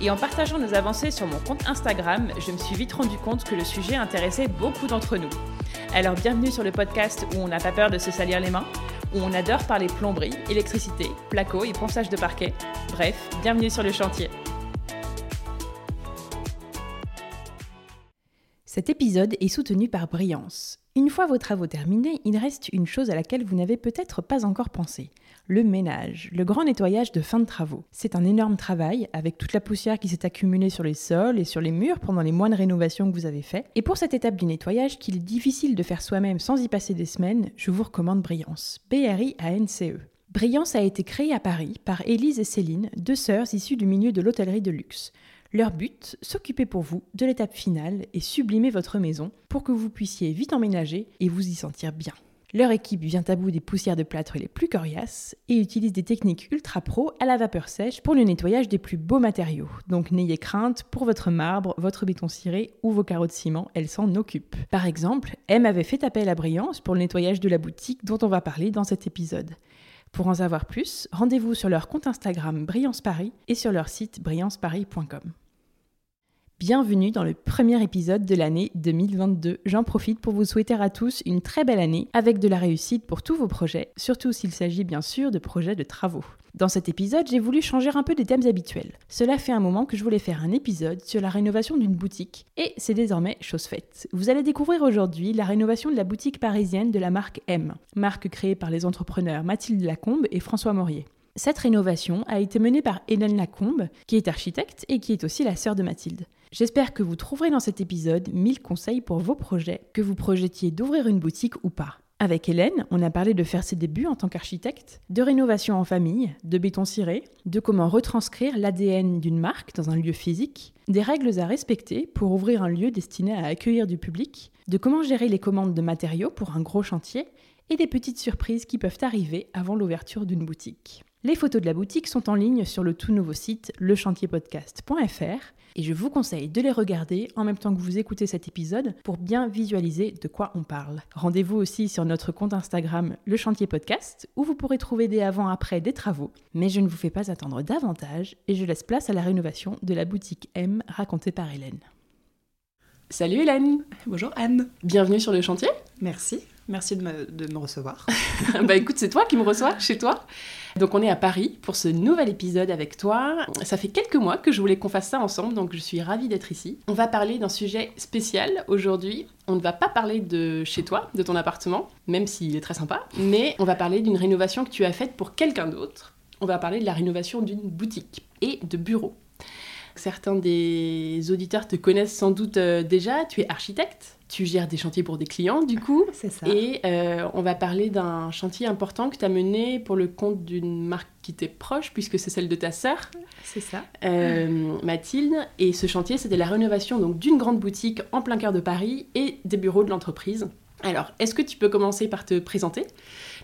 et en partageant nos avancées sur mon compte Instagram, je me suis vite rendu compte que le sujet intéressait beaucoup d'entre nous. Alors bienvenue sur le podcast où on n'a pas peur de se salir les mains, où on adore parler plomberie, électricité, placo et ponçage de parquet. Bref, bienvenue sur le chantier. Cet épisode est soutenu par Brillance. Une fois vos travaux terminés, il reste une chose à laquelle vous n'avez peut-être pas encore pensé le ménage, le grand nettoyage de fin de travaux. C'est un énorme travail avec toute la poussière qui s'est accumulée sur les sols et sur les murs pendant les mois de rénovation que vous avez fait. Et pour cette étape du nettoyage qu'il est difficile de faire soi-même sans y passer des semaines, je vous recommande Brillance. B-R-I-A-N-C-E. Brillance a été créée à Paris par Élise et Céline, deux sœurs issues du milieu de l'hôtellerie de luxe. Leur but, s'occuper pour vous de l'étape finale et sublimer votre maison pour que vous puissiez vite emménager et vous y sentir bien. Leur équipe vient à bout des poussières de plâtre les plus coriaces et utilise des techniques ultra pro à la vapeur sèche pour le nettoyage des plus beaux matériaux. Donc n'ayez crainte pour votre marbre, votre béton ciré ou vos carreaux de ciment, elles s'en occupent. Par exemple, M avait fait appel à Brillance pour le nettoyage de la boutique dont on va parler dans cet épisode. Pour en savoir plus, rendez-vous sur leur compte Instagram Brillance Paris et sur leur site brillanceparis.com. Bienvenue dans le premier épisode de l'année 2022. J'en profite pour vous souhaiter à tous une très belle année avec de la réussite pour tous vos projets, surtout s'il s'agit bien sûr de projets de travaux. Dans cet épisode, j'ai voulu changer un peu des thèmes habituels. Cela fait un moment que je voulais faire un épisode sur la rénovation d'une boutique et c'est désormais chose faite. Vous allez découvrir aujourd'hui la rénovation de la boutique parisienne de la marque M, marque créée par les entrepreneurs Mathilde Lacombe et François Maurier. Cette rénovation a été menée par Hélène Lacombe, qui est architecte et qui est aussi la sœur de Mathilde. J'espère que vous trouverez dans cet épisode 1000 conseils pour vos projets, que vous projetiez d'ouvrir une boutique ou pas. Avec Hélène, on a parlé de faire ses débuts en tant qu'architecte, de rénovation en famille, de béton ciré, de comment retranscrire l'ADN d'une marque dans un lieu physique, des règles à respecter pour ouvrir un lieu destiné à accueillir du public, de comment gérer les commandes de matériaux pour un gros chantier, et des petites surprises qui peuvent arriver avant l'ouverture d'une boutique. Les photos de la boutique sont en ligne sur le tout nouveau site lechantierpodcast.fr et je vous conseille de les regarder en même temps que vous écoutez cet épisode pour bien visualiser de quoi on parle. Rendez-vous aussi sur notre compte Instagram Le Chantier Podcast où vous pourrez trouver des avant-après des travaux. Mais je ne vous fais pas attendre davantage et je laisse place à la rénovation de la boutique M racontée par Hélène. Salut Hélène Bonjour Anne Bienvenue sur le chantier Merci, merci de me, recevoir. bah écoute, c'est toi qui me reçois chez toi donc on est à Paris pour ce nouvel épisode avec toi. Ça fait quelques mois que je voulais qu'on fasse ça ensemble, donc je suis ravie d'être ici. On va parler d'un sujet spécial aujourd'hui. On ne va pas parler de chez toi, de ton appartement, même s'il est très sympa, mais on va parler d'une rénovation que tu as faite pour quelqu'un d'autre. On va parler de la rénovation d'une boutique et de bureau. Certains des auditeurs te connaissent sans doute euh, déjà, tu es architecte, tu gères des chantiers pour des clients du coup. C'est ça. Et euh, on va parler d'un chantier important que tu as mené pour le compte d'une marque qui t'est proche, puisque c'est celle de ta sœur. C'est ça. Euh, Mathilde. Et ce chantier, c'était la rénovation donc d'une grande boutique en plein cœur de Paris et des bureaux de l'entreprise. Alors, est-ce que tu peux commencer par te présenter?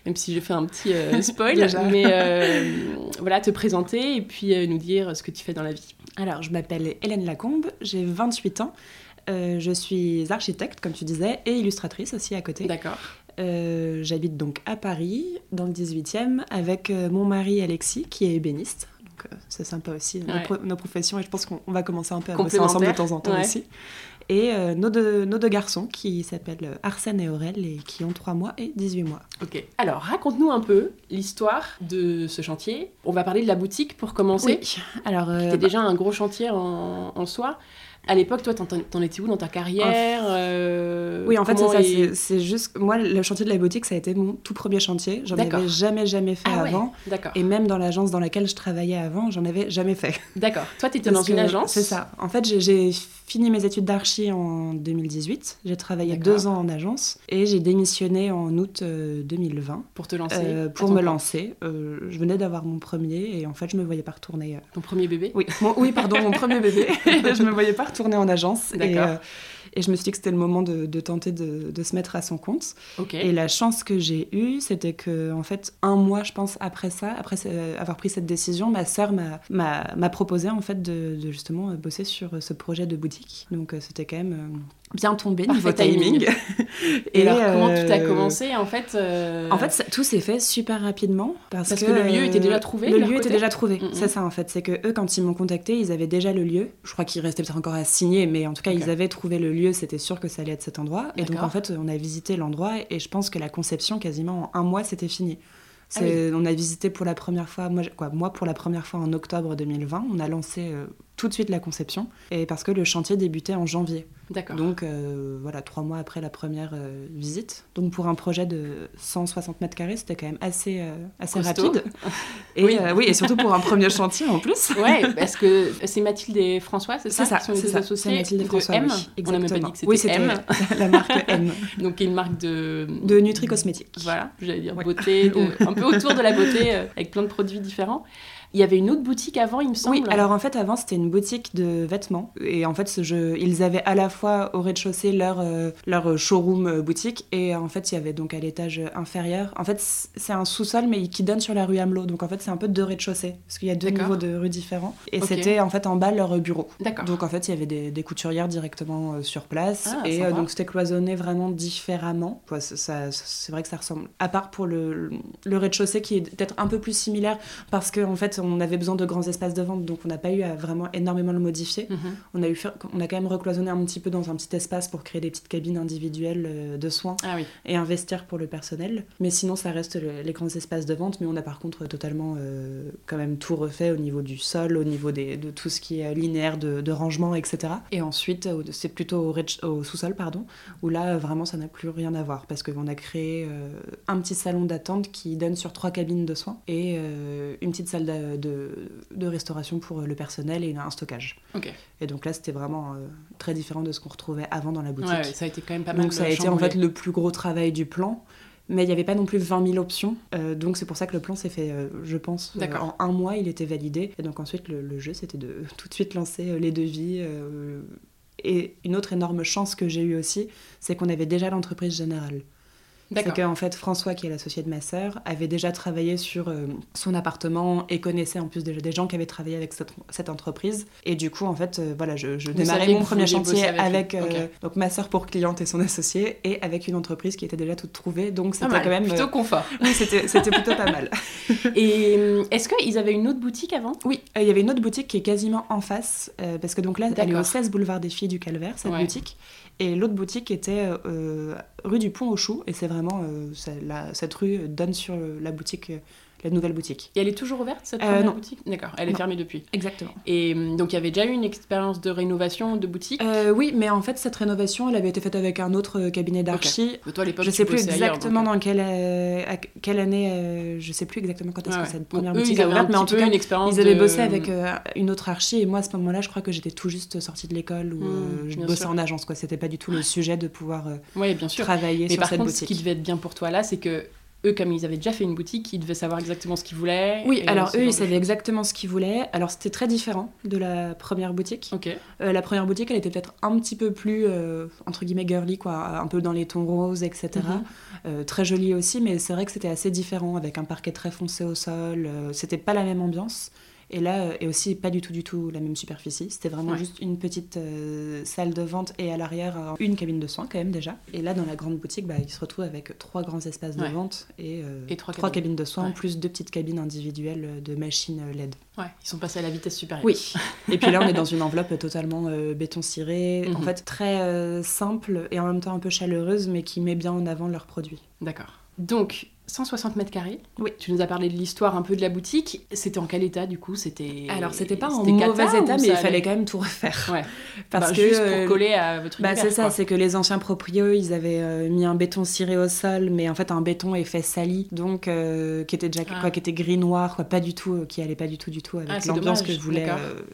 Même si je fais un petit spoil, mais voilà, te présenter et puis nous dire ce que tu fais dans la vie. Alors, je m'appelle Hélène Lacombe, j'ai 28 ans. Euh, je suis architecte, comme tu disais, et illustratrice aussi à côté. D'accord. Euh, j'habite donc à Paris, dans le 18e, avec euh, mon mari Alexis, qui est ébéniste. Donc c'est sympa aussi, nos, professions, et je pense qu'on va commencer un peu à bosser ensemble de temps en temps aussi. Et nos, deux, nos, deux, garçons qui s'appellent Arsène et Aurel et qui ont 3 mois et 18 mois. Ok. Alors raconte-nous un peu l'histoire de ce chantier. On va parler de la boutique pour commencer. Oui. Alors, C'était bah déjà un gros chantier en, en soi. À l'époque, toi, t'en étais où dans ta carrière euh, Oui, en fait, c'est ça. C'est juste. Moi, le chantier de la boutique, ça a été mon tout premier chantier. J'en avais jamais, jamais fait ah avant. D'accord. Et même dans l'agence dans laquelle je travaillais avant, j'en avais jamais fait. D'accord. Toi, tu étais dans une agence C'est ça. En fait, j'ai fini mes études d'archi en 2018. J'ai travaillé deux ans en agence et j'ai démissionné en août 2020. Euh, pour te lancer euh, Pour me lancer. je venais d'avoir mon premier et en fait, je me voyais pas retourner. Ton premier bébé Oui, oui, pardon, mon premier bébé. je me voyais pas retourner en agence. Et, euh, Et je me suis dit que c'était le moment de, tenter de, se mettre à son compte. Et la chance que j'ai eue, c'était que, en fait, un mois, je pense, après ça, après avoir pris cette décision, ma sœur m'a proposé, en fait, de, justement bosser sur ce projet de boutique. Donc, c'était quand même bien tombé niveau timing. et, alors, comment tu as commencé en fait euh, En fait, tout s'est fait super rapidement parce, que, le lieu était déjà trouvé. Le lieu était déjà trouvé. C'est ça en fait. C'est que eux, quand ils m'ont contacté, ils avaient déjà le lieu. Je crois qu'il restait peut-être encore à signer, mais en tout cas, ils avaient trouvé le lieu. C'était sûr que ça allait être cet endroit. Et donc en fait, on a visité l'endroit et je pense que la conception, quasiment en un mois, c'était fini. Ah on a visité pour la première fois, moi, quoi, moi pour la première fois en octobre 2020, on a lancé euh, tout de suite la conception, et parce que le chantier débutait en janvier. D'accord. Donc euh, voilà, trois mois après la première euh, visite. Donc pour un projet de 160 mètres carrés, c'était quand même assez, euh, assez rapide. Et, oui. oui, et surtout pour un premier chantier en plus. Ouais, parce que c'est Mathilde et François, c'est ça C'est ça, c'est ça. C'est Mathilde et François. M. Oui, on n'a même pas dit que c'était oui, c'était M. la marque M. Donc une marque de... De nutri-cosmétique. Voilà, j'allais dire beauté, un peu autour de la beauté, avec plein de produits différents. Il y avait une autre boutique avant, il me semble. Oui, alors en fait, avant, c'était une boutique de vêtements. Et en fait, ce jeu, ils avaient à la fois au rez-de-chaussée leur, euh, leur showroom euh, boutique. Et en fait, il y avait donc à l'étage inférieur. En fait, c'est un sous-sol, mais qui donne sur la rue Hamelot. Donc en fait, c'est un peu deux rez-de-chaussée. Parce qu'il y a deux niveaux de rue différents. Et c'était en fait en bas leur bureau. D'accord. Donc en fait, il y avait des, des couturières directement euh, sur place. Ah, et donc c'était cloisonné vraiment différemment. ça, c'est vrai que ça ressemble. À part pour le, le rez-de-chaussée qui est peut-être un peu plus similaire. Parce qu'en en fait, on avait besoin de grands espaces de vente, donc on n'a pas eu à vraiment énormément le modifier. Mhm. on, a eu on a quand même recloisonné un petit peu dans un petit espace pour créer des petites cabines individuelles euh, de soins ah et investir pour le personnel. Mais sinon, ça reste les grands espaces de vente, mais on a par contre totalement euh, quand même tout refait au niveau du sol, au niveau des, de tout ce qui est linéaire de, rangement, etc. Et ensuite, c'est plutôt au, au sous-sol, pardon, où là, vraiment, ça n'a plus rien à voir, parce qu'on a créé euh, un petit salon d'attente qui donne sur trois cabines de soins et une petite salle de de, restauration pour le personnel et un stockage. Et donc là, c'était vraiment euh, très différent de ce qu'on retrouvait avant dans la boutique. Ouais, ça a été quand même pas mal. Donc ça a été en fait le plus gros travail du plan. Mais il n'y avait pas non plus 20 000 options. Euh, donc c'est pour ça que le plan s'est fait, euh, je pense, en un mois, il était validé. Et donc ensuite, le, jeu, c'était de tout de suite lancer les devis. et une autre énorme chance que j'ai eue aussi, c'est qu'on avait déjà l'entreprise générale. C'est qu'en fait, François, qui est l'associé de ma sœur, avait déjà travaillé sur euh, son appartement et connaissait en plus déjà des gens qui avaient travaillé avec cette, entreprise. Et du coup, en fait, euh, voilà, je, je démarrais mon premier chantier avec, euh, donc ma sœur pour cliente et son associé, et avec une entreprise qui était déjà toute trouvée. Donc c'était quand même. Plutôt confort. oui, c'était plutôt pas mal. et est-ce qu'ils avaient une autre boutique avant? Oui, il y avait une autre boutique qui est quasiment en face, parce que donc là, elle est au 16 boulevard des Filles du Calvaire, cette boutique. Et l'autre boutique était euh, rue du Pont aux Choux, et c'est vraiment, euh, cette rue donne sur la boutique la nouvelle boutique. Et elle est toujours ouverte, cette euh, boutique? D'accord, elle est fermée depuis. Exactement. Et hum, donc, il y avait déjà eu une expérience de rénovation de boutique? Euh, Oui, mais en fait, cette rénovation, elle avait été faite avec un autre euh, cabinet d'archi. Toi, à je sais plus exactement dans quelle, quelle année, je sais plus exactement quand est-ce que cette première boutique a ouvert, mais en tout cas, ils avaient bossé avec une autre archi, et moi, à ce moment-là, je crois que j'étais tout juste sortie de l'école, ou mmh, je bossais en agence, quoi. C'était pas du tout le sujet de pouvoir bien sûr. travailler sur cette boutique. Ce qui devait être bien pour toi là, c'est que eux, comme ils avaient déjà fait une boutique, ils devaient savoir exactement ce qu'ils voulaient. Oui, alors eux, ils savaient exactement ce qu'ils voulaient. Alors c'était très différent de la première boutique. Euh, la première boutique, elle était peut-être un petit peu plus, euh, entre guillemets, girly, quoi, un peu dans les tons roses, etc. Mhm. Euh, très jolie aussi, mais c'est vrai que c'était assez différent, avec un parquet très foncé au sol. c'était pas la même ambiance. Et là, euh, et aussi pas du tout, du tout la même superficie. C'était vraiment juste une petite euh, salle de vente et à l'arrière, euh, une cabine de soins quand même déjà. Et là, dans la grande boutique, bah, il se retrouve avec trois grands espaces de vente et, trois, cabines. de soins, plus deux petites cabines individuelles de machines LED. Ouais, ils sont passés à la vitesse supérieure. Oui. et puis là, on est dans une enveloppe totalement béton ciré, en mhm. fait très simple et en même temps un peu chaleureuse, mais qui met bien en avant leurs produits. D'accord. Donc, 160 mètres carrés. Oui. Tu nous as parlé de l'histoire un peu de la boutique. C'était en quel état du coup? C'était. Alors c'était pas en mauvais état, mais il fallait quand même tout refaire. Ouais. Parce bah, que juste pour coller à votre. Bah c'est ça, c'est que les anciens proprios, ils avaient euh, mis un béton ciré au sol, mais en fait un béton effet sali, donc euh, qui était déjà ah. quoi, qui était gris noir, quoi, pas du tout, euh, qui allait pas du tout du tout avec ah, l'ambiance que voulaient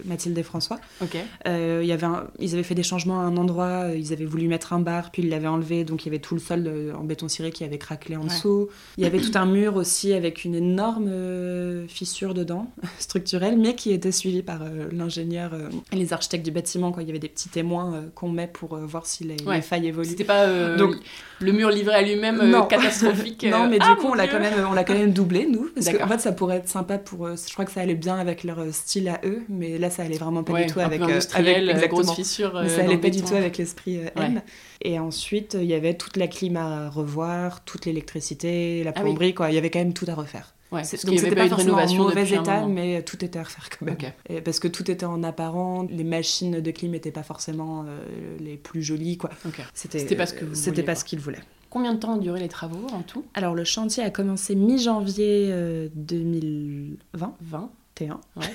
Mathilde et François. Ok. Il y avait, ils avaient fait des changements à un endroit, ils avaient voulu mettre un bar, puis ils l'avaient enlevé, donc il y avait tout le sol en béton ciré qui avait craquelé en dessous Il y avait tout un mur aussi avec une énorme euh, fissure dedans, structurelle, mais qui était suivie par euh, l'ingénieur et les architectes du bâtiment. Quoi. Il y avait des petits témoins qu'on met pour voir si les, failles évoluent. C'était pas Donc, le mur livré à lui-même catastrophique. non, mais du ah, coup, on l'a quand même, on l'a quand même doublé nous, parce qu'en fait, ça pourrait être sympa pour. je crois que ça allait bien avec leur style à eux, mais là, ça allait vraiment pas du tout avec, avec exactement. Fissure, ça allait pas du tout avec l'esprit M. Et ensuite, il y avait toute la clim à revoir, toute l'électricité, la ah plomberie, quoi. Il y avait quand même tout à refaire. Ouais, donc c'était pas, pas forcément en mauvais état, mais tout était à refaire quand même. Et parce que tout était en apparent, les machines de clim n'étaient pas forcément euh, les plus jolies, quoi. C'était pas ce que C'était pas ce qu'ils voulaient. Combien de temps ont duré les travaux en tout? Alors le chantier a commencé mi-janvier 2020. Euh, 20 21. Ouais.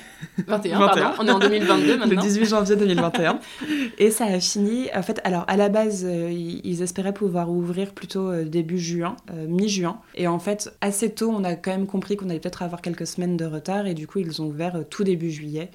21, pardon. On est en 2022 maintenant. Le 18 janvier 2021. et ça a fini. En fait, alors à la base, euh, ils espéraient pouvoir ouvrir plutôt euh, début juin, euh, mi-juin. Et en fait, assez tôt, on a quand même compris qu'on allait peut-être avoir quelques semaines de retard. Et du coup, ils ont ouvert tout début juillet.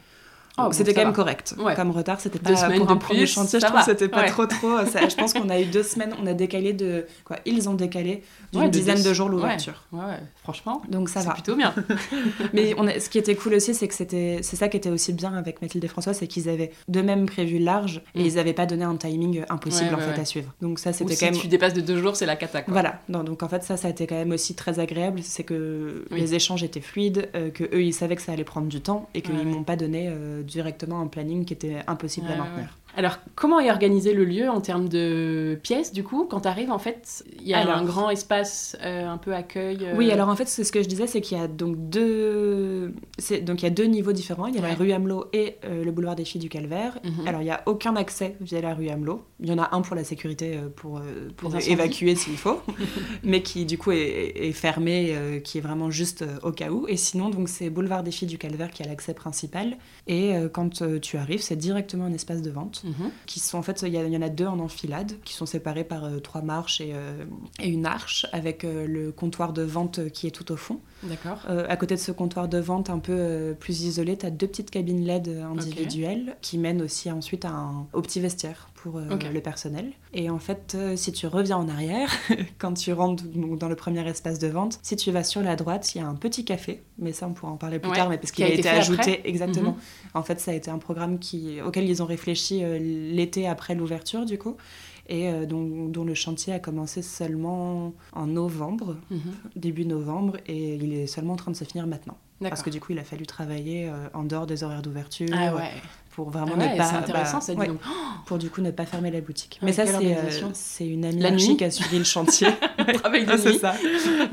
Oh, c'était quand même correct. Comme retard, c'était pas pour un premier chantier, je trouve que c'était pas trop trop. je pense qu'on a eu deux semaines, on a décalé de quoi Ils ont décalé d'une dizaine de, jours l'ouverture. Ouais, franchement. Donc ça va. plutôt bien. Mais on ce qui était cool aussi, c'est que c'était, c'est ça qui était aussi bien avec Mathilde et François, c'est qu'ils avaient de même prévu large et mm. ils n'avaient pas donné un timing impossible en fait à suivre. Donc ça, c'était quand même. Si tu dépasses de deux jours, c'est la cata. Voilà. Non, donc en fait ça, ça a été quand même aussi très agréable, c'est que les échanges étaient fluides, euh, que eux ils savaient que ça allait prendre du temps et qu'ils m'ont pas donné euh, directement un plan qui était impossible à maintenir. Alors, comment est organisé le lieu en termes de pièces, du coup Quand tu arrives, en fait, il y a un grand espace euh, un peu accueil. Euh, oui, alors en fait, ce que je disais, c'est qu'il y a donc deux... Donc, il y a deux niveaux différents. Il y a la rue Hamelot et euh, le boulevard des Filles du Calvaire. Mhm. Alors, il n'y a aucun accès via la rue Hamelot. Il y en a un pour la sécurité, pour, pour évacuer s'il faut, mais qui, du coup, est, est fermé, qui est vraiment juste au cas où. Et sinon, donc, c'est boulevard des Filles du Calvaire qui a l'accès principal. Et quand tu arrives, c'est directement un espace de vente. Mhm. qui sont en fait, il y, en a deux en enfilade, qui sont séparés par euh, trois marches et, euh, et, une arche, avec euh, le comptoir de vente qui est tout au fond. D'accord. à côté de ce comptoir de vente un peu plus isolé, tu as deux petites cabines LED individuelles qui mènent aussi ensuite à un, au petit vestiaire pour le personnel. Et en fait, si tu reviens en arrière, quand tu rentres dans le premier espace de vente, si tu vas sur la droite, il y a un petit café, mais ça on pourra en parler plus tard, mais parce qu'il a, été, ajouté exactement. Mhm. En fait, ça a été un programme qui, auquel ils ont réfléchi l'été après l'ouverture du coup et euh, dont, le chantier a commencé seulement en novembre, mhm. début novembre, et il est seulement en train de se finir maintenant. Parce que du coup, il a fallu travailler euh, en dehors des horaires d'ouverture. Ah ouais pour vraiment ah ne pas. C'est intéressant, ça dit Pour du coup ne pas fermer la boutique. Mais ça, c'est euh, c'est une amie qui a suivi le chantier. De ah, ça.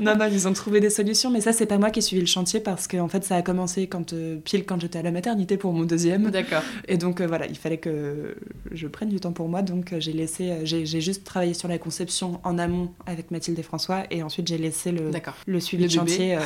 Non, non, ils ont trouvé des solutions, mais ça, c'est pas moi qui ai suivi le chantier parce que en fait, ça a commencé quand euh, pile quand j'étais à la maternité pour mon deuxième. D'accord. Et donc euh, voilà, il fallait que je prenne du temps pour moi, donc j'ai laissé, j'ai juste travaillé sur la conception en amont avec Mathilde et François, et ensuite j'ai laissé le, le suivi de chantier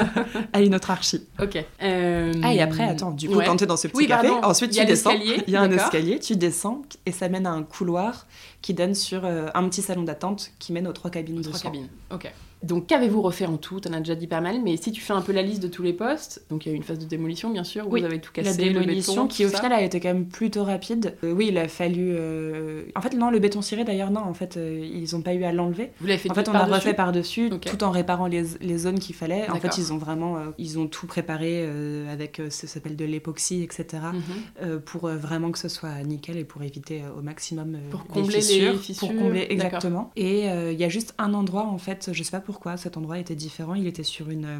à une autre archi. Ok. Ah et après, attends, du coup, quand t'es dans ce petit café, ensuite tu descends. Il y a un escalier, tu descends et ça mène à un couloir qui donne sur euh, un petit salon d'attente qui mène aux trois cabines trois cabines, ok. Donc qu'avez-vous refait en tout? On a déjà dit pas mal, mais si tu fais un peu la liste de tous les postes, donc il y a eu une phase de démolition bien sûr, où vous avez tout cassé, la démolition le béton, qui au final a été quand même plutôt rapide. Euh, oui, il a fallu. Euh, en fait, non, le béton ciré d'ailleurs, non, en fait, ils n'ont pas eu à l'enlever. Vous l'avez fait En fait, on a refait par-dessus, tout en réparant les, les zones qu'il fallait. En fait, ils ont vraiment. ils ont tout préparé avec, ça s'appelle de l'époxy, etc., mhm. pour vraiment que ce soit nickel et pour éviter au maximum pour combler les fissures. Pour combler, exactement. Et il y a juste un endroit, en fait, je sais pas pourquoi, cet endroit était différent. Il était sur, une, euh,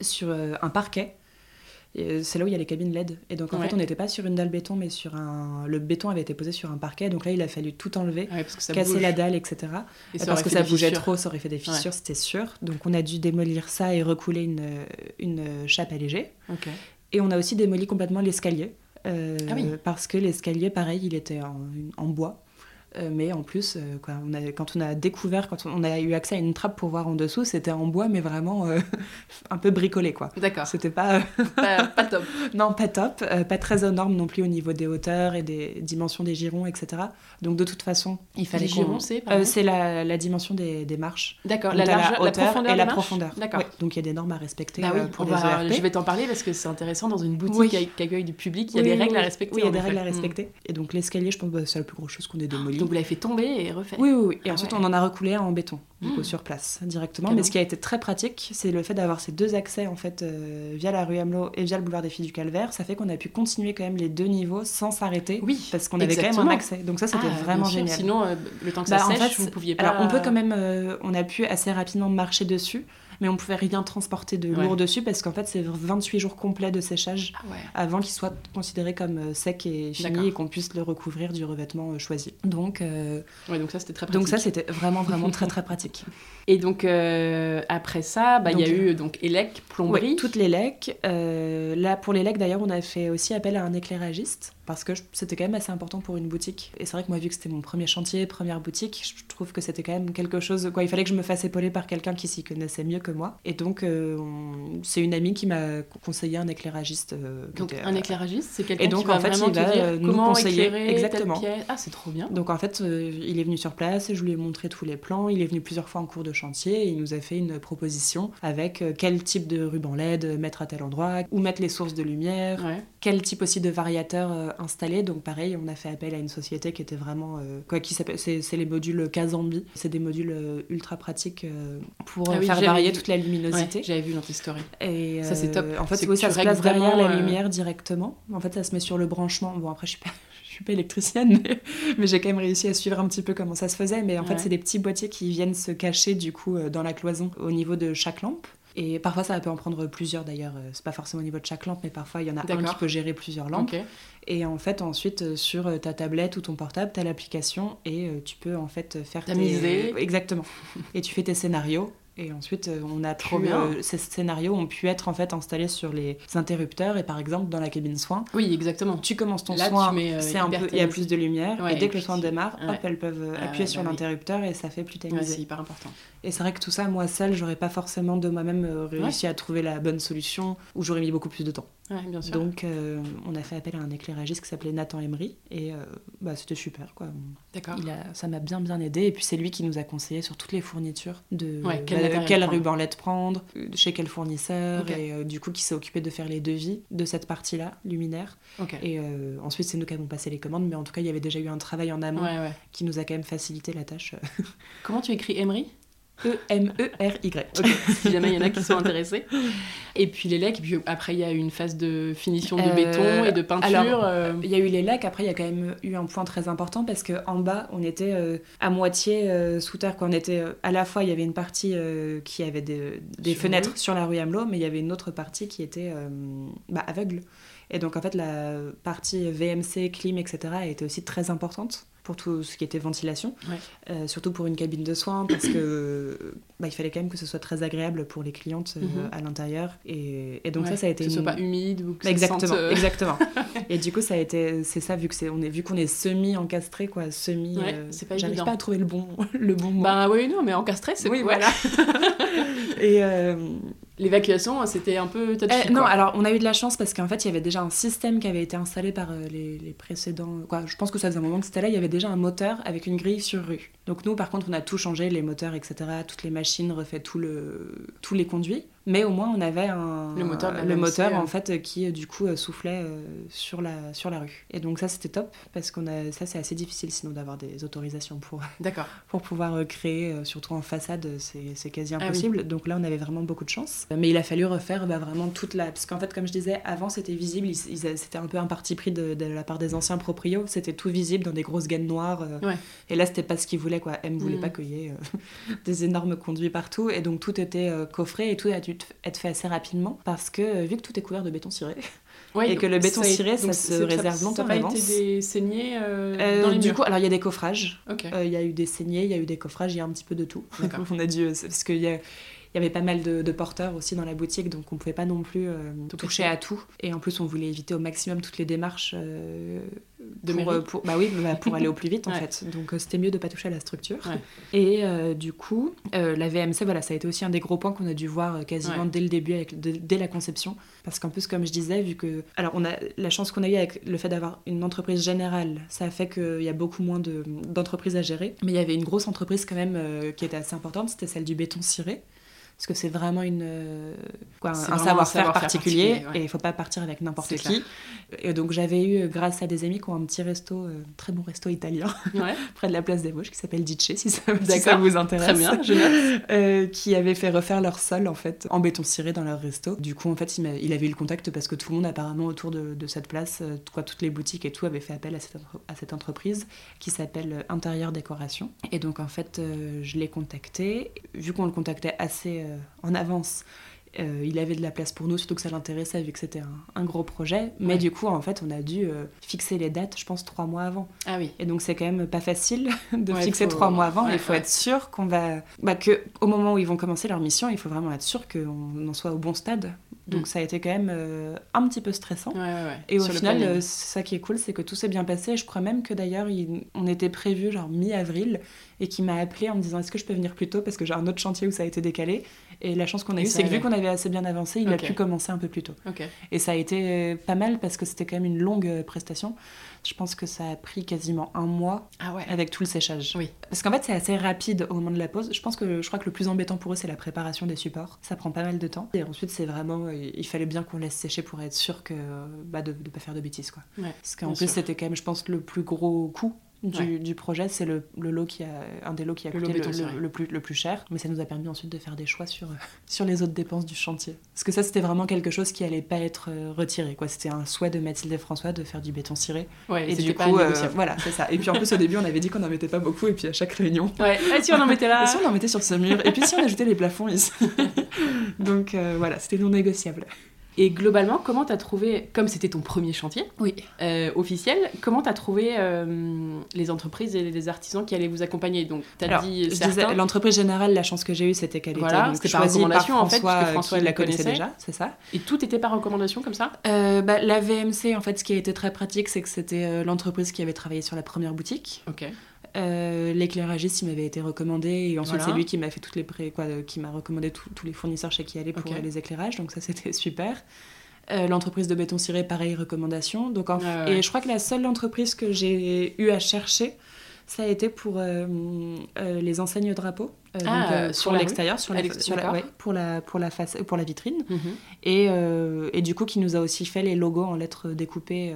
sur euh, un parquet. Euh, c'est là où il y a les cabines LED. Et donc en fait, on n'était pas sur une dalle béton, mais sur un. Le béton avait été posé sur un parquet. Donc là, il a fallu tout enlever, casser la dalle, etc. parce que ça bougeait trop, ça aurait fait des fissures, c'était sûr. Donc on a dû démolir ça et recouler une, une chape allégée. Et on a aussi démoli complètement l'escalier. Ah parce que l'escalier, pareil, il était en, en bois. Euh, mais en plus, euh, quoi, on a, quand on a découvert, quand on, a eu accès à une trappe pour voir en dessous, c'était en bois, mais vraiment euh, un peu bricolé, quoi. D'accord. C'était pas... pas... top. non, pas top, pas très aux normes non plus au niveau des hauteurs et des dimensions des girons, etc. Donc de toute façon, il fallait... Les girons, c'est C'est la, la, dimension des, des marches. D'accord, la, largeur, la, profondeur et la profondeur. D'accord. donc il y a des normes à respecter bah oui, pour les va, Je vais t'en parler parce que c'est intéressant dans une boutique qui accueille du public, il y a des règles à respecter. Oui, il y a des règles à respecter. Et donc l'escalier, je pense, que bah, c'est la plus grosse chose qu'on ait démolie. Donc vous l'avez fait tomber et refait Oui, oui, oui. Et ah ensuite, on en a recoulé en béton, du coup, mmh. sur place, directement. Mais ce qui a été très pratique, c'est le fait d'avoir ces deux accès, en fait, euh, via la rue Hamelot et via le boulevard des Filles du Calvaire. Ça fait qu'on a pu continuer quand même les deux niveaux sans s'arrêter. Oui. Parce qu'on avait quand même un accès. Donc ça, c'était ah, vraiment génial. Sinon, euh, le temps que ça bah, sèche, en fait, vous pouviez pas... Alors, on peut quand même... on a pu assez rapidement marcher dessus mais on pouvait rien transporter de lourd dessus parce qu'en fait c'est 28 jours complets de séchage ah avant qu'il soit considéré comme euh, sec et fini et qu'on puisse le recouvrir du revêtement euh, choisi. Donc, euh, donc ça c'était très pratique. Donc ça c'était vraiment vraiment très très pratique. Et donc après ça, bah, il y a eu donc élec, plomberie. Toutes les lecs. là pour les lecs d'ailleurs on a fait aussi appel à un éclairagiste parce que c'était quand même assez important pour une boutique. Et c'est vrai que moi, vu que c'était mon premier chantier, première boutique, je trouve que c'était quand même quelque chose. Quoi, il fallait que je me fasse épauler par quelqu'un qui s'y connaissait mieux que moi. Et donc, euh, c'est une amie qui m'a conseillé un éclairagiste. Euh, donc, un éclairagiste, c'est quelqu'un qui va en fait, vraiment il va dire euh, nous comment conseiller exactement. ah, c'est trop bien. Donc, en fait, il est venu sur place, je lui ai montré tous les plans. Il est venu plusieurs fois en cours de chantier et il nous a fait une proposition avec quel type de ruban LED mettre à tel endroit, où mettre les sources de lumière, quel type aussi de variateur installé. Donc pareil, on a fait appel à une société qui était vraiment euh, quoi, qui s'appelle, c'est, les modules Kazambi. C'est des modules euh, ultra pratiques euh, pour ah faire varier toute la luminosité. j'avais vu dans tes stories. Et ça c'est top. En fait, c'est ça se place derrière la lumière directement. En fait, ça se met sur le branchement. Bon après, je suis pas je suis pas électricienne, mais, j'ai quand même réussi à suivre un petit peu comment ça se faisait. Mais en fait, c'est des petits boîtiers qui viennent se cacher du coup dans la cloison au niveau de chaque lampe. Et parfois, ça peut en prendre plusieurs d'ailleurs. C'est pas forcément au niveau de chaque lampe, mais parfois, il y en a un qui peut gérer plusieurs lampes. Et en fait, ensuite, euh, sur euh, ta tablette ou ton portable, tu as l'application et euh, tu peux en fait faire tes... Exactement. et tu fais tes scénarios et ensuite, euh, on a Trop euh, ces scénarios ont pu être en fait installés sur les interrupteurs et par exemple dans la cabine soin. Oui, exactement. Tu commences ton soin, euh, c'est un peu, il y a plus de lumière et dès que le soin démarre, hop, elles peuvent ah appuyer sur bah l'interrupteur et ça fait plus tamisé. c'est hyper important. Et c'est vrai que tout ça, moi seule, j'aurais pas forcément de moi-même réussi à trouver la bonne solution ou j'aurais mis beaucoup plus de temps. bien sûr. Donc, on a fait appel à un éclairagiste qui s'appelait Nathan Emery et bah, c'était super quoi. D'accord. Ça m'a bien bien aidé et puis c'est lui qui nous a conseillé sur toutes les fournitures de quel ruban LED prendre, chez quel fournisseur, et euh, du coup qui s'est occupé de faire les devis de cette partie-là, luminaire. Et euh, ensuite, c'est nous qui avons passé les commandes, mais en tout cas, il y avait déjà eu un travail en amont qui nous a quand même facilité la tâche. Comment tu écris Emery? E-M-E-R-Y. si jamais il y en a qui sont intéressés. Et puis les lecs, puis après il y a eu une phase de finition de euh, béton et de peinture. Euh. il y a eu les lecs, après il y a quand même eu un point très important parce qu'en bas on était euh, à moitié sous terre. On était, à la fois il y avait une partie qui avait des, fenêtres sur la rue Hamelot, mais il y avait une autre partie qui était bah, aveugle. Et donc en fait la partie VMC, clim, etc. était aussi très importante pour tout ce qui était ventilation, euh, surtout pour une cabine de soins, parce que bah, il fallait quand même que ce soit très agréable pour les clientes euh, mhm. à l'intérieur. Et, donc ça, ça a été... Que ce soit pas humide ou que Exactement, euh, exactement. et du coup, ça a été... C'est ça, vu qu'on est, vu qu'on est semi-encastré, quoi, semi... c'est pas J'arrive pas à trouver le bon, le bon mot. Bah oui, non, mais encastré, c'est... Oui, voilà. et... L'évacuation, c'était un peu touchy, Non, alors on a eu de la chance parce qu'en fait, il y avait déjà un système qui avait été installé par les, les, précédents. Quoi, je pense que ça faisait un moment que c'était là. Il y avait déjà un moteur avec une grille sur rue. Donc nous, par contre, on a tout changé, les moteurs, etc., toutes les machines, refait tout le, tous les conduits mais au moins on avait un, le moteur, le moteur en fait qui du coup euh, soufflait euh, sur la sur la rue. Et donc ça c'était top parce qu'on a ça c'est assez difficile sinon d'avoir des autorisations pour d'accord. pour pouvoir euh, créer surtout en façade c'est quasi ah impossible. Donc là on avait vraiment beaucoup de chance. Mais il a fallu refaire bah, vraiment toute la parce qu'en fait comme je disais avant c'était visible c'était un peu un parti pris de, la part des anciens proprios. C'était tout visible dans des grosses gaines noires et là c'était pas ce qu'ils voulaient quoi. M voulait mm. pas qu'il y ait des énormes conduits partout. Et donc tout était coffré et tout a dû être fait assez rapidement parce que euh, vu que tout est couvert de béton ciré, et que le béton ciré, ça, se réserve longtemps en avance. Ça a été des saignées euh, euh, dans les Du coup, alors il y a des coffrages. Il y a eu des saignées, il y a eu des coffrages, il y a un petit peu de tout. on a dû parce qu'il y a y avait pas mal de, porteurs aussi dans la boutique, donc on pouvait pas non plus toucher à tout. Et en plus, on voulait éviter au maximum toutes les démarches de pour, pour, bah oui, bah, pour aller au plus vite en fait. Donc euh, c'était mieux de pas toucher à la structure. Et euh, du coup, euh, la VMC, voilà, ça a été aussi un des gros points qu'on a dû voir quasiment dès le début, avec, dès la conception. Parce qu'en plus, comme je disais, vu que. Alors, on a la chance qu'on a eu avec le fait d'avoir une entreprise générale, ça a fait qu'il y a beaucoup moins d'entreprises à gérer. Mais il y avait une grosse entreprise quand même qui était assez importante, c'était celle du béton ciré parce que c'est vraiment une, euh, quoi, un, savoir-faire particulier, et il faut pas partir avec n'importe qui. Et donc j'avais eu, euh, grâce à des amis qui ont un petit resto, euh, très bon resto italien, près de la place des Vosges, qui s'appelle Dice, si ça, vous intéresse. Très bien, je qui avait fait refaire leur sol en fait en béton ciré dans leur resto. Du coup en fait il, il avait eu le contact parce que tout le monde apparemment autour de, de cette place, quoi, toutes les boutiques et tout avaient fait appel à cette, à cette entreprise qui s'appelle Intérieur Décoration. Et donc en fait je l'ai contacté, vu qu'on le contactait assez euh, en avance. Euh, il avait de la place pour nous, surtout que ça l'intéressait vu que c'était un, gros projet. Mais du coup, en fait, on a dû euh, fixer les dates, je pense, trois mois avant. Ah oui. Et donc, c'est quand même pas facile de fixer trois mois avant. il faut être sûr qu'on va. Bah, que au moment où ils vont commencer leur mission, il faut vraiment être sûr qu'on en soit au bon stade. Donc, mm. ça a été quand même un petit peu stressant. Et au final, ça qui est cool, c'est que tout s'est bien passé. Je crois même que d'ailleurs, on était prévu genre mi-avril et qui m'a appelé en me disant est-ce que je peux venir plus tôt parce que j'ai un autre chantier où ça a été décalé. Et la chance qu'on a eue, c'est que vu qu'on avait assez bien avancé, il a pu commencer un peu plus tôt. Et ça a été pas mal parce que c'était quand même une longue euh, prestation. Je pense que ça a pris quasiment un mois ah ouais. avec tout le séchage. Oui. Parce qu'en fait, c'est assez rapide au moment de la pause. Je pense que je crois que le plus embêtant pour eux, c'est la préparation des supports. Ça prend pas mal de temps. Et ensuite, c'est vraiment, euh, il fallait bien qu'on laisse sécher pour être sûr que bah, de ne pas faire de bêtises, quoi. Parce qu'en plus, c'était quand même, je pense, le plus gros coup du, projet, c'est le, lot qui a, un des lots qui a coûté le, plus, le plus cher. Mais ça nous a permis ensuite de faire des choix sur, sur les autres dépenses du chantier. Parce que ça, c'était vraiment quelque chose qui allait pas être euh, retiré. Quoi. C'était un souhait de Mathilde et François de faire du béton ciré. et du coup, euh, voilà, c'est ça. Et puis en plus, au début, on avait dit qu'on n'en mettait pas beaucoup. Et puis à chaque réunion. Ouais, et si on en mettait là Et si on en mettait sur ce mur Et puis si on ajoutait les plafonds ici Donc euh, voilà, c'était non négociable. Et globalement, comment t'as trouvé, comme c'était ton premier chantier oui. Euh, officiel, comment t'as trouvé euh, les entreprises et les artisans qui allaient vous accompagner? Donc, t'as dit l'entreprise générale, la chance que j'ai eue, c'était qu'elle voilà, était par recommandation en fait, parce que François la connaissait déjà, c'est ça. Et tout était par recommandation comme ça? Euh, bah, La VMC, en fait, ce qui a été très pratique, c'est que c'était l'entreprise qui avait travaillé sur la première boutique. Ok. Euh, l'éclairagiste, il m'avait été recommandé et ensuite c'est lui qui m'a fait toutes les pré... quoi, qui m'a recommandé tous les fournisseurs chez qui aller pour les éclairages, donc ça c'était super. Euh, l'entreprise de béton ciré, pareil, recommandation. Donc, Et je crois que la seule entreprise que j'ai eu à chercher, ça a été pour euh, les enseignes drapeaux. Euh, ah, euh, sur l'extérieur, sur, la, pour la pour la face, pour la vitrine, mhm. et, euh, et, du coup qui nous a aussi fait les logos en lettres découpées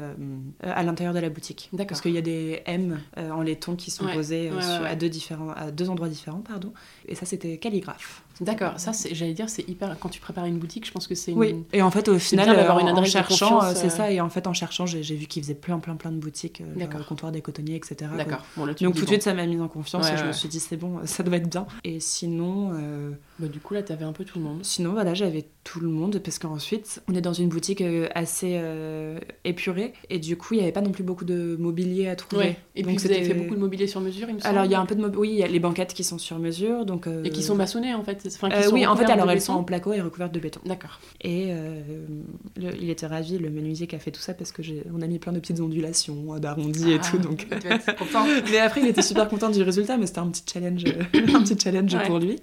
à l'intérieur de la boutique. Parce qu'il y a des M en laiton qui sont posés à deux différents à deux endroits différents, pardon. Et ça c'était calligraphe. D'accord, ça j'allais dire c'est hyper quand tu prépares une boutique, je pense que c'est Oui. Et en fait au final une en, cherchant c'est ça et en fait en cherchant j'ai vu qu'ils faisaient plein plein plein de boutiques le comptoir des cotonniers etc. D'accord. Donc tout de suite ça m'a mis en confiance et je me suis dit c'est bon, ça doit être bien. Et sinon. Euh, bah, du coup, là, t'avais un peu tout le monde. Sinon, voilà, j'avais tout le monde parce qu'ensuite, on est dans une boutique euh, assez euh, épurée et du coup, il n'y avait pas non plus beaucoup de mobilier à trouver. Et donc, puis, vous avez fait beaucoup de mobilier sur mesure, il me semble Alors, il y a un peu de mobilier. Oui, il y a les banquettes qui sont sur mesure. Donc, Et qui sont maçonnées, en fait Oui, en fait, alors elles sont en placo et recouvertes de béton. D'accord. Et il était ravi, le menuisier qui a fait tout ça parce que on a mis plein de petites ondulations, d'arrondis et ah, tout. Donc... mais après, il était super content du résultat, mais c'était un petit challenge, un petit challenge pour lui.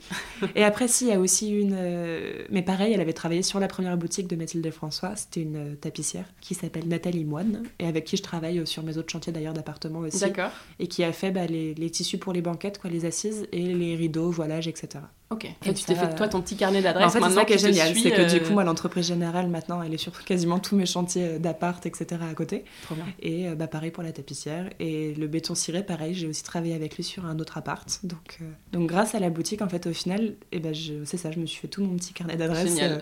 Et après, si, il y a aussi une. Euh, mais pareil, elle avait travaillé sur la première boutique de Mathilde François. C'était une euh, tapissière qui s'appelle Nathalie Moine et avec qui je travaille euh, sur mes autres chantiers d'ailleurs d'appartements aussi. D'accord. Et qui a fait bah, les, les, tissus pour les banquettes, quoi, les assises et les rideaux, voilage, etc. Ok. Et, tu t'es fait toi ton petit carnet d'adresses. En fait, c'est ça qui est génial, c'est que du coup, moi, l'entreprise générale, maintenant, elle est sur quasiment tous mes chantiers d'appart, etc. à côté. Trop bien. Et bah, pareil pour la tapissière. Et le béton ciré, pareil, j'ai aussi travaillé avec lui sur un autre appart. Donc, donc grâce à la boutique, en fait, au final, et eh ben, c'est ça, je me suis fait tout mon petit carnet d'adresses. Euh,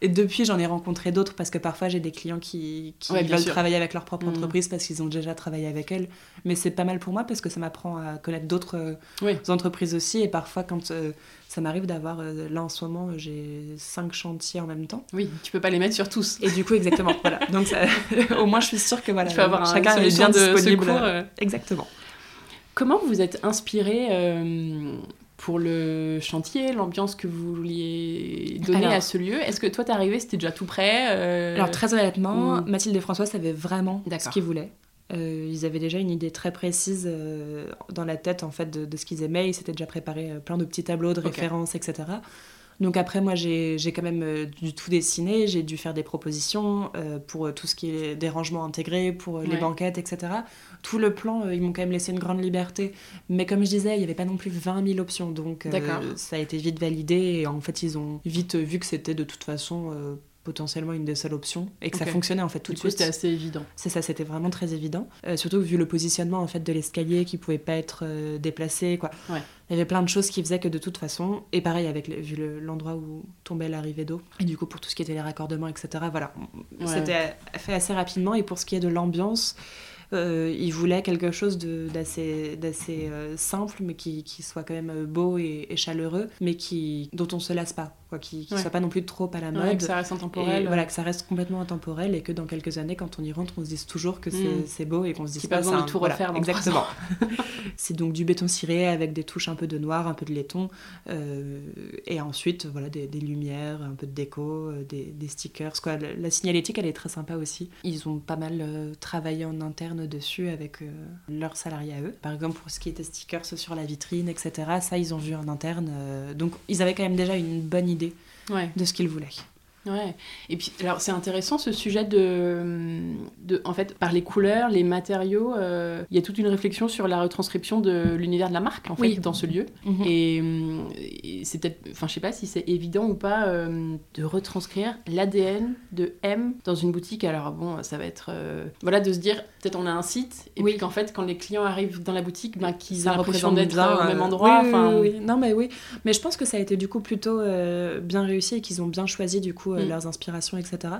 et depuis, j'en ai rencontré d'autres parce que parfois j'ai des clients qui, qui veulent travailler avec leur propre mmh. entreprise parce qu'ils ont déjà travaillé avec elle. Mais c'est pas mal pour moi parce que ça m'apprend à connaître d'autres euh, entreprises aussi. Et parfois, quand euh, ça m'arrive d'avoir, là en ce moment, j'ai cinq chantiers en même temps. Oui, tu peux pas les mettre sur tous. Et du coup, exactement. voilà. Donc au moins, je suis sûre que voilà, avoir chacun est bien disponible. Exactement. Comment vous êtes inspiré pour le chantier, l'ambiance que vous vouliez donner à ce lieu. Est-ce que toi, t'es arrivé, c'était déjà tout prêt euh, Alors, très honnêtement, Mathilde et François savaient vraiment ce qu'ils voulaient. Euh, ils avaient déjà une idée très précise euh, dans la tête en fait de, ce qu'ils aimaient. Ils s'étaient déjà préparé plein de petits tableaux de références, etc. Donc après, moi, j'ai quand même euh, du tout dessiné, j'ai dû faire des propositions euh, pour tout ce qui est des rangements intégrés, pour les banquettes, etc. Tout le plan, ils m'ont quand même laissé une grande liberté. Mais comme je disais, il n'y avait pas non plus 20 000 options. Donc ça a été vite validé. Et en fait, ils ont vite vu que c'était de toute façon potentiellement une des seules options et que ça fonctionnait en fait tout de suite. C'était assez évident. C'est ça, c'était vraiment très évident. Euh, surtout vu le positionnement en fait de l'escalier qui pouvait pas être euh, déplacé quoi. Il y avait plein de choses qui faisaient que de toute façon et pareil avec vu l'endroit où tombait l'arrivée d'eau et du coup pour tout ce qui était les raccordements etc. Voilà, c'était fait assez rapidement et pour ce qui est de l'ambiance. Euh, il voulait quelque chose d'assez euh, simple, mais qui, qui, soit quand même beau et, chaleureux, mais qui, dont on se lasse pas, quoi, qui ne soit pas non plus trop à la mode. que ça reste intemporel. voilà, que ça reste complètement intemporel et que dans quelques années, quand on y rentre, on se dise toujours que c'est mm. beau et qu'on se dise pas besoin de tout refaire. exactement. c'est donc du béton ciré avec des touches un peu de noir, un peu de laiton, et ensuite voilà des, lumières, un peu de déco, des, stickers. Quoi. La, la signalétique, elle est très sympa aussi. Ils ont pas mal travaillé en interne dessus avec euh, leurs salariés à eux. Par exemple, pour ce qui était stickers sur la vitrine, etc., ça, ils ont vu en interne. Euh, donc, ils avaient quand même déjà une bonne idée de ce qu'ils voulaient. Ouais. Et puis, alors, c'est intéressant ce sujet de, de. En fait, par les couleurs, les matériaux, euh, il y a toute une réflexion sur la retranscription de l'univers de la marque, en fait, dans ce lieu. Mhm. Et, c'est peut-être. Enfin, je sais pas si c'est évident ou pas euh, de retranscrire l'ADN de M dans une boutique. Alors, bon, ça va être. Euh, voilà, de se dire, peut-être on a un site, et puis qu'en fait, quand les clients arrivent dans la boutique, ben, qu'ils aient l'impression d'être au même endroit. Oui, oui, Non, mais oui. Mais je pense que ça a été du coup plutôt bien réussi et qu'ils ont bien choisi, du coup, Mm. leurs inspirations, etc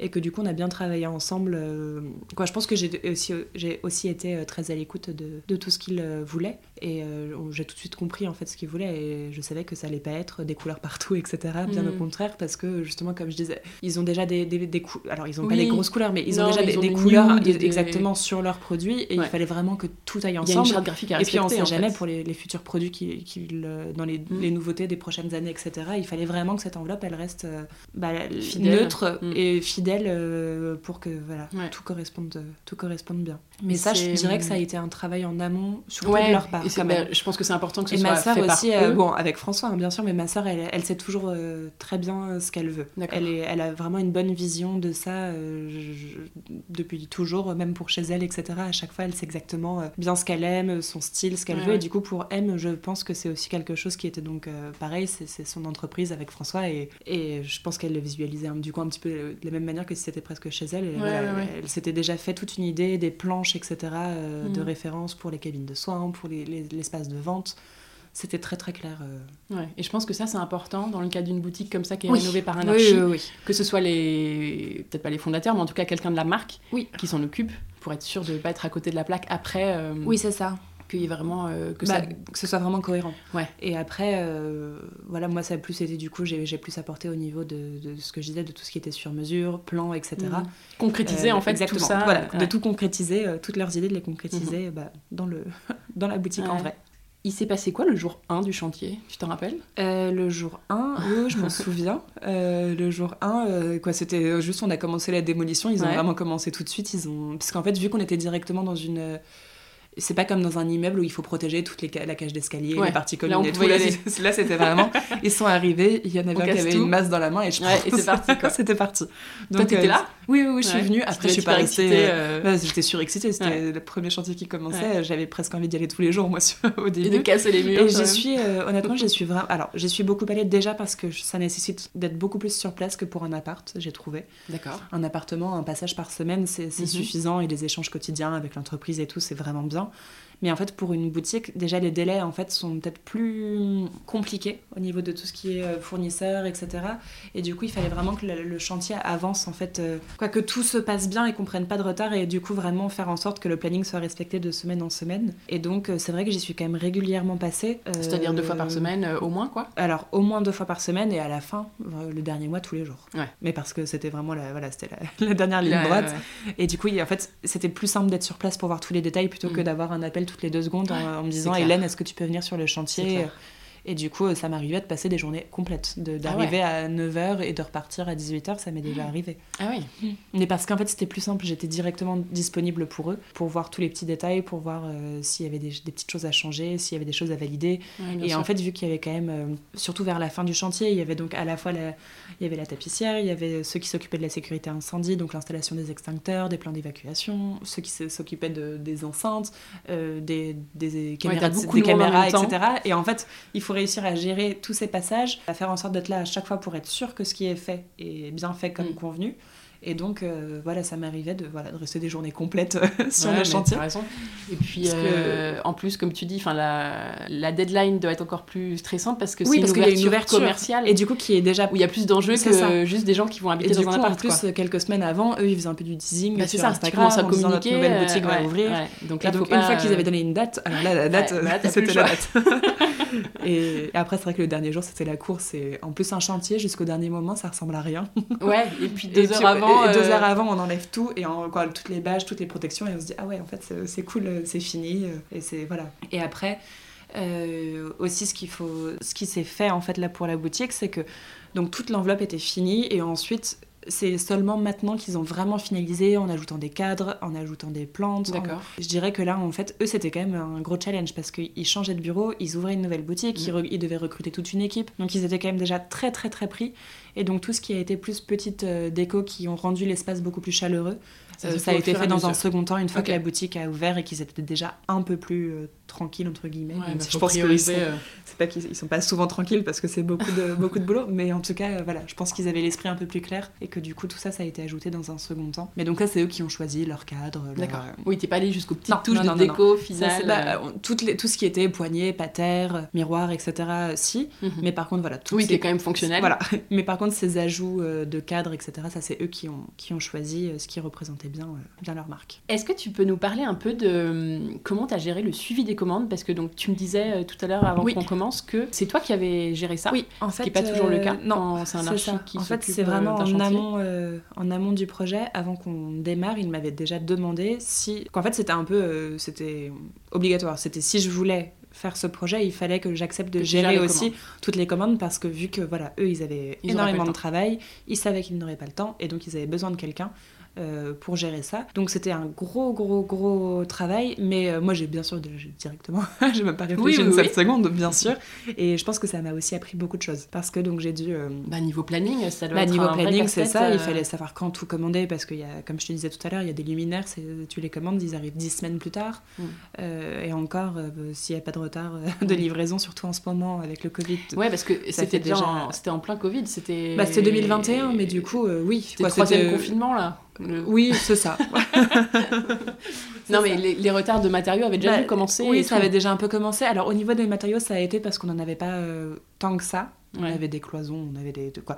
et que du coup on a bien travaillé ensemble. Euh, quoi, je pense que j'ai aussi, j'ai aussi été euh, très à l'écoute de, de, tout ce qu'ils euh, voulaient et j'ai tout de suite compris en fait ce qu'ils voulaient et je savais que ça allait pas être des couleurs partout, etc. Bien au mm. contraire parce que justement comme je disais, ils ont déjà des, des, des alors ils ont pas des grosses couleurs mais ils ont déjà des, couleurs exactement sur leurs produits et il fallait vraiment que tout aille ensemble. Il y a une graphique à et puis on sait jamais pour les, les, futurs produits qui, qui dans les, mm. les, nouveautés des prochaines années, etc. Il fallait vraiment que cette enveloppe elle reste bah, neutre et fidèle euh, pour que voilà, tout, corresponde, tout corresponde bien. Mais ça, je dirais que ça a été un travail en amont, surtout de leur part. je pense que c'est important que ce et soit ma sœur aussi, euh, bon, avec François, hein, bien sûr, mais ma sœur, elle, elle sait toujours euh, très bien ce qu'elle veut. Elle, est, elle a vraiment une bonne vision de ça depuis toujours, même pour chez elle, etc. À chaque fois, elle sait exactement bien ce qu'elle aime, son style, ce qu'elle veut. Et du coup, pour M, je pense que c'est aussi quelque chose qui était donc pareil, c'est son entreprise avec François. Et, et je pense qu'elle le visualisait du coup un petit peu de la même manière que si c'était presque chez elle. Elle, s'était déjà fait toute une idée, des planches, etc., euh, de mm. référence pour les cabines de soins, pour l'espace de vente. C'était très très clair. Euh. Ouais. Et je pense que ça c'est important dans le cas d'une boutique comme ça qui est rénovée par un archi, que ce soit les peut-être pas les fondateurs, mais en tout cas quelqu'un de la marque qui s'en occupe pour être sûr de ne pas être à côté de la plaque après. Euh, oui c'est ça qu'il y ait vraiment euh, que, bah, ça... que ce soit vraiment cohérent. Ouais. Et après, euh, voilà, moi ça a plus été du coup, j'ai plus apporté au niveau de, de, ce que je disais, de tout ce qui était sur mesure, plan, etc. Mmh. Concrétiser en fait exactement. tout ça. Voilà, de tout concrétiser, euh, toutes leurs idées, de les concrétiser mmh. bah, dans, le, dans la boutique en vrai. Il s'est passé quoi le jour 1 du chantier? Tu t'en rappelles? Le jour 1, oui, je m'en souviens. le jour 1, quoi, c'était juste, on a commencé la démolition, ils ont vraiment commencé tout de suite. Ils ont... Parce qu'en fait, vu qu'on était directement dans une c'est pas comme dans un immeuble où il faut protéger toute les la cage d'escalier, les parties communes et tout. Là, c'était vraiment. Ils sont arrivés, il y en avait un qui avait une masse dans la main et je ouais, parti. c'était parti. Donc, Toi, t'étais euh, là Oui, oui, oui, je suis venue. Après, je suis pas restée. Euh, euh, j'étais surexcitée. C'était le premier chantier qui commençait. J'avais presque envie d'y aller tous les jours, moi, au début. Et de casser les murs. Et j'y suis, honnêtement, j'y suis vraiment. Alors, j'y suis beaucoup allée déjà parce que ça nécessite d'être beaucoup plus sur place que pour un appart, j'ai trouvé. D'accord. Un appartement, un passage par semaine, c'est mhm. suffisant et les échanges quotidiens avec l'entreprise et tout, c'est vraiment bien. Mais en fait, pour une boutique, déjà les délais en fait sont peut-être plus compliqués au niveau de tout ce qui est euh, fournisseur, etc. Et du coup, il fallait vraiment que le, chantier avance en fait, euh, quoi que tout se passe bien et qu'on prenne pas de retard et du coup vraiment faire en sorte que le planning soit respecté de semaine en semaine. Et donc, euh, c'est vrai que j'y suis quand même régulièrement passée. C'est-à-dire deux fois par semaine au moins quoi? Alors au moins deux fois par semaine et à la fin, le dernier mois tous les jours. Ouais. Mais parce que c'était vraiment la, voilà, c'était la, dernière ligne droite. Et du coup, en fait, c'était plus simple d'être sur place pour voir tous les détails plutôt que mm. D'avoir un appel toutes les deux secondes en, me disant Hélène, est-ce que tu peux venir sur le chantier? Et du coup, ça m'arrivait de passer des journées complètes, ah d'arriver à 9h et de repartir à 18h, ça m'est déjà arrivé. Ah oui Mais parce qu'en fait, c'était plus simple, j'étais directement disponible pour eux, pour voir tous les petits détails, pour voir euh, s'il y avait des, petites choses à changer, s'il y avait des choses à valider. et en fait, vu qu'il y avait quand même, euh, surtout vers la fin du chantier, il y avait donc à la fois la, il y avait la tapissière, il y avait ceux qui s'occupaient de la sécurité incendie, donc l'installation des extincteurs, des plans d'évacuation, ceux qui s'occupaient de, des enceintes, euh, des, des, caméras, des caméras etc. Et en fait, il faut réussir à gérer tous ces passages, à faire en sorte d'être là à chaque fois pour être sûr que ce qui est fait est bien fait comme mm. convenu. Et donc, euh, voilà, ça m'arrivait de, voilà, de rester des journées complètes euh, sur le chantier. raison. Et puis, euh, en plus, comme tu dis, la, la deadline doit être encore plus stressante parce que oui, c'est une, une, ouverture commerciale. Et du coup, qui est déjà. Où il y a plus d'enjeux que juste des gens qui vont habiter dans un appart. En plus, quelques semaines avant, eux, ils faisaient un peu du teasing bah, sur ça, Instagram. Tu à communiquer. Notre nouvelle boutique va ouvrir. Donc, là, donc une fois qu'ils avaient donné une date, alors là, la date, c'était la date. et après, c'est vrai que le dernier jour, c'était la course. Et en plus, un chantier, jusqu'au dernier moment, ça ressemble à rien. Ouais, et puis deux heures avant. Deux heures avant, on enlève tout et on, quoi, toutes les bâches, toutes les protections et on se dit ah ouais en fait c'est cool, c'est fini euh, et c'est voilà. Et après euh, aussi ce qu'il faut, ce qui s'est fait en fait là pour la boutique, c'est que donc toute l'enveloppe était finie et ensuite c'est seulement maintenant qu'ils ont vraiment finalisé en ajoutant des cadres, en ajoutant des plantes. D'accord. Je dirais que là, en fait, eux, c'était quand même un gros challenge parce qu'ils changeaient de bureau, ils ouvraient une nouvelle boutique, ils, mm. ils, devaient recruter toute une équipe. Donc, ils étaient quand même déjà très, très, très pris. Et donc, tout ce qui a été plus petite euh, déco qui ont rendu l'espace beaucoup plus chaleureux, ça, euh, a été fait dans un second temps, une fois que la boutique a ouvert et qu'ils étaient déjà un peu plus euh, tranquilles, entre guillemets. Bah, je pense qu'ils sont, c'est pas qu'ils sont pas souvent tranquilles parce que c'est beaucoup de, beaucoup de boulot, mais en tout cas, voilà, je pense qu'ils avaient l'esprit un peu plus clair et que du coup, tout ça, ça a été ajouté dans un second temps. Mais donc là, c'est eux qui ont choisi leur cadre. D'accord. Oui, t'es pas allé jusqu'aux petites touches de déco finale. Toutes les, tout ce qui était poignée, patère, miroir, etc. Si, mhm. mais par contre, voilà. Tout oui, c'est quand même fonctionnel. Voilà. Mais par contre, ces ajouts de cadre, etc. Ça, c'est eux qui ont, qui ont choisi ce qui représentait bien, bien leur marque. Est-ce que tu peux nous parler un peu de hum, comment tu as géré le suivi des commandes? Parce que donc, tu me disais tout à l'heure, avant qu'on commence, que c'est toi qui avais géré ça. Oui, en fait. Ce qui n'est pas toujours le cas. non, c'est un archi qui En fait, c'est vraiment en amont, en amont du projet, avant qu'on démarre, il m'avait déjà demandé si. Qu'en fait, c'était un peu. c'était obligatoire. C'était si je voulais faire ce projet, il fallait que j'accepte de gérer aussi toutes les commandes parce que vu que voilà, eux, ils avaient énormément de travail, ils savaient qu'ils n'auraient pas le temps et donc ils avaient besoin de quelqu'un. Euh, pour gérer ça. Donc c'était un gros, gros, gros travail, mais euh, moi j'ai bien sûr directement, j'ai même pas réfléchi une seule seconde, bien sûr. Et je pense que ça m'a aussi appris beaucoup de choses parce que donc j'ai dû. Euh, bah, niveau planning, ça doit bah, être Niveau planning, c'est ça, il fallait savoir quand tout commander parce qu'il y a, comme je te disais tout à l'heure, il y a des luminaires, tu les commandes, ils arrivent dix semaines plus tard. Mm. et encore, s'il n'y a pas de retard de livraison, surtout en ce moment avec le Covid. Ouais, parce que c'était déjà. C'était en plein Covid, c'était. Bah, c'était 2021, mais du coup, oui. C'était le troisième confinement là. Oui, c'est ça. non, mais les, retards de matériaux avaient déjà bah, commencé. Oui, ça avait déjà un peu commencé. Alors, au niveau des matériaux, ça a été parce qu'on n'en avait pas euh, tant que ça. On avait des cloisons, on avait des. De, quoi.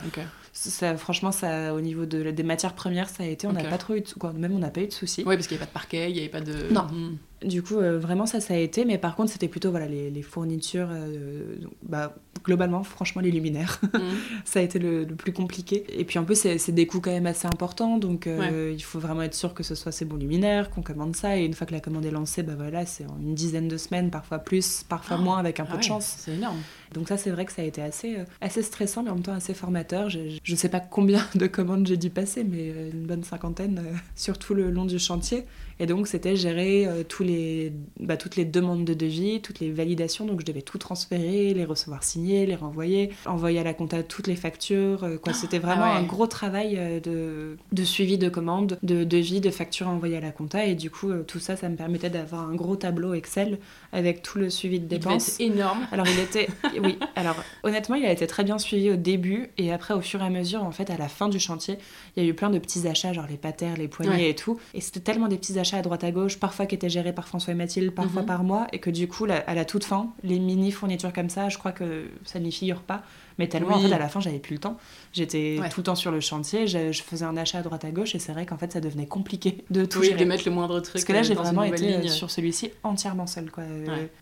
Ça, franchement, ça, au niveau de, des matières premières, ça a été. On n'a pas trop eu de. Quoi, même on n'a pas eu de soucis. Oui, parce qu'il n'y avait pas de parquet, il n'y avait pas de. Non. Hmm. Du coup, euh, vraiment, ça, ça a été. Mais par contre, c'était plutôt voilà, les, les fournitures. Euh, bah, globalement, franchement, les luminaires. Mm. ça a été le, plus compliqué. Et puis en plus, c'est des coûts quand même assez importants. Donc euh, il faut vraiment être sûr que ce soit ces bons luminaires, qu'on commande ça. Et une fois que la commande est lancée, bah voilà, c'est en une dizaine de semaines, parfois plus, parfois ah. moins, avec un peu de ah chance. C'est énorme. Donc ça, c'est vrai que ça a été assez, assez stressant, mais en même temps assez formateur. Je ne sais pas combien de commandes j'ai dû passer, mais une bonne cinquantaine, sur tout le long du chantier. Et donc, c'était gérer euh, tous les, bah, toutes les demandes de devis, toutes les validations. Donc, je devais tout transférer, les recevoir signés, les renvoyer, envoyer à la compta toutes les factures. Euh, quoi. C'était vraiment ah un gros travail euh, de, de, suivi de commandes, de devis, de factures envoyées à la compta. Et du coup, tout ça, ça me permettait d'avoir un gros tableau Excel avec tout le suivi de dépenses. Il énorme. Alors, il était. oui, alors honnêtement, il a été très bien suivi au début. Et après, au fur et à mesure, en fait, à la fin du chantier, il y a eu plein de petits achats, genre les patères, les poignées et tout. Et c'était tellement des petits achats à droite à gauche, parfois qui étaient gérés par François et Mathilde, parfois mhm. par moi, et que du coup, à la toute fin, les mini fournitures comme ça, je crois que ça n'y figure pas. Mais tellement, en fait, à la fin, j'avais plus le temps. J'étais tout le temps sur le chantier, je, faisais un achat à droite à gauche et c'est vrai qu'en fait, ça devenait compliqué de tout oui, de mettre le moindre truc. Parce que là, j'ai vraiment été sur celui-ci entièrement seule, quoi,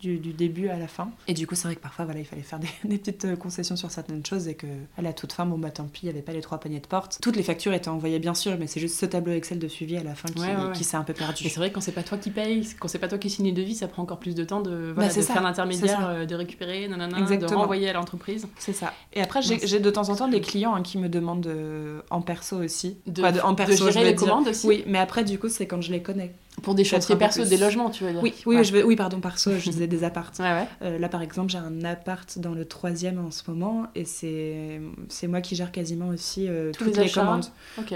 du, début à la fin. Et du coup, c'est vrai que parfois, voilà, il fallait faire des, petites concessions sur certaines choses et que à la toute fin, bon, bah tant pis, il n'y avait pas les trois paniers de porte. Toutes les factures étaient envoyées, bien sûr, mais c'est juste ce tableau Excel de suivi à la fin qui, s'est un peu perdu. c'est vrai, quand c'est pas toi qui paye, quand c'est pas toi qui signe les devis, ça prend encore plus de temps de, voilà, bah, de faire l'intermédiaire, euh, de récupérer, nanana, de renvoyer à l'entreprise. C'est ça. Et après, j'ai de temps en temps des clients qui me demandent euh, en perso aussi. De, en perso, de gérer les commandes aussi? Oui, mais après, du coup, c'est quand je les connais. Pour des chantiers perso, des logements, tu veux dire Oui, oui, je oui pardon, perso, je disais des apparts. Euh, là, par exemple, j'ai un appart dans le troisième en ce moment et c'est moi qui gère quasiment aussi euh, toutes les, commandes.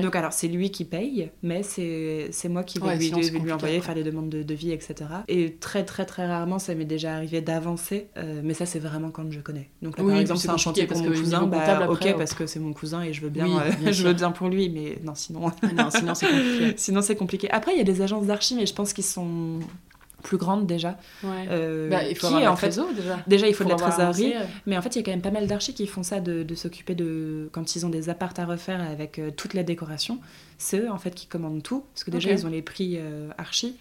Donc, alors, c'est lui qui paye, mais c'est moi qui vais lui, lui, envoyer, faire les demandes de devis, etc. Et très, très, très rarement, ça m'est déjà arrivé d'avancer, euh, mais ça, c'est vraiment quand je connais. Donc, là, par exemple, c'est un chantier pour mon cousin, bah, ok, parce que c'est mon cousin et je veux bien, je veux bien pour lui, mais non, sinon. non, sinon, c'est compliqué. Après, il y a des agences mais je pense qu'ils sont plus grandes déjà. Euh, bah, il faut qui, en fait, déjà. Déjà, il faut de la trésorerie. Mais en fait, il y a quand même pas mal d'archis qui font ça, de, s'occuper de. Quand ils ont des appartes à refaire avec euh, toute la décoration, c'est eux en fait qui commandent tout. Parce que déjà, ils ont les prix euh, archi.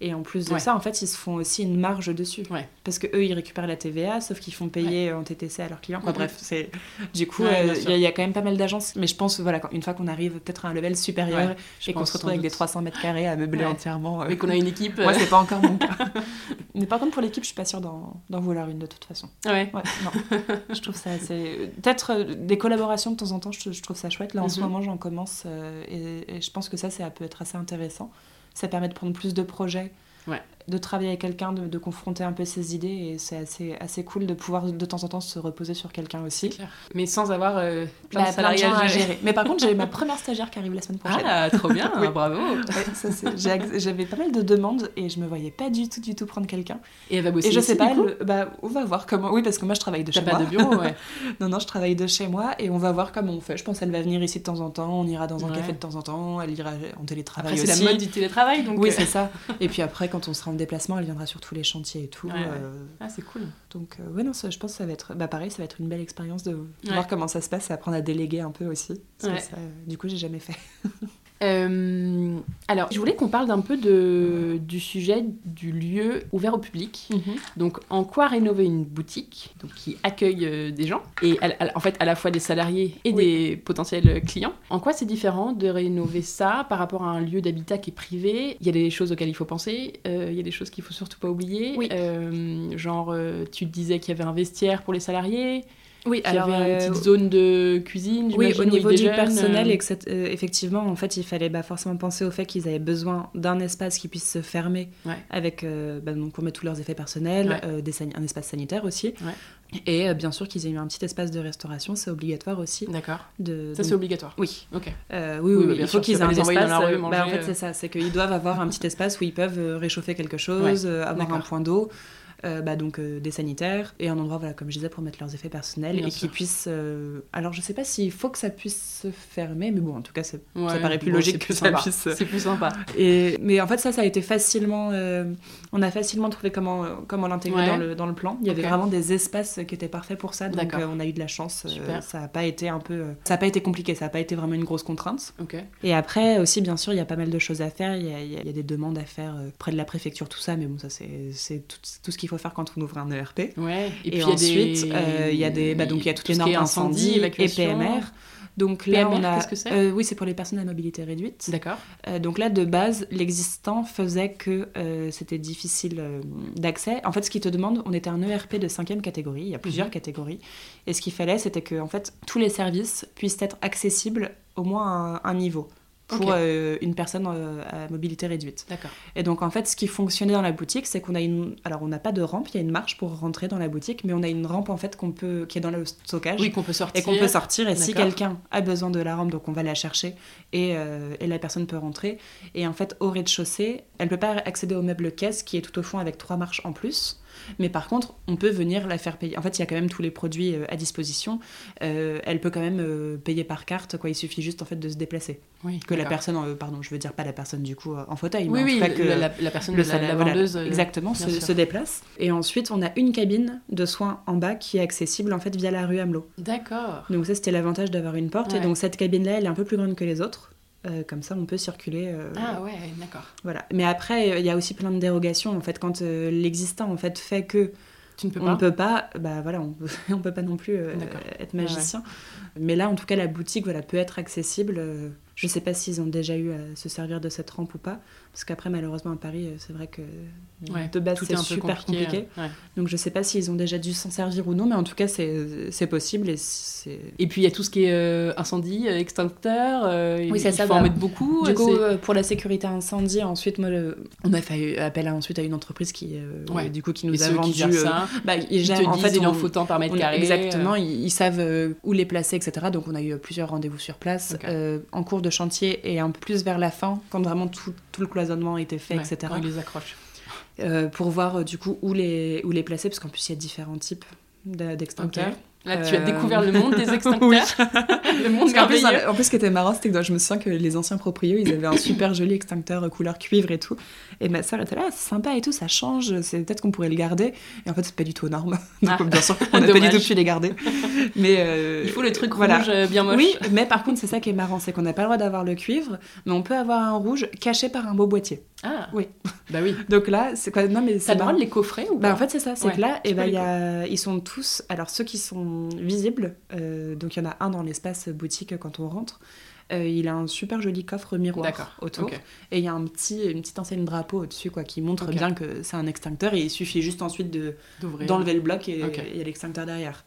Et en plus de ça, en fait, ils se font aussi une marge dessus. Parce que eux, ils récupèrent la TVA, sauf qu'ils font payer en TTC à leurs clients. bref, c'est du coup, euh, il y, a quand même pas mal d'agences. Mais je pense, voilà, une fois qu'on arrive peut-être à un level supérieur et qu'on se retrouve avec des 300 mètres carrés à meubler entièrement, et qu'on a une équipe. Moi, c'est pas encore mon cas. Mais par contre, pour l'équipe, je suis pas sûre d'en vouloir une de toute façon. Ouais. non. je trouve ça assez. Peut-être euh, des collaborations de temps en temps, je, trouve ça chouette. Là, en ce mhm. moment, j'en commence euh, et, et, je pense que ça, ça peut être assez intéressant ça permet de prendre plus de projets. De travailler avec quelqu'un, de, confronter un peu ses idées, et c'est assez, assez cool de pouvoir de temps en temps se reposer sur quelqu'un aussi. Mais sans avoir euh, plein, de salariés à, gérer. Mais par contre, j'ai ma première stagiaire qui arrive la semaine prochaine. Ah, trop bien, bravo J'avais pas mal de demandes, et je me voyais pas du tout, du tout prendre quelqu'un. Et elle va bosser Et je sais pas, bah, on va voir comment... Oui, parce que moi, je travaille de chez moi. pas de bureau, ouais. non, non, je travaille de chez moi, et on va voir comment on fait. Je pense qu'elle va venir ici de temps en temps, on ira dans un café de temps en temps, elle ira en télétravail c'est la mode du télétravail, donc... Oui, euh. c'est ça. Et puis après, quand on sera en déplacement, elle viendra sur tous les chantiers et tout. Euh, ah, c'est cool. Donc, euh, ouais, non, ça, je pense que ça va être. Bah, pareil, ça va être une belle expérience de voir comment ça se passe et apprendre à déléguer un peu aussi. Ça, du coup, j'ai jamais fait. Euh, alors, je voulais qu'on parle d'un peu de, du sujet du lieu ouvert au public. Mhm. Donc, en quoi rénover une boutique donc, qui accueille des gens et en fait à la fois des salariés et des potentiels clients. En quoi c'est différent de rénover ça par rapport à un lieu d'habitat qui est privé? Il y a des choses auxquelles il faut penser, il y a des choses qu'il faut surtout pas oublier. Euh, genre, euh, tu disais qu'il y avait un vestiaire pour les salariés. Oui, il y avait une petite euh, zone de cuisine. Oui, au niveau du personnel, effectivement, en fait, il fallait bah, forcément penser au fait qu'ils avaient besoin d'un espace qui puisse se fermer avec, bah, donc pour mettre tous leurs effets personnels, des un espace sanitaire aussi. Et bien sûr qu'ils aient eu un petit espace de restauration, c'est obligatoire aussi. D'accord. Ça, c'est obligatoire Oui. Ok. oui, oui, il faut qu'ils aient un espace. Bah, en fait, c'est ça, c'est qu'ils doivent avoir un petit espace où ils peuvent réchauffer quelque chose, avoir un point d'eau. Euh, bah, donc euh, des sanitaires et un endroit, voilà, comme je disais, pour mettre leurs effets personnels et qu'ils puissent. Euh, alors, je sais pas s'il faut que ça puisse se fermer, mais bon, en tout cas, ça paraît plus logique que ça puisse. C'est plus sympa. Et... Mais en fait, ça, ça a été facilement. On a facilement trouvé comment, comment l'intégrer dans, le, dans le plan. Il y avait vraiment des espaces qui étaient parfaits pour ça, donc on a eu de la chance. ça n'a pas été un peu. ça n'a pas été compliqué, ça n'a pas été vraiment une grosse contrainte. Et après, aussi, bien sûr, il y a pas mal de choses à faire. Il y a, il y a des demandes à faire près de la préfecture, tout ça, mais bon, ça, c'est tout, tout, ce qu'il faut faire quand on ouvre un ERP. Ouais. Et, puis ensuite, il y a des, euh, bah, donc il y a toutes les normes incendie, et PMR. Donc là, PMR, on a. Qu'est-ce que c'est euh, Oui, c'est pour les personnes à mobilité réduite. D'accord. Euh, donc là, de base, l'existant faisait que c'était difficile d'accès. En fait, ce qui te demande, on était un ERP de cinquième catégorie. Il y a plusieurs mhm. catégories. Et ce qu'il fallait, c'était que en fait, tous les services puissent être accessibles au moins à un niveau pour euh, une personne euh, à mobilité réduite. D'accord. Et donc en fait, ce qui fonctionnait dans la boutique, c'est qu'on a une, alors on n'a pas de rampe, il y a une marche pour rentrer dans la boutique, mais on a une rampe en fait qu'on peut, qui est dans le stockage. Oui, qu'on peut sortir. Et qu'on peut sortir. Et si quelqu'un a besoin de la rampe, donc on va la chercher et, euh, et la personne peut rentrer. Et en fait, au rez-de-chaussée, elle peut pas accéder au meuble caisse qui est tout au fond avec trois marches en plus. Mais par contre, on peut venir la faire payer. En fait, il y a quand même tous les produits à disposition. elle peut quand même payer par carte. Quoi. Il suffit juste en fait de se déplacer. Oui, que la personne, pardon, je veux dire pas la personne du coup en fauteuil, oui, mais en que la, personne le, la, vendeuse, exactement, se, se, déplace. Et ensuite, on a une cabine de soins en bas qui est accessible en fait via la rue Hamelot. D'accord. Donc ça, c'était l'avantage d'avoir une porte. Et donc cette cabine-là, elle est un peu plus grande que les autres. Euh, comme ça, on peut circuler. Euh, ah ouais, d'accord. Voilà. Mais après, il y a aussi plein de dérogations. En fait, quand euh, l'existant en fait fait que tu ne peux on pas. ne peut pas, bah voilà, on peut, on peut pas non plus être magicien. Mais là, en tout cas, la boutique voilà, peut être accessible. Je ne sais pas s'ils ont déjà eu à se servir de cette rampe ou pas. Parce qu'après, malheureusement, à Paris, c'est vrai que de base, c'est super compliqué. Donc, je ne sais pas s'ils ont déjà dû s'en servir ou non, mais en tout cas, c'est possible. Et, et puis, il y a tout ce qui est euh, incendie, euh, extincteur. Euh, oui, ça, il ça faut en mettre beaucoup. Du coup, pour la sécurité incendie, ensuite, moi, on a fait appel à, ensuite à une entreprise qui, du coup, qui nous a vendu. Qui ça. Bah, ils, en fait, il en faut tant par mètre carré. Exactement, ils, savent où les placer, etc. Donc, on a eu plusieurs rendez-vous sur place. en cours de chantier et un peu plus vers la fin, quand vraiment tout, tout le cloisonnement était fait, etc. Quand les accroche. Euh, pour voir euh, du coup où les, où les placer, parce qu'en plus il y a différents types d'extincteurs. Là, tu as découvert le monde des extincteurs. le monde en plus, ce qui était marrant, c'était que je me souviens que les anciens proprios, ils avaient un super joli extincteur couleur cuivre et tout. Et ma soeur était là, c'est sympa et tout, ça change, c'est peut-être qu'on pourrait le garder. Et en fait, c'est pas du tout aux normes. Donc, ah. bien sûr, on n'a pas du tout pu les garder. Mais euh, il faut le truc rouge euh, bien moche. Oui, mais par contre, c'est ça qui est marrant, c'est qu'on n'a pas le droit d'avoir le cuivre, mais on peut avoir un rouge caché par un beau boîtier. Ah oui. Bah oui. Donc là, c'est quoi Non mais c'est le droit de les coffrer ou bah, en fait c'est ça, c'est que là, et eh ben, y a... ils sont tous. Alors ceux qui sont visibles, euh, donc il y en a un dans l'espace boutique quand on rentre. Euh, il a un super joli coffre miroir autour. Et il y a un petit, une petite enseigne drapeau au-dessus quoi, qui montre bien que c'est un extincteur. Et il suffit juste ensuite d'enlever le bloc et il y a l'extincteur derrière.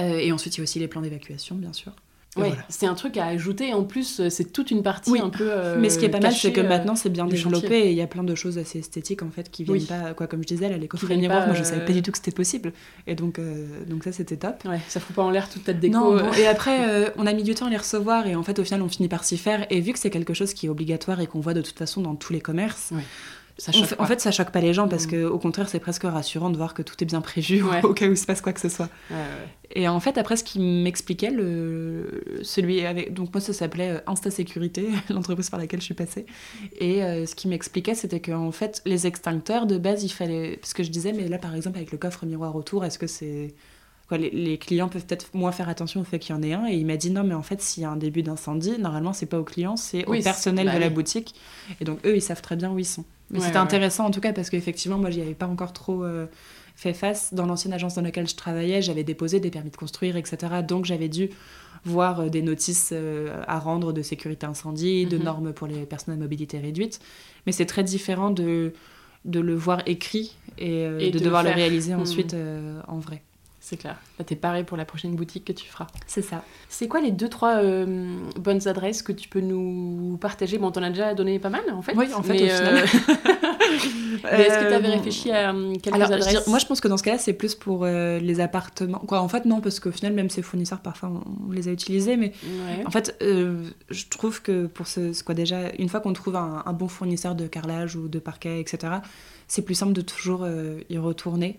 Euh, et ensuite, il y a aussi les plans d'évacuation, bien sûr. Ouais, c'est un truc à ajouter. En plus, euh, c'est toute une partie un peu. Euh, mais ce qui est pas mal, c'est que euh, maintenant, c'est bien développé et il y a plein de choses assez esthétiques en fait qui viennent pas. Quoi, comme je disais, là, les coffrets miroirs, moi, je savais pas du tout que c'était possible. Et donc, donc ça, c'était top. Ouais, ça fout pas en l'air toute ta déco. Non, et après, on a mis du temps à les recevoir et en fait, au final, on finit par s'y faire. Et vu que c'est quelque chose qui est obligatoire et qu'on voit de toute façon dans tous les commerces. En fait, ça choque pas les gens parce mm. que au contraire, c'est presque rassurant de voir que tout est bien prévu au cas où il se passe quoi que ce soit. Ouais, et en fait, après, ce qui m'expliquait, le... celui avec. Donc, moi, ça s'appelait euh, Insta Sécurité, l'entreprise par laquelle je suis passée. Et euh, ce qui m'expliquait, c'était qu'en fait, les extincteurs, de base, il fallait. Parce que je disais, mais là, par exemple, avec le coffre miroir autour, est-ce que c'est. Quoi, les, clients peuvent peut-être moins faire attention au fait qu'il y en ait un? Et il m'a dit, non, mais en fait, s'il y a un début d'incendie, normalement, c'est pas aux clients, c'est au personnel bah de la boutique. Et donc, eux, ils savent très bien où ils sont. Mais c'était intéressant, en tout cas, parce qu'effectivement, moi, j'y avais pas encore trop. Euh, fait face. Dans l'ancienne agence dans laquelle je travaillais, j'avais déposé des permis de construire, etc. Donc j'avais dû voir euh, des notices euh, à rendre de sécurité incendie, de mhm. normes pour les personnes à mobilité réduite. Mais c'est très différent de, de le voir écrit et, de, devoir le, réaliser mhm. ensuite en vrai. C'est clair. Là, t'es paré pour la prochaine boutique que tu feras. C'est ça. C'est quoi les deux, trois euh, bonnes adresses que tu peux nous partager? Bon, t'en as déjà donné pas mal, en fait. Oui, en fait, au final. Euh, est-ce que t'avais réfléchi à euh, quelques adresses? Moi, je pense que dans ce cas-là, c'est plus pour les appartements. Quoi, en fait, non, parce qu'au final, même ces fournisseurs, parfois, on, les a utilisés. Mais en fait, je trouve que pour ce... Quoi, déjà, une fois qu'on trouve un, un bon fournisseur de carrelage ou de parquet, etc., c'est plus simple de toujours euh, y retourner.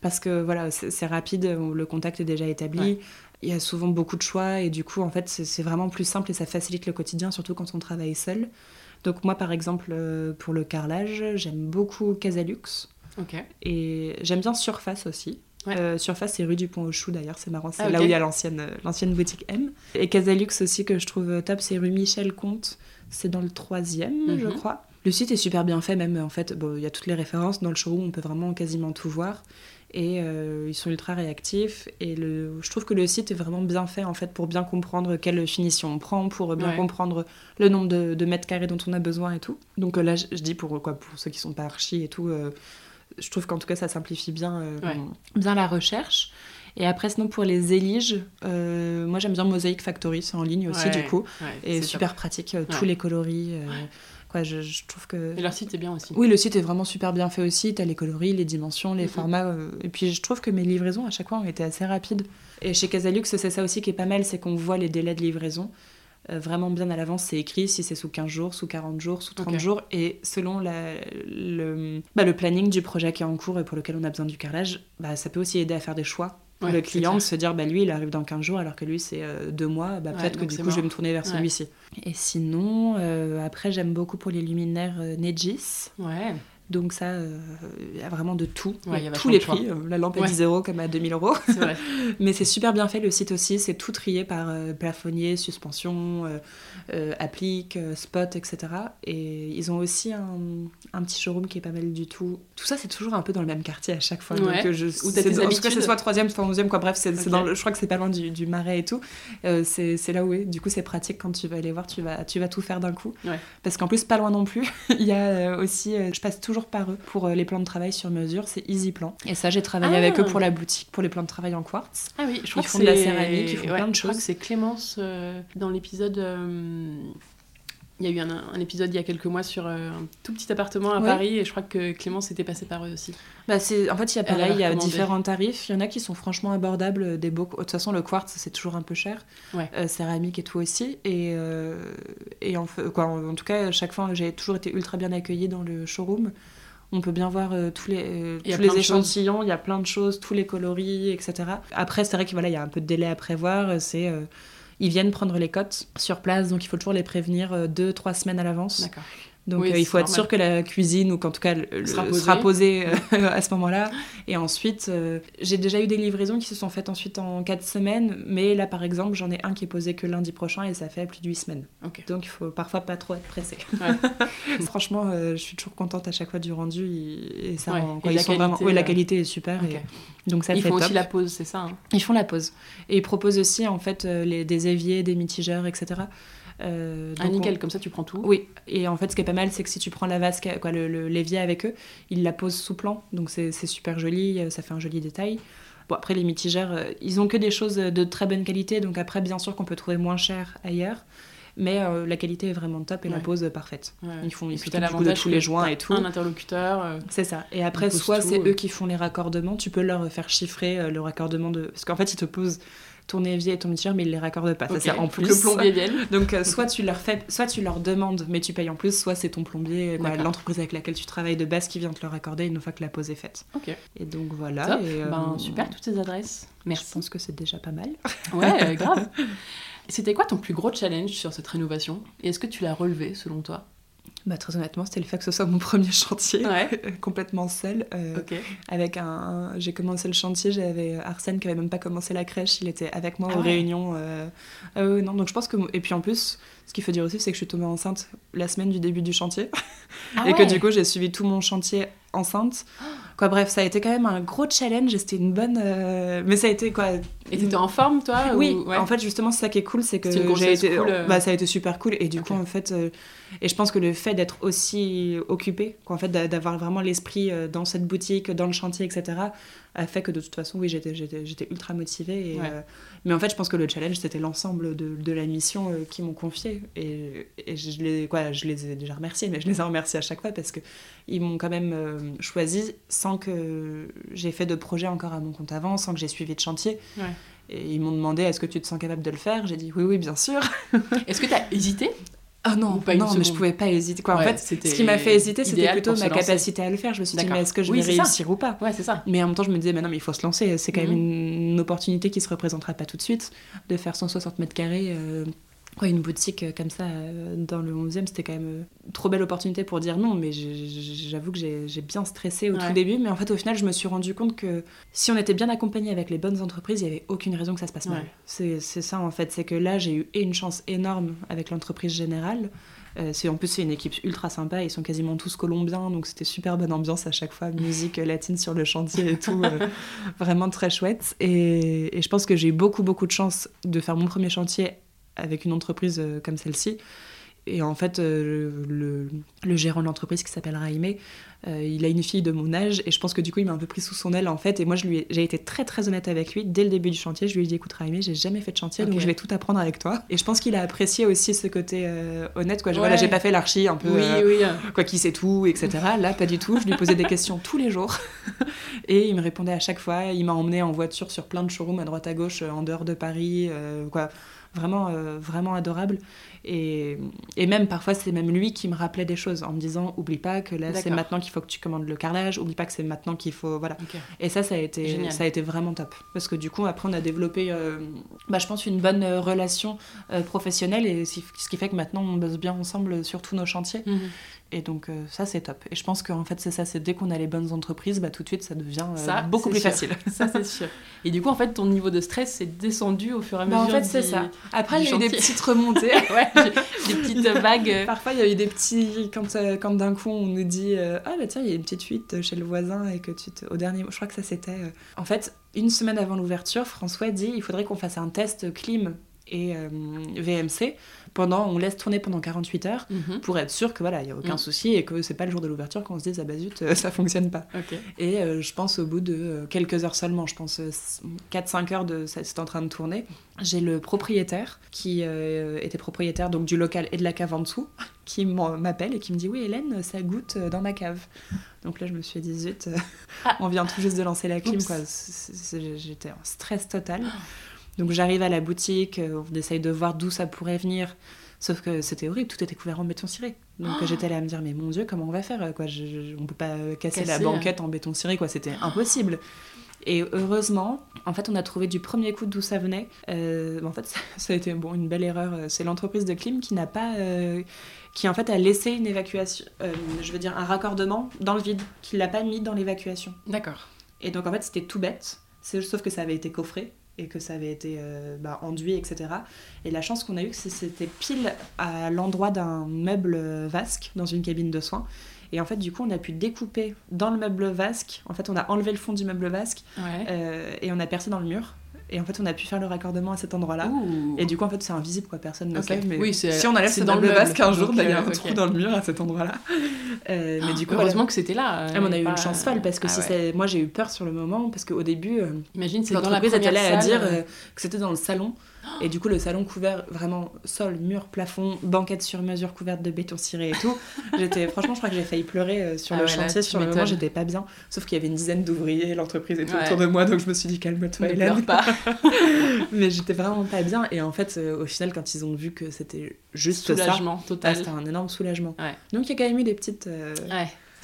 Parce que voilà, c'est rapide, le contact est déjà établi. Il y a souvent beaucoup de choix et du coup, en fait, c'est vraiment plus simple et ça facilite le quotidien, surtout quand on travaille seul. Donc moi, par exemple, euh, pour le carrelage, j'aime beaucoup Casalux. Et j'aime bien Surface aussi. Euh, Surface, c'est rue du Pont-aux-Choux d'ailleurs, c'est marrant, c'est ah, là où il y a l'ancienne, l'ancienne boutique M. Et Casalux aussi que je trouve top, c'est rue Michel Comte, c'est dans le troisième, je mhm. crois. Le site est super bien fait, même en fait, il y a toutes les références dans le showroom, on peut vraiment quasiment tout voir. Et euh, ils sont ultra réactifs. Et le, je trouve que le site est vraiment bien fait en fait pour bien comprendre quelle finition on prend, pour bien comprendre le nombre de, mètres carrés dont on a besoin et tout. Donc euh, là, je, dis pour quoi, pour ceux qui sont pas archi et tout, euh, je trouve qu'en tout cas ça simplifie bien, bien la recherche. Et après, sinon, pour les éliges, moi j'aime bien Mosaic Factory, c'est en ligne aussi du coup. et super pratique, tous les coloris je, trouve que... Et leur site est bien aussi. Oui, le site est vraiment super bien fait aussi. Tu as les coloris, les dimensions, les mhm. formats. Euh, et puis je trouve que mes livraisons, à chaque fois, ont été assez rapides. Et chez Casalux, c'est ça aussi qui est pas mal, c'est qu'on voit les délais de livraison. vraiment bien à l'avance, c'est écrit si c'est sous 15 jours, sous 40 jours, sous 30 jours. Et selon la, le, bah, le planning du projet qui est en cours et pour lequel on a besoin du carrelage, bah, ça peut aussi aider à faire des choix le client de se dire bah lui il arrive dans 15 jours alors que lui c'est euh, deux mois bah, peut-être que du coup je vais me tourner vers celui-ci. Et sinon euh, après j'aime beaucoup pour les luminaires euh, Negis ouais donc ça, euh, il y a vraiment de tout. il y a tous les prix. Euh, la lampe à 10 euros comme à 2000 euros. Mais c'est super bien fait le site aussi. C'est tout trié par euh, plafonnier, suspension, applique, spot, etc. Et ils ont aussi un, un, petit showroom qui est pas mal du tout. Tout ça, c'est toujours un peu dans le même quartier à chaque fois. Donc je, en tout cas, c'est soit 3 soit 11 quoi. Bref, c'est dans le, je crois que c'est pas loin du, du, marais et tout. c'est là où est. Du coup, c'est pratique quand tu vas aller voir, tu vas, tu vas tout faire d'un coup. Parce qu'en plus, pas loin non plus, il y a aussi, je passe toujours par eux pour euh, les plans de travail sur mesure. C'est Easy Plan. Et ça, j'ai travaillé avec eux pour la boutique, pour les plans de travail en quartz. Ah oui, je crois ils font de la céramique, ils font plein de choses. Je crois que c'est Clémence euh, dans l'épisode. Euh, il y a eu un, épisode il y a quelques mois sur un tout petit appartement à Paris et je crois que Clémence était passée par eux aussi. Bah c'est, en fait, il y a pareil, il y a différents tarifs. Il y en a qui sont franchement abordables. Des beaux... De toute façon, le quartz, c'est toujours un peu cher. céramique et tout aussi. Et, et en, quoi, en, tout cas, chaque fois, j'ai toujours été ultra bien accueillie dans le showroom. On peut bien voir euh, tous les, euh, tous les échantillons, il y a plein de choses, tous les coloris, etc. Après, c'est vrai qu'il voilà, y a un peu de délai à prévoir. C'est, euh, ils viennent prendre les cotes sur place, donc il faut toujours les prévenir deux, trois semaines à l'avance. D'accord. Donc euh, il faut être sûr que la cuisine, ou qu'en tout cas le, sera posée, euh, à ce moment-là. Et ensuite, euh, j'ai déjà eu des livraisons qui se sont faites ensuite en 4 semaines, mais là par exemple, j'en ai un qui est posé que lundi prochain et ça fait plus de 8 semaines. Donc il faut parfois pas trop être pressé. Franchement, je suis toujours contente à chaque fois du rendu. Et, ça la, qualité, la qualité est super. donc ça ils font aussi la pause, c'est ça hein? Ils font la pause. Et ils proposent aussi en fait les, des éviers, des mitigeurs, etc. Euh, un nickel, comme ça tu prends tout Oui, et en fait ce qui est pas mal, c'est que si tu prends la vasque, quoi, le, l'évier avec eux, ils la posent sous plan, donc c'est, super joli, euh, ça fait un joli détail. Bon, après les mitigères, euh, ils ont que des choses de très bonne qualité, donc après bien sûr qu'on peut trouver moins cher ailleurs. Mais la qualité est vraiment top et la pose parfaite. Ils font ils de tous les joints et tout. Un interlocuteur. c'est ça. Et après, soit c'est eux qui font les raccordements, tu peux leur faire chiffrer le raccordement de. Parce qu'en fait, ils te posent ton évier et ton mitigeur, mais ils les raccordent pas. Ça c'est en plus. le plombier vienne. Donc euh, soit tu leur fais, soit tu leur demandes, mais tu payes en plus, soit c'est ton plombier, l'entreprise avec laquelle tu travailles de base qui vient te le raccorder une fois que la pause est faite. Ok. Et donc voilà. Et, ben, euh, super toutes ces adresses. Merci. Je pense que c'est déjà pas mal. Ouais, euh, grave. C'était quoi ton plus gros challenge sur cette rénovation? Et est-ce que tu l'as relevé selon toi? Bah, très honnêtement, c'était le fait que ce soit mon premier chantier, complètement seul. Euh, avec un, j'ai commencé le chantier, j'avais Arsène qui avait même pas commencé la crèche, il était avec moi ah aux réunions. Euh, euh, non, donc je pense que et puis en plus, ce qu'il faut dire aussi, c'est que je suis tombée enceinte la semaine du début du chantier ah et que du coup j'ai suivi tout mon chantier enceinte. Quoi, bref, ça a été quand même un gros challenge. C'était une bonne, mais ça a été quoi Et t'étais en forme toi Oui. En fait, justement, c'est ça qui est cool, c'est que j'ai été, bah, ça a été super cool et du coup en fait et je pense que le fait d'être aussi occupé, en fait d'avoir vraiment l'esprit euh, dans cette boutique, dans le chantier, etc., a fait que de toute façon, oui, j'étais ultra motivée. Et, euh, mais en fait, je pense que le challenge, c'était l'ensemble de, de, la mission euh, qu'ils m'ont confiée. Et, et, je, les, quoi, je les ai déjà remerciés, mais je les ai remerciés à chaque fois parce qu'ils m'ont quand même choisi sans que j'ai fait de projet encore à mon compte avant, sans que j'ai suivi de chantier. Et ils m'ont demandé est-ce que tu te sens capable de le faire? J'ai dit oui, oui, bien sûr. est-ce que tu as hésité? Ah non, non mais je pouvais pas hésiter. Quoi. en fait, ce qui m'a fait hésiter, c'était plutôt ma capacité à le faire. Je me suis dit, mais est-ce que je vais réussir ou pas? Ouais, c'est ça. Mais en même temps, je me disais, mais non, mais il faut se lancer. C'est quand même mhm. une, opportunité qui se représentera pas tout de suite. De faire 160 mètres carrés, euh, quoi, une boutique euh, comme ça euh, dans le 11e, c'était quand même euh, trop belle opportunité pour dire non, mais j'avoue que j'ai bien stressé au tout début, mais en fait au final je me suis rendu compte que si on était bien accompagné avec les bonnes entreprises, il n'y avait aucune raison que ça se passe mal. C'est ça en fait, c'est que là j'ai eu une chance énorme avec l'entreprise générale. c'est en plus c'est une équipe ultra sympa, ils sont quasiment tous colombiens, donc c'était super bonne ambiance à chaque fois, musique latine sur le chantier et tout, vraiment très chouette. Et, et je pense que j'ai eu beaucoup beaucoup de chance de faire mon premier chantier avec une entreprise euh, comme celle-ci. Et en fait, euh, le, le, gérant de l'entreprise qui s'appelle Raimé, euh, il a une fille de mon âge et je pense que du coup, il m'a un peu pris sous son aile en fait. Et moi, j'ai été très très honnête avec lui dès le début du chantier. Je lui ai dit écoute, Raimé, j'ai jamais fait de chantier donc je vais tout apprendre avec toi. Et je pense qu'il a apprécié aussi ce côté honnête. Quoi. Ouais. Voilà, j'ai pas fait l'archi un peu. Oui, oui. Quoi, qui sait tout, etc. Là, pas du tout. Je lui posais des questions tous les jours et il me répondait à chaque fois. Il m'a emmené en voiture sur plein de showrooms à droite à gauche en dehors de Paris. quoi vraiment, vraiment adorable. Et, et même parfois, c'est même lui qui me rappelait des choses en me disant Oublie pas que là, c'est maintenant qu'il faut que tu commandes le carrelage, oublie pas que c'est maintenant qu'il faut. Voilà. Et ça, ça a, été, ça a été vraiment top. Parce que du coup, après, on a développé, euh, bah, je pense, une bonne relation euh, professionnelle et ce qui fait que maintenant, on bosse bien ensemble sur tous nos chantiers. Mhm. Et donc euh, ça c'est top. Et je pense qu'en fait c'est ça, c'est dès qu'on a les bonnes entreprises, bah, tout de suite ça devient euh, beaucoup plus facile. ça c'est sûr. Et du coup en fait ton niveau de stress s'est descendu au fur et à mesure. Bah, en fait c'est ça. Après il y a eu des petites remontées, ouais, des petites vagues. Parfois il y a eu des petits quand euh, quand d'un coup on nous dit ah bah tiens il y a une petite fuite chez le voisin et que tu te... au dernier je crois que ça c'était en fait une semaine avant l'ouverture François dit il faudrait qu'on fasse un test clim et VMC pendant, on laisse tourner pendant 48 heures mhm. pour être sûr que voilà, il y a aucun mhm. souci et que c'est pas le jour de l'ouverture qu'on se dise ah bah zut, euh, ça fonctionne pas. Et euh, je pense au bout de euh, quelques heures seulement, je pense 4-5 heures de c'est en train de tourner, j'ai le propriétaire qui était propriétaire donc du local et de la cave en dessous qui m'appelle et qui me dit oui Hélène, ça goûte dans ma cave. Donc là je me suis dit zut, ah. on vient tout juste de lancer la clim quoi. J'étais en stress total. Ah. Donc j'arrive à la boutique, euh, on essaye de voir d'où ça pourrait venir. Sauf que c'était horrible, tout était couvert en béton ciré. Donc oh j'étais là à me dire, mais mon Dieu, comment on va faire quoi? Je, On peut pas casser, la banquette en béton ciré, quoi. C'était impossible. Et heureusement, en fait, on a trouvé du premier coup d'où ça venait. Euh, en fait, ça, a été bon, une belle erreur. C'est l'entreprise de clim qui n'a pas, euh, qui en fait a laissé une évacuation, je veux dire un raccordement dans le vide, qui l'a pas mis dans l'évacuation. D'accord. Et donc en fait, c'était tout bête. Sauf que ça avait été coffré et que ça avait été euh, bah, enduit, etc. Et la chance qu'on a eue, c'est que c'était pile à l'endroit d'un meuble vasque dans une cabine de soins. Et en fait, du coup, on a pu découper dans le meuble vasque. En fait, on a enlevé le fond du meuble vasque euh, et on a percé dans le mur. Et en fait, on a pu faire le raccordement à cet endroit-là. Et du coup, en fait, c'est invisible, quoi. Personne ne sait. Mais si on enlève ce dans le vasque un jour, il y a un trou dans le mur à cet endroit-là. Euh, mais du coup, heureusement que c'était là. Ah, on a eu une chance folle parce que ah si moi, j'ai eu peur sur le moment parce qu'au début, euh, imagine, c'est dans la première allait à dire euh, que c'était dans le salon. Et du coup, le salon couvert vraiment sol, mur, plafond, banquette sur mesure couverte de béton ciré et tout. J'étais, franchement, je crois que j'ai failli pleurer euh, sur ah le chantier. sur le moment, j'étais pas bien. Sauf qu'il y avait une dizaine d'ouvriers, l'entreprise était autour de moi, donc je me suis dit calme-toi, Hélène. pas. Mais j'étais vraiment pas bien. Et en fait, euh, au final, quand ils ont vu que c'était juste soulagement ça, total. Ah, c'était un énorme soulagement. Donc il y a quand même eu des petites. Euh,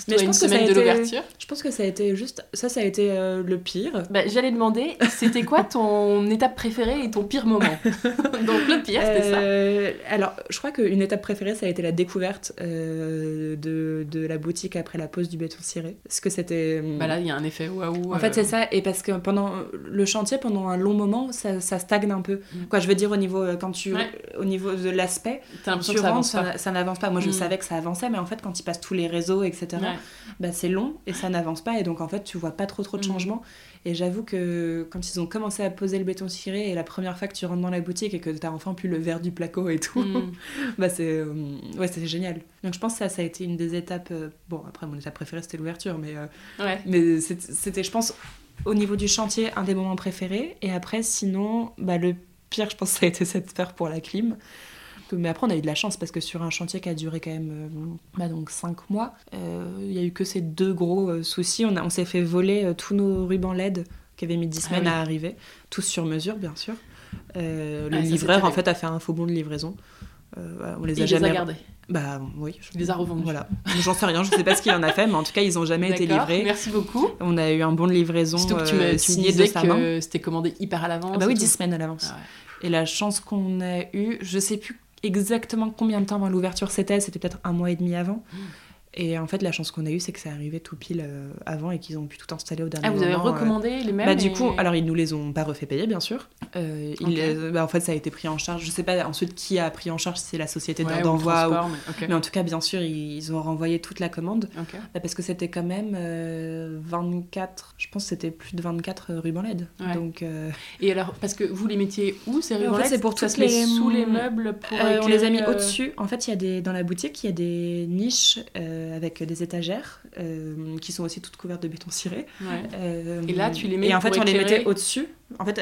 mais je pense que ça a l'ouverture. Je pense que ça a été juste. Ça, ça a été euh, le pire. Bah, J'allais demander, c'était quoi ton étape préférée et ton pire moment Donc le pire, c'était euh, ça. Alors, je crois qu'une étape préférée, ça a été la découverte euh, de, de, la boutique après la pose du béton ciré. Parce que c'était. Bah là, il y a un effet waouh. En fait, c'est ça. Et parce que pendant le chantier, pendant un long moment, ça, ça stagne un peu. Mm. Quoi, je veux dire, au niveau, quand tu, au niveau de l'aspect, tu rentres, ça n'avance pas. Moi, je mm. savais que ça avançait, mais en fait, quand ils passent tous les réseaux, etc bah, c'est long et ça n'avance pas. Et donc, en fait, tu vois pas trop trop de mhm. changements. Et j'avoue que quand ils ont commencé à poser le béton ciré et la première fois que tu rentres dans la boutique et que tu as enfin pu le verre du placo et tout, mhm. bah c'est euh, ouais, génial. Donc je pense que ça, ça a été une des étapes. Euh, bon, après, mon étape préférée, c'était l'ouverture, mais, euh, mais c'était, je pense, au niveau du chantier, un des moments préférés. Et après, sinon, bah, le pire, je pense, ça a été cette peur pour la clim. Mais après, on a eu de la chance parce que sur un chantier qui a duré quand même euh, bah donc 5 mois, euh, il n'y a eu que ces deux gros euh, soucis. On, on s'est fait voler tous nos rubans LED qui avaient mis 10 ah semaines à arriver, tous sur mesure, bien sûr. le ah, livreur, en fait, a fait un faux bon de livraison. on les a jamais. Les a gardés. Bah oui. Je... les a revendus. Voilà. J'en sais rien, je sais pas ce qu'il en a fait, mais en tout cas, ils n'ont jamais été livrés. Merci beaucoup. On a eu un bon de livraison Surtout que tu me, signé de sa que c'était commandé hyper à l'avance. Ah bah oui, 10 semaines à l'avance. Ah et la chance qu'on a eue, je sais plus exactement combien de temps avant l'ouverture c'était, c'était peut-être un mois et demi avant. Et en fait, la chance qu'on a eue, c'est que ça arrivait tout pile euh, avant et qu'ils ont pu tout installer au dernier moment. Ah, vous avez euh. recommandé les mêmes Bah, du coup, alors ils nous les ont pas refait payer, bien sûr. Euh, bah, en fait, ça a été pris en charge. Je sais pas ensuite qui a pris en charge, si c'est la société d'envoi ou. Mais... en tout cas, bien sûr, ils ont renvoyé toute la commande. Bah, parce que c'était quand même 24, je pense que c'était plus de 24 rubans LED. Donc, Et alors, parce que vous les mettiez où ces rubans en fait, c'est pour toutes les... sous les meubles pour On les a mis au-dessus. En fait, il y a des... dans la boutique, il y a des niches euh, avec des étagères euh, qui sont aussi toutes couvertes de béton ciré. Euh, et là, tu les mets Et en fait, on les mettait au-dessus. En fait,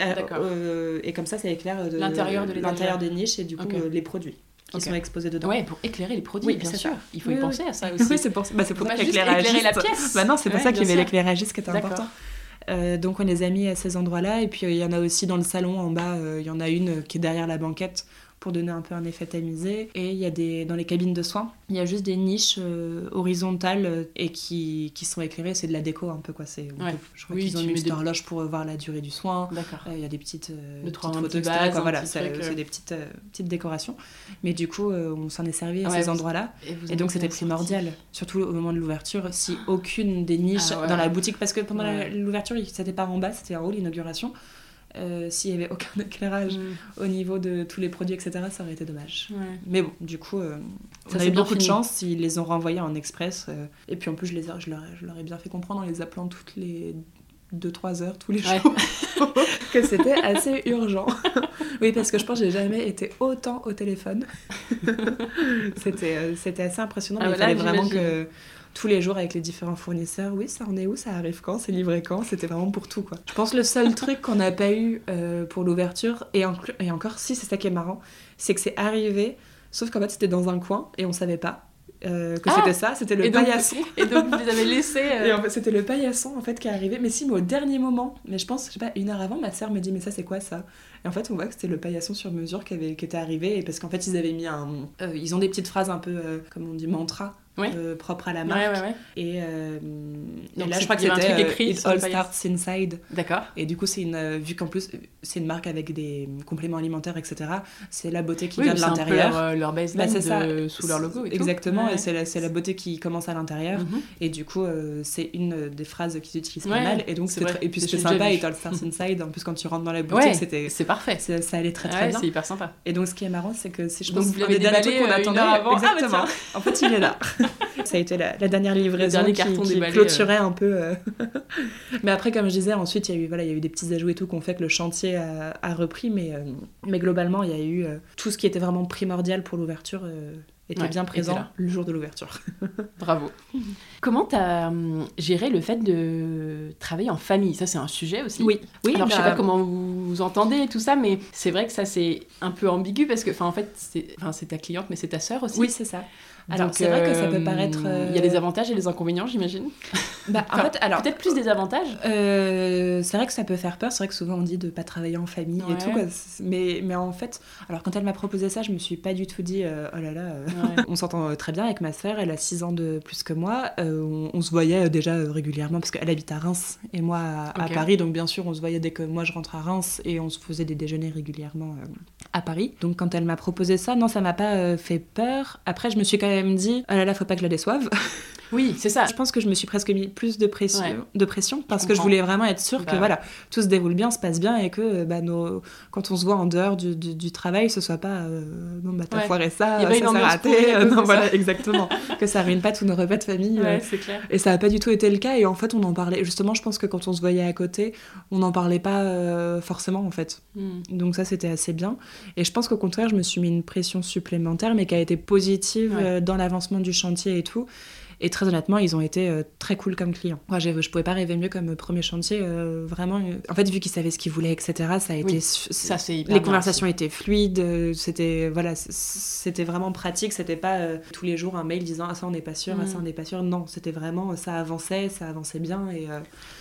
et comme ça, ça éclaire l'intérieur de l'intérieur des niches et du coup les produits qui sont exposés dedans. Ouais, pour éclairer les produits, bien sûr. Il faut y penser à ça aussi. Oui, c'est pour, bah, pour ça éclairer la pièce. Bah non, c'est pour ça qu'il y avait l'éclairagiste qui était important. donc on les a mis à ces endroits-là. Et puis il y en a aussi dans le salon en bas, il y en a une qui est derrière la banquette pour donner un peu un effet tamisé. Et il y a des, dans les cabines de soins, il y a juste des niches euh, horizontales euh, et qui, qui sont éclairées. C'est de la déco un peu quoi. C'est, je crois qu'ils ont une petite horloge pour voir la durée du soin. D'accord. Euh, il y a des petites, le petites photos, Voilà, c'est, des petites, petites décorations. Mais du coup, on s'en est servi à ces endroits-là. Et, donc c'était primordial, surtout au moment de l'ouverture, si aucune des niches ah dans la boutique, parce que pendant l'ouverture, c'était pas en bas, c'était en haut l'inauguration. Euh, s'il n'y avait aucun éclairage mm. au niveau de tous les produits, etc., ça aurait été dommage. Mais bon, du coup, euh, ça on a eu beaucoup de chance. Ils les ont renvoyés en express. Euh, et puis en plus, je, les je, leur, je leur ai bien fait comprendre en les appelant toutes les 2-3 heures tous les jours que c'était assez urgent. oui, parce que je pense que j'ai jamais été autant au téléphone. c'était, assez impressionnant, ah, mais il fallait vraiment que tous les jours avec les différents fournisseurs. Oui, ça en est où Ça arrive quand C'est livré quand? C'était vraiment pour tout, quoi. Je pense que le seul truc qu'on n'a pas eu euh, pour l'ouverture, et, et, encore, si, c'est ça qui est marrant, c'est que c'est arrivé, sauf qu'en fait, c'était dans un coin et on savait pas. Euh, que ah c'était ça, c'était le paillasson. et donc vous les avez laissés. Euh, et en fait, c'était le paillasson en fait qui est arrivé. Mais si, mais au dernier moment, mais je pense, je sais pas, une heure avant, ma sœur me dit mais ça c'est quoi ça? Et en fait, on voit que c'était le paillasson sur mesure qui, avait, qui était arrivé et parce qu'en fait ils avaient mis un, ils ont des petites phrases un peu, comme on dit, mantra euh, propre à la marque. et, euh, là, je crois que c'était euh, écrit It All Starts Inside. D'accord. Et du coup, c'est une, vu qu'en plus, c'est une marque avec des compléments alimentaires, etc., c'est la beauté qui vient de l'intérieur. Leur, leur baseline bah, ça. sous leur logo. Et Exactement, et c'est la, la, beauté qui commence à l'intérieur. Mhm. Et du coup, c'est une des phrases qu'ils utilisent pas mal. Et, donc, et puis c'était sympa, It All Starts Inside. En plus, quand tu rentres dans la boutique, c'était. C'est parfait. Ça allait très très bien. C'est hyper sympa. Et donc, ce qui est marrant, c'est que c'est je pense des qu'on attendait. avant. Ah, Exactement. En fait, il est là. ça a été la, dernière livraison qui, qui clôturait un peu. Euh. mais après, comme je disais, ensuite, il y, a eu, voilà, il y a eu des petits ajouts et tout qu'on fait que le chantier a, repris. Mais, euh, mais globalement, il y a eu euh, tout ce qui était vraiment primordial pour l'ouverture était bien présent le jour de l'ouverture. Bravo. Comment tu as hum, géré le fait de travailler en famille? Ça, c'est un sujet aussi. Oui. oui Alors, je sais bah, pas comment vous, vous entendez tout ça, mais c'est vrai que ça, c'est un peu ambigu parce que, en fait, c'est ta cliente, mais c'est ta sœur aussi. Oui, c'est ça. Alors c'est vrai que ça peut paraître. Il y a des euh, avantages et des inconvénients, j'imagine. Bah, en fait, alors peut-être plus des avantages. Euh, c'est vrai que ça peut faire peur. C'est vrai que souvent on dit de pas travailler en famille et tout. Mais mais en fait, alors quand elle m'a proposé ça, je me suis pas du tout dit euh, oh là là. on s'entend très bien avec ma sœur. Elle a 6 ans de plus que moi. On, se voyait déjà régulièrement parce qu'elle habite à Reims et moi à, Paris. Donc bien sûr, on se voyait dès que moi je rentre à Reims et on se faisait des déjeuners régulièrement à Paris. Donc quand elle m'a proposé ça, non, ça m'a pas fait peur. Après, je me suis quand même me dit ah là là, faut pas que je la déçoive. Oui, c'est ça. je pense que je me suis presque mis plus de pression, de pression parce que je voulais vraiment être sûre que bah voilà, tout se déroule bien, se passe bien et que bah, nos... quand on se voit en dehors du, du, travail, ce soit pas euh, non, bah t'as foiré ça, ça s'est raté. non, voilà, exactement. que ça ruine pas tous nos repas de famille. Ouais, clair. Et ça n'a pas du tout été le cas. Et en fait, on en parlait. Justement, je pense que quand on se voyait à côté, on n'en parlait pas euh, forcément en fait. Hmm. Donc ça, c'était assez bien. Et je pense qu'au contraire, je me suis mis une pression supplémentaire, mais qui a été positive euh, dans l'avancement du chantier et tout. Et très honnêtement, ils ont été euh, très cool comme clients. Moi, je, je pouvais pas rêver mieux comme premier chantier. Euh, vraiment, euh, en fait, vu qu'ils savaient ce qu'ils voulaient, etc., ça a été. Ça, les conversations étaient fluides. C'était voilà, c'était vraiment pratique. C'était pas tous les jours un mail disant ah ça on n'est pas sûr, ah ça mm. on n'est pas sûr. Non, c'était vraiment ça avançait, ça avançait bien et.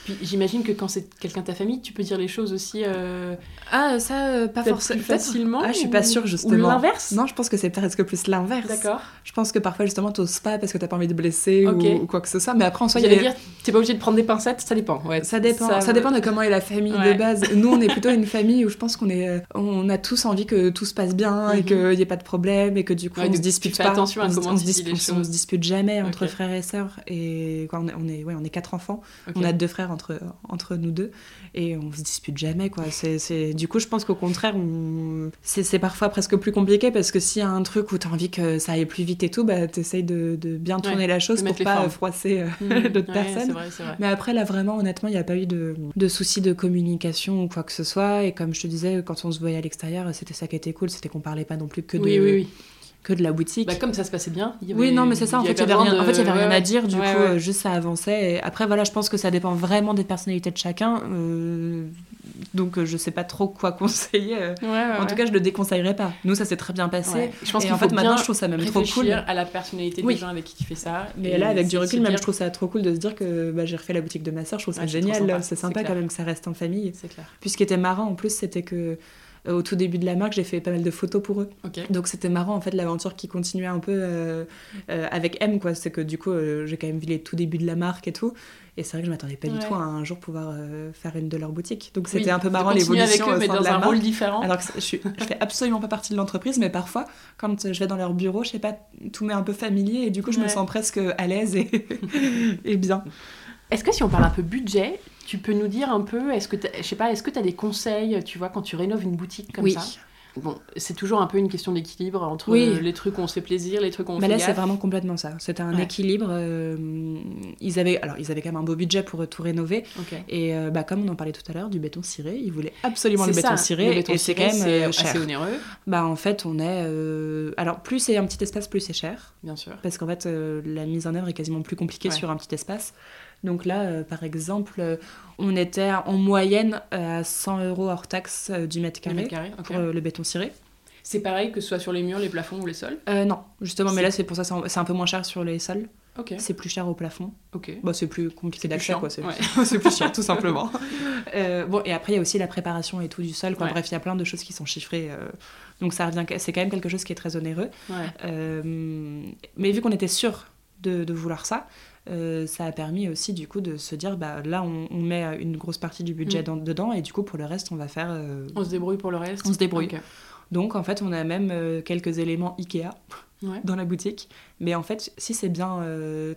Puis j'imagine que quand c'est quelqu'un de ta famille, tu peux dire les choses aussi. Ah ça, pas forcément facilement. Ah, je suis pas sûre justement. Ou l'inverse? Non, je pense que c'est presque plus l'inverse. D'accord. Je pense que parfois justement t'oses pas parce que t'as pas envie de blesser ou, quoi que ce soit. Mais après, en soi, il y a... dire, t'es pas obligé de prendre des pincettes, ça dépend. Ouais. Ça dépend. Ça, dépend de comment est la famille de base. Nous, on est plutôt une famille où je pense qu'on est, euh, on a tous envie que tout se passe bien et mhm. qu'il n'y ait pas de problème et que du coup, on se dispute pas. Attention à comment on, se dispute, on se dispute jamais entre frères et sœurs. Et on on est, ouais, on est quatre enfants. On a deux frères entre, entre nous deux et on se dispute jamais quoi. C'est, du coup, je pense qu'au contraire, on... c'est, parfois presque plus compliqué parce que s'il y a un truc où tu as envie que ça aille plus vite et tout, bah t'essayes de, de bien tourner la chose pour pas froisser mmh. d'autres personnes. Mais après là vraiment, honnêtement, il n'y a pas eu de, de soucis de communication ou quoi que ce soit. Et comme je te disais, quand on se voyait à l'extérieur, c'était ça qui était cool, c'était qu'on parlait pas non plus que de oui, oui, que de la boutique. Bah, comme ça se passait bien. oui, non, mais c'est ça. En fait, il n'y avait, rien, en fait, avait rien à dire. Du coup, euh, juste ça avançait. Et après, voilà, je pense que ça dépend vraiment des personnalités de chacun. Euh, donc je sais pas trop quoi conseiller. en tout cas, je le déconseillerais pas. Nous, ça s'est très bien passé. Je pense qu'en fait, maintenant, je trouve ça même trop cool. à la personnalité des gens avec qui tu fais ça. Mais là, avec du recul, même, je trouve ça trop cool de se dire que bah, j'ai refait la boutique de ma soeur. Je trouve ça génial. C'est sympa quand même que ça reste en famille. C'est clair. Puis ce qui était marrant en plus, c'était que euh, au tout début de la marque, j'ai fait pas mal de photos pour eux. Donc c'était marrant en fait l'aventure qui continuait un peu euh, euh, avec M quoi. C'est que du coup j'ai quand même vu les tout débuts de la marque et tout. Et c'est vrai que je m'attendais pas du tout à un jour pouvoir faire une de leurs boutiques. Donc c'était un peu marrant l'évolution avec eux, mais dans un rôle différent. Alors que je, suis, je fais absolument pas partie de l'entreprise, mais parfois quand je vais dans leur bureau, je sais pas, tout m'est un peu familier et du coup je me sens presque à l'aise et, et bien. Est-ce que si on parle un peu budget, tu peux nous dire un peu, est-ce que je sais pas, est-ce que tu as des conseils, tu vois, quand tu rénoves une boutique comme ça? Bon, c'est toujours un peu une question d'équilibre entre les trucs où on se fait plaisir, les trucs où on Mais là, c'est vraiment complètement ça. C'était un équilibre. Euh, ils avaient, alors, ils avaient quand même un beau budget pour tout rénover. Et euh, bah, comme on en parlait tout à l'heure, du béton ciré, ils voulaient absolument le béton ciré. et c'est quand même euh, cher. assez onéreux. Bah, en fait, on est. Alors, plus c'est un petit espace, plus c'est cher. Bien sûr. Parce qu'en fait, la mise en œuvre est quasiment plus compliquée sur un petit espace. Donc là, euh, par exemple, euh, on était en moyenne à 100 euros hors taxe euh, du mètre carré, pour le béton ciré. C'est pareil que ce soit sur les murs, les plafonds ou les sols? Non, justement, mais là c'est pour ça, c'est un peu moins cher sur les sols. C'est plus cher au plafond. Bah, c'est plus compliqué d'accès, quoi. C'est plus cher, tout simplement. bon, et après, il y a aussi la préparation et tout du sol. Quoi. Bref, il y a plein de choses qui sont chiffrées. donc, ça revient, c'est quand même quelque chose qui est très onéreux. mais vu qu'on était sûr de, de, vouloir ça, euh, ça a permis aussi du coup de se dire bah là on, met une grosse partie du budget mm. dedans et du coup pour le reste on va faire euh, on se débrouille pour le reste on se débrouille donc en fait on a même euh, quelques éléments Ikea dans la boutique mais en fait si c'est bien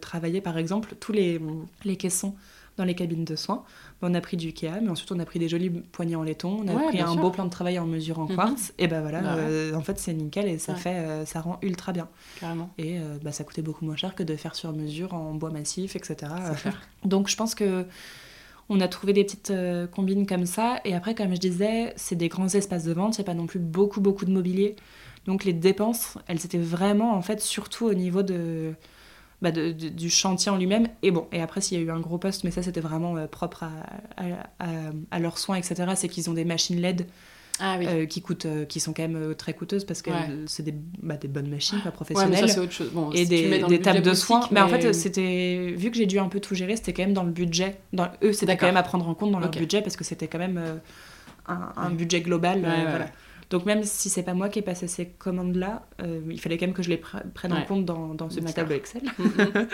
travaillé par exemple tous les, les caissons dans les cabines de soins. On a pris du Ikea, mais ensuite on a pris des jolis poignées en laiton, on a pris un beau plan de travail en mesure en mhm. quartz, et ben voilà, bah euh, en fait c'est nickel et ça fait, euh, ça rend ultra bien. Carrément. Et euh, bah, ça coûtait beaucoup moins cher que de faire sur mesure en bois massif, etc. Donc je pense que on a trouvé des petites combines comme ça, et après comme je disais, c'est des grands espaces de vente, il n'y a pas non plus beaucoup beaucoup de mobilier, donc les dépenses, elles étaient vraiment en fait surtout au niveau de bah, du chantier en lui-même. Et bon, et après, s'il y a eu un gros poste, mais ça, c'était vraiment euh, propre à, à, leurs soins, etc., c'est qu'ils ont des machines LED. Ah euh, qui coûtent euh, qui sont quand même très coûteuses parce que c'est des, bah, des, bonnes machines pas professionnelles ouais, ça, autre chose. et des, des tables de soins mais... en fait c'était vu que j'ai dû un peu tout gérer c'était quand même dans le budget dans eux c'était quand même à prendre en compte dans leur budget parce que c'était quand même un, un budget global voilà. Donc même si c'est pas moi qui ai passé ces commandes-là, euh, il fallait quand même que je les prenne en compte dans, dans ce petit tableau Excel. Mm-hmm.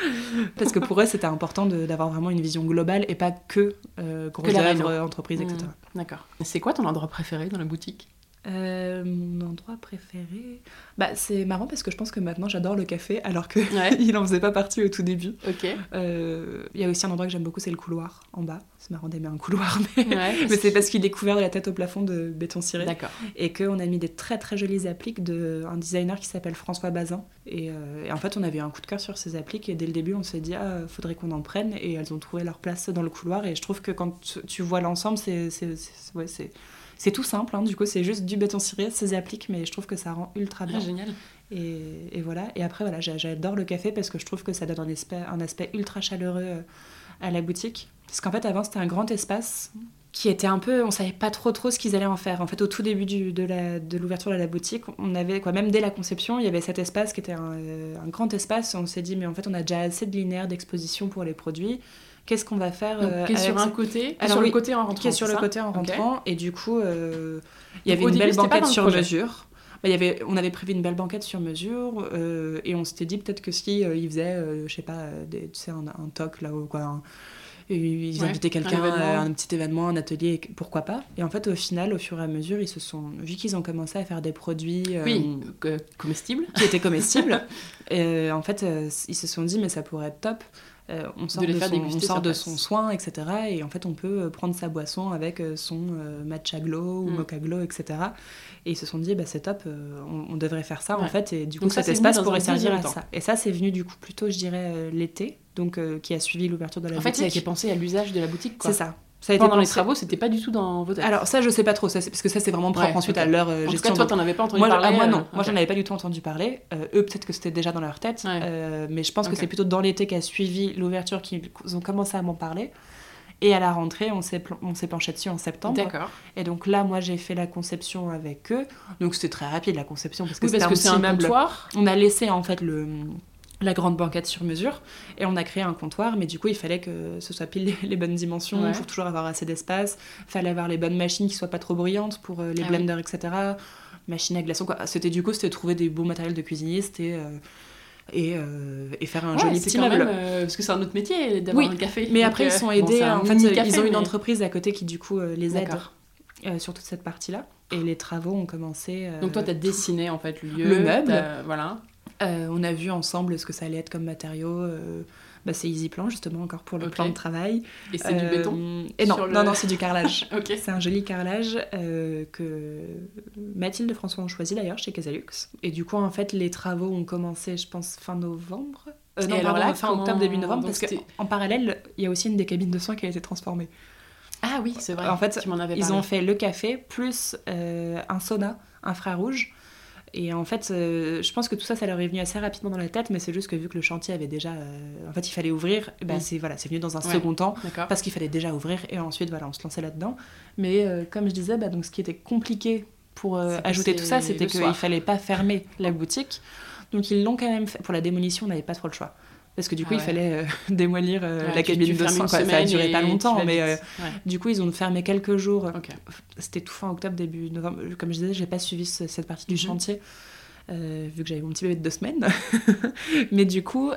Parce que pour eux, c'était important d'avoir vraiment une vision globale et pas que euh, grosse œuvre, entreprise, etc. Mm. D'accord. C'est quoi ton endroit préféré dans la boutique? Euh, mon endroit préféré bah, C'est marrant parce que je pense que maintenant j'adore le café alors qu'il ouais. n'en faisait pas partie au tout début. Ok. Euh, il y a aussi un endroit que j'aime beaucoup, c'est le couloir en bas. C'est marrant d'aimer un couloir, mais, mais c'est parce qu'il est couvert de la tête au plafond de béton ciré. D'accord. Et qu'on a mis des très très jolies appliques d'un designer qui s'appelle François Bazin. Et, euh, et, en fait, on avait un coup de cœur sur ces appliques et dès le début, on s'est dit, ah, faudrait qu'on en prenne. Et elles ont trouvé leur place dans le couloir. Et je trouve que quand tu vois l'ensemble, c'est. Ouais, c'est c'est tout simple, hein, du coup, c'est juste du béton ciré, ça s'applique, mais je trouve que ça rend ultra bien. Ah, génial. Et, voilà. Et après, voilà, j'adore le café parce que je trouve que ça donne un aspect, un aspect ultra chaleureux euh, à la boutique. Parce qu'en fait, avant, c'était un grand espace qui était un peu, on savait pas trop trop ce qu'ils allaient en faire. En fait, au tout début du, de l'ouverture de, la boutique, on avait quoi, même dès la conception, il y avait cet espace qui était un, un grand espace. On s'est dit, mais en fait, on a déjà assez de linéaires d'exposition pour les produits qu'est-ce qu'on va faire euh, qui est sur un côté sur le côté en rentrant qui est sur le côté en rentrant et du coup euh, il y avait une belle banquette sur mesure. Bah, y avait, on avait prévu une belle banquette sur mesure euh, et on s'était dit peut-être que si il faisait je sais pas des, tu sais un, un toc là ou quoi ils invitaient quelqu'un à un petit événement, un atelier, pourquoi pas. Et en fait, au final, au fur et à mesure, ils se sont, vu qu'ils ont commencé à faire des produits oui, comestibles, qui étaient comestibles, et, en fait, ils se sont dit mais ça pourrait être top. Euh, on sort, de, son, soin, etc. Et en fait, on peut euh, prendre sa boisson avec euh, son matcha glow ou mm. mocha glow, etc. Et ils se sont dit, bah, c'est top, on, devrait faire ça, en fait. Et du coup, cet espace pourrait servir à ça. Et ça, c'est venu, du coup, plutôt, je dirais, l'été, donc qui a suivi l'ouverture de la boutique. En fait, ça a été pensé à l'usage de la boutique, C'est ça. Ça a été Pendant les travaux, c'était pas du tout dans votre Alors ça, je sais pas trop, ça, parce que ça c'est vraiment propre ensuite à leur gestion. En tout cas, toi, t'en avais pas entendu moi, parler. moi non, euh, moi j'en avais pas du tout entendu parler. Euh, eux, peut-être que c'était déjà dans leur tête, euh, mais je pense que c'est plutôt dans l'été qui a suivi l'ouverture qu'ils ont commencé à m'en parler. Et à la rentrée, on s'est, on s'est penché dessus en septembre. D'accord. Et donc là, moi, j'ai fait la conception avec eux. Donc c'était très rapide la conception parce que c'était parce un, un. On a laissé en fait le la grande banquette sur mesure et on a créé un comptoir mais du coup il fallait que ce soit pile les, bonnes dimensions pour toujours avoir assez d'espace il fallait avoir les bonnes machines qui soient pas trop bruyantes pour euh, les ah blenders etc machine à glaçons quoi c'était du coup c'était trouver des beaux matériels de cuisiniste et euh, et, euh, et, faire un joli petit meuble. parce que c'est un autre métier d'avoir un café. Mais après, ils sont aidés. en fait, ils ont une entreprise à côté qui, du coup, les aide sur toute cette partie-là. Et les travaux ont commencé. Donc, toi, tu as dessiné en fait le lieu. Le meuble. Voilà. Euh, on a vu ensemble ce que ça allait être comme matériau. Euh, bah, c'est EasyPlan, justement, encore pour le plan de travail. Et c'est du béton euh, Et non, non, non, c'est du carrelage. C'est un joli carrelage que Mathilde et François ont choisi d'ailleurs chez Casalux. Et du coup, en fait, les travaux ont commencé, je pense, fin novembre. non, alors là, fin octobre, début novembre, parce qu'en parallèle, il y a aussi une des cabines de soins qui a été transformée. Ah oui, c'est vrai. En fait, ils ont fait le café plus un sauna infrarouge et en fait, euh, je pense que tout ça, ça leur est venu assez rapidement dans la tête, mais c'est juste que vu que le chantier avait déjà. Euh, en fait, il fallait ouvrir, bah, c'est voilà, venu dans un second temps, parce qu'il fallait déjà ouvrir, et ensuite, voilà, on se lançait là-dedans. Mais euh, comme je disais, bah, donc, ce qui était compliqué pour ajouter tout ça, c'était qu'il fallait pas fermer la boutique. Donc, ils l'ont quand même fait. Pour la démolition, on n'avait pas trop le choix. Parce que du coup, ah il fallait euh, démolir euh, la cabine de sang. Ça a duré pas longtemps, mais euh, du coup, ils ont fermé quelques jours. C'était tout fin octobre, début novembre. Comme je disais, j'ai pas suivi cette partie du mhm. chantier, vu que j'avais mon petit bébé de deux semaines. mais du coup,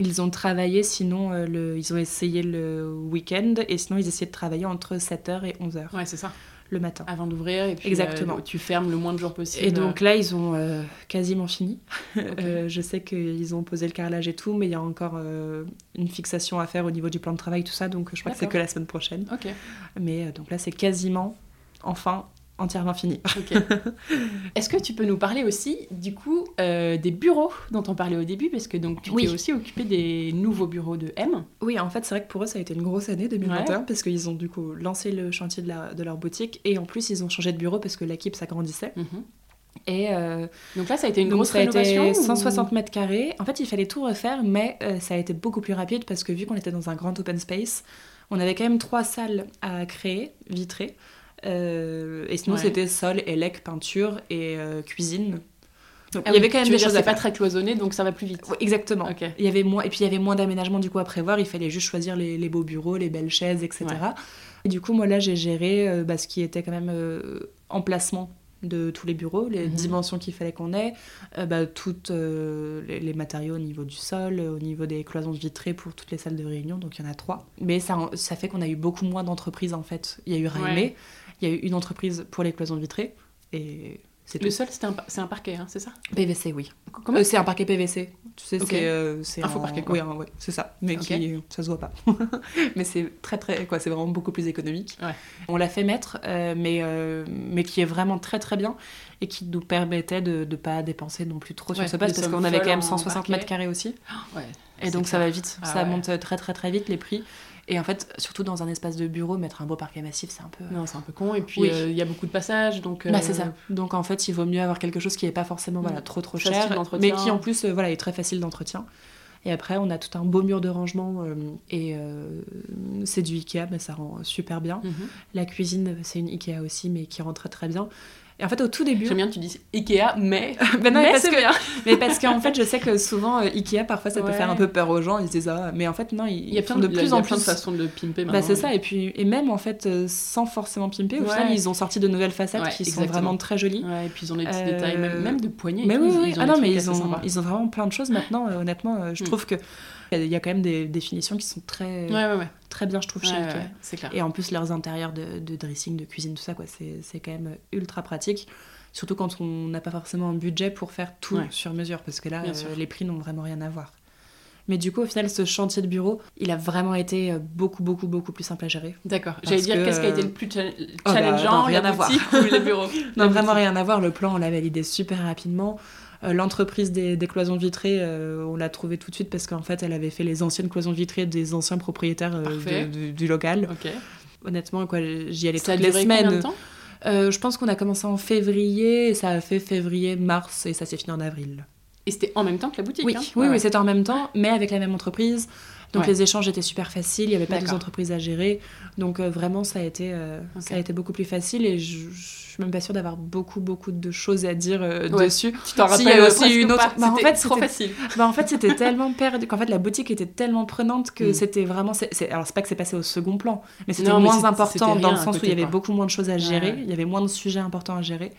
ils ont travaillé, sinon, le, ils ont essayé le week-end, et sinon, ils essayaient de travailler entre 7h et 11h. Ouais, c'est ça le matin. Avant d'ouvrir et puis Exactement. Euh, tu fermes le moins de jours possible. Et donc là, ils ont euh, quasiment fini. Euh, je sais qu'ils ont posé le carrelage et tout, mais il y a encore une fixation à faire au niveau du plan de travail, tout ça, donc je crois que c'est que la semaine prochaine. Ok. Mais donc là, c'est quasiment, enfin, entièrement fini. Est-ce que tu peux nous parler aussi, du coup, euh, des bureaux dont on parlait au début? Parce que donc, tu t'es aussi occupé des nouveaux bureaux de M. Oui, en fait, c'est vrai que pour eux, ça a été une grosse année 2021 parce qu'ils ont du coup lancé le chantier de, la, de, leur boutique et en plus, ils ont changé de bureau parce que l'équipe s'agrandissait. Mhm. Et euh, donc là, ça a été une grosse ça rénovation. Été 160 mètres carrés. En fait, il fallait tout refaire, mais euh, ça a été beaucoup plus rapide parce que vu qu'on était dans un grand open space, on avait quand même trois salles à créer, vitrées. Euh, et sinon, c'était sol, élec, peinture et euh, cuisine. Donc, ah il y avait quand même des choses. C'est pas très cloisonné, donc ça va plus vite. exactement. Il y avait moins, et puis il y avait moins d'aménagement du coup à prévoir. Il fallait juste choisir les, les beaux bureaux, les belles chaises, etc. Et du coup, moi là, j'ai géré euh, bah, ce qui était quand même emplacement de tous les bureaux, les mhm. dimensions qu'il fallait qu'on ait, bah, toutes les, matériaux au niveau du sol, au niveau des cloisons vitrées pour toutes les salles de réunion, donc il y en a trois. Mais ça, ça fait qu'on a eu beaucoup moins d'entreprises en fait. Il y a eu Raimé, il y a eu une entreprise pour les cloisons vitrées et c'est Le sol, c'est un, un, parquet, hein, c'est ça? PVC, oui. Comment? Euh, C'est un parquet PVC. Tu sais, c'est euh, un faux parquet, quoi. Oui, c'est ça. Mais qui, ça se voit pas. mais c'est très, très, quoi, c'est vraiment beaucoup plus économique. On l'a fait mettre, euh, mais, mais qui est vraiment très, très bien et qui nous permettait de ne pas dépenser non plus trop sur ce poste parce qu'on avait quand même 160 mètres carrés aussi. Ouais, et donc ça va vite. Ah ça monte très, très, très vite les prix. Et en fait, surtout dans un espace de bureau, mettre un beau parquet massif, c'est un peu. Non, c'est un peu con. Et puis, euh, il y a beaucoup de passages. Donc, bah, c'est ça. Euh, donc, en fait, il vaut mieux avoir quelque chose qui n'est pas forcément voilà, trop trop cher, mais qui en plus euh, voilà, est très facile d'entretien. Et après, on a tout un beau mur de rangement et c'est du Ikea, mais ça rend super bien. Mhm. La cuisine, c'est une Ikea aussi, mais qui rend très très bien. Et en fait, au tout début. J'aime bien que tu dises Ikea, mais. ben non, mais parce que, bien. mais parce qu'en fait, je sais que souvent, euh, Ikea, parfois, ça peut faire un peu peur aux gens. Ils se disent, ah, mais en fait, non, ils, il y a plein de, plus en plus. de façons de pimper bah, c'est ça. Et puis, et même, en fait, euh, sans forcément pimper, au final, ils ont sorti de nouvelles facettes qui sont vraiment très jolies. Et puis, ils ont des petits détails, même, même de poignées. Mais oui, oui. Ah non, mais ils ont, ils ont vraiment plein de choses maintenant. Euh, honnêtement, je mm. trouve que il y a quand même des définitions qui sont très, très bien, je trouve, chez Ikea. Et en plus, leurs intérieurs de, de dressing, de cuisine, tout ça, quoi, c'est quand même ultra pratique. Surtout quand on n'a pas forcément un budget pour faire tout sur mesure, parce que là, euh, les prix n'ont vraiment rien à voir. Mais du coup, au final, ce chantier de bureau, il a vraiment été euh, beaucoup, beaucoup, beaucoup plus simple à gérer. D'accord. J'allais dire, qu'est-ce qui a été le plus oh, bah, challengeant Rien à voir. les bureaux? Non, vraiment rien à voir. Le plan, on l'a validé super rapidement. Euh, l'entreprise des, cloisons vitrées, on l'a trouvée tout de suite parce qu'en fait, elle avait fait les anciennes cloisons vitrées des anciens propriétaires du local. Honnêtement, quoi, j'y allais toutes les semaines. Combien de temps? Euh, je pense qu'on a commencé en février et ça a fait février, mars et ça s'est fini en avril. Et c'était en même temps que la boutique Oui, hein? oui, oui c'était en même temps, mais avec la même entreprise. Donc les échanges étaient super faciles, il n'y avait pas deux entreprises à gérer. Donc euh, vraiment, ça a, été, euh, ça a été beaucoup plus facile et je, ne suis même pas sûre d'avoir beaucoup, beaucoup de choses à dire euh, dessus. Tu t'en rappelles aussi une autre. Bah, en fait, trop facile. Bah, en fait, c'était tellement perdu qu'en fait, la boutique était tellement prenante que mm. c'était vraiment. Alors, c'est pas que c'est passé au second plan, mais c'était moins important dans le sens où il y avait beaucoup moins de choses à gérer, il y avait moins de sujets importants à gérer.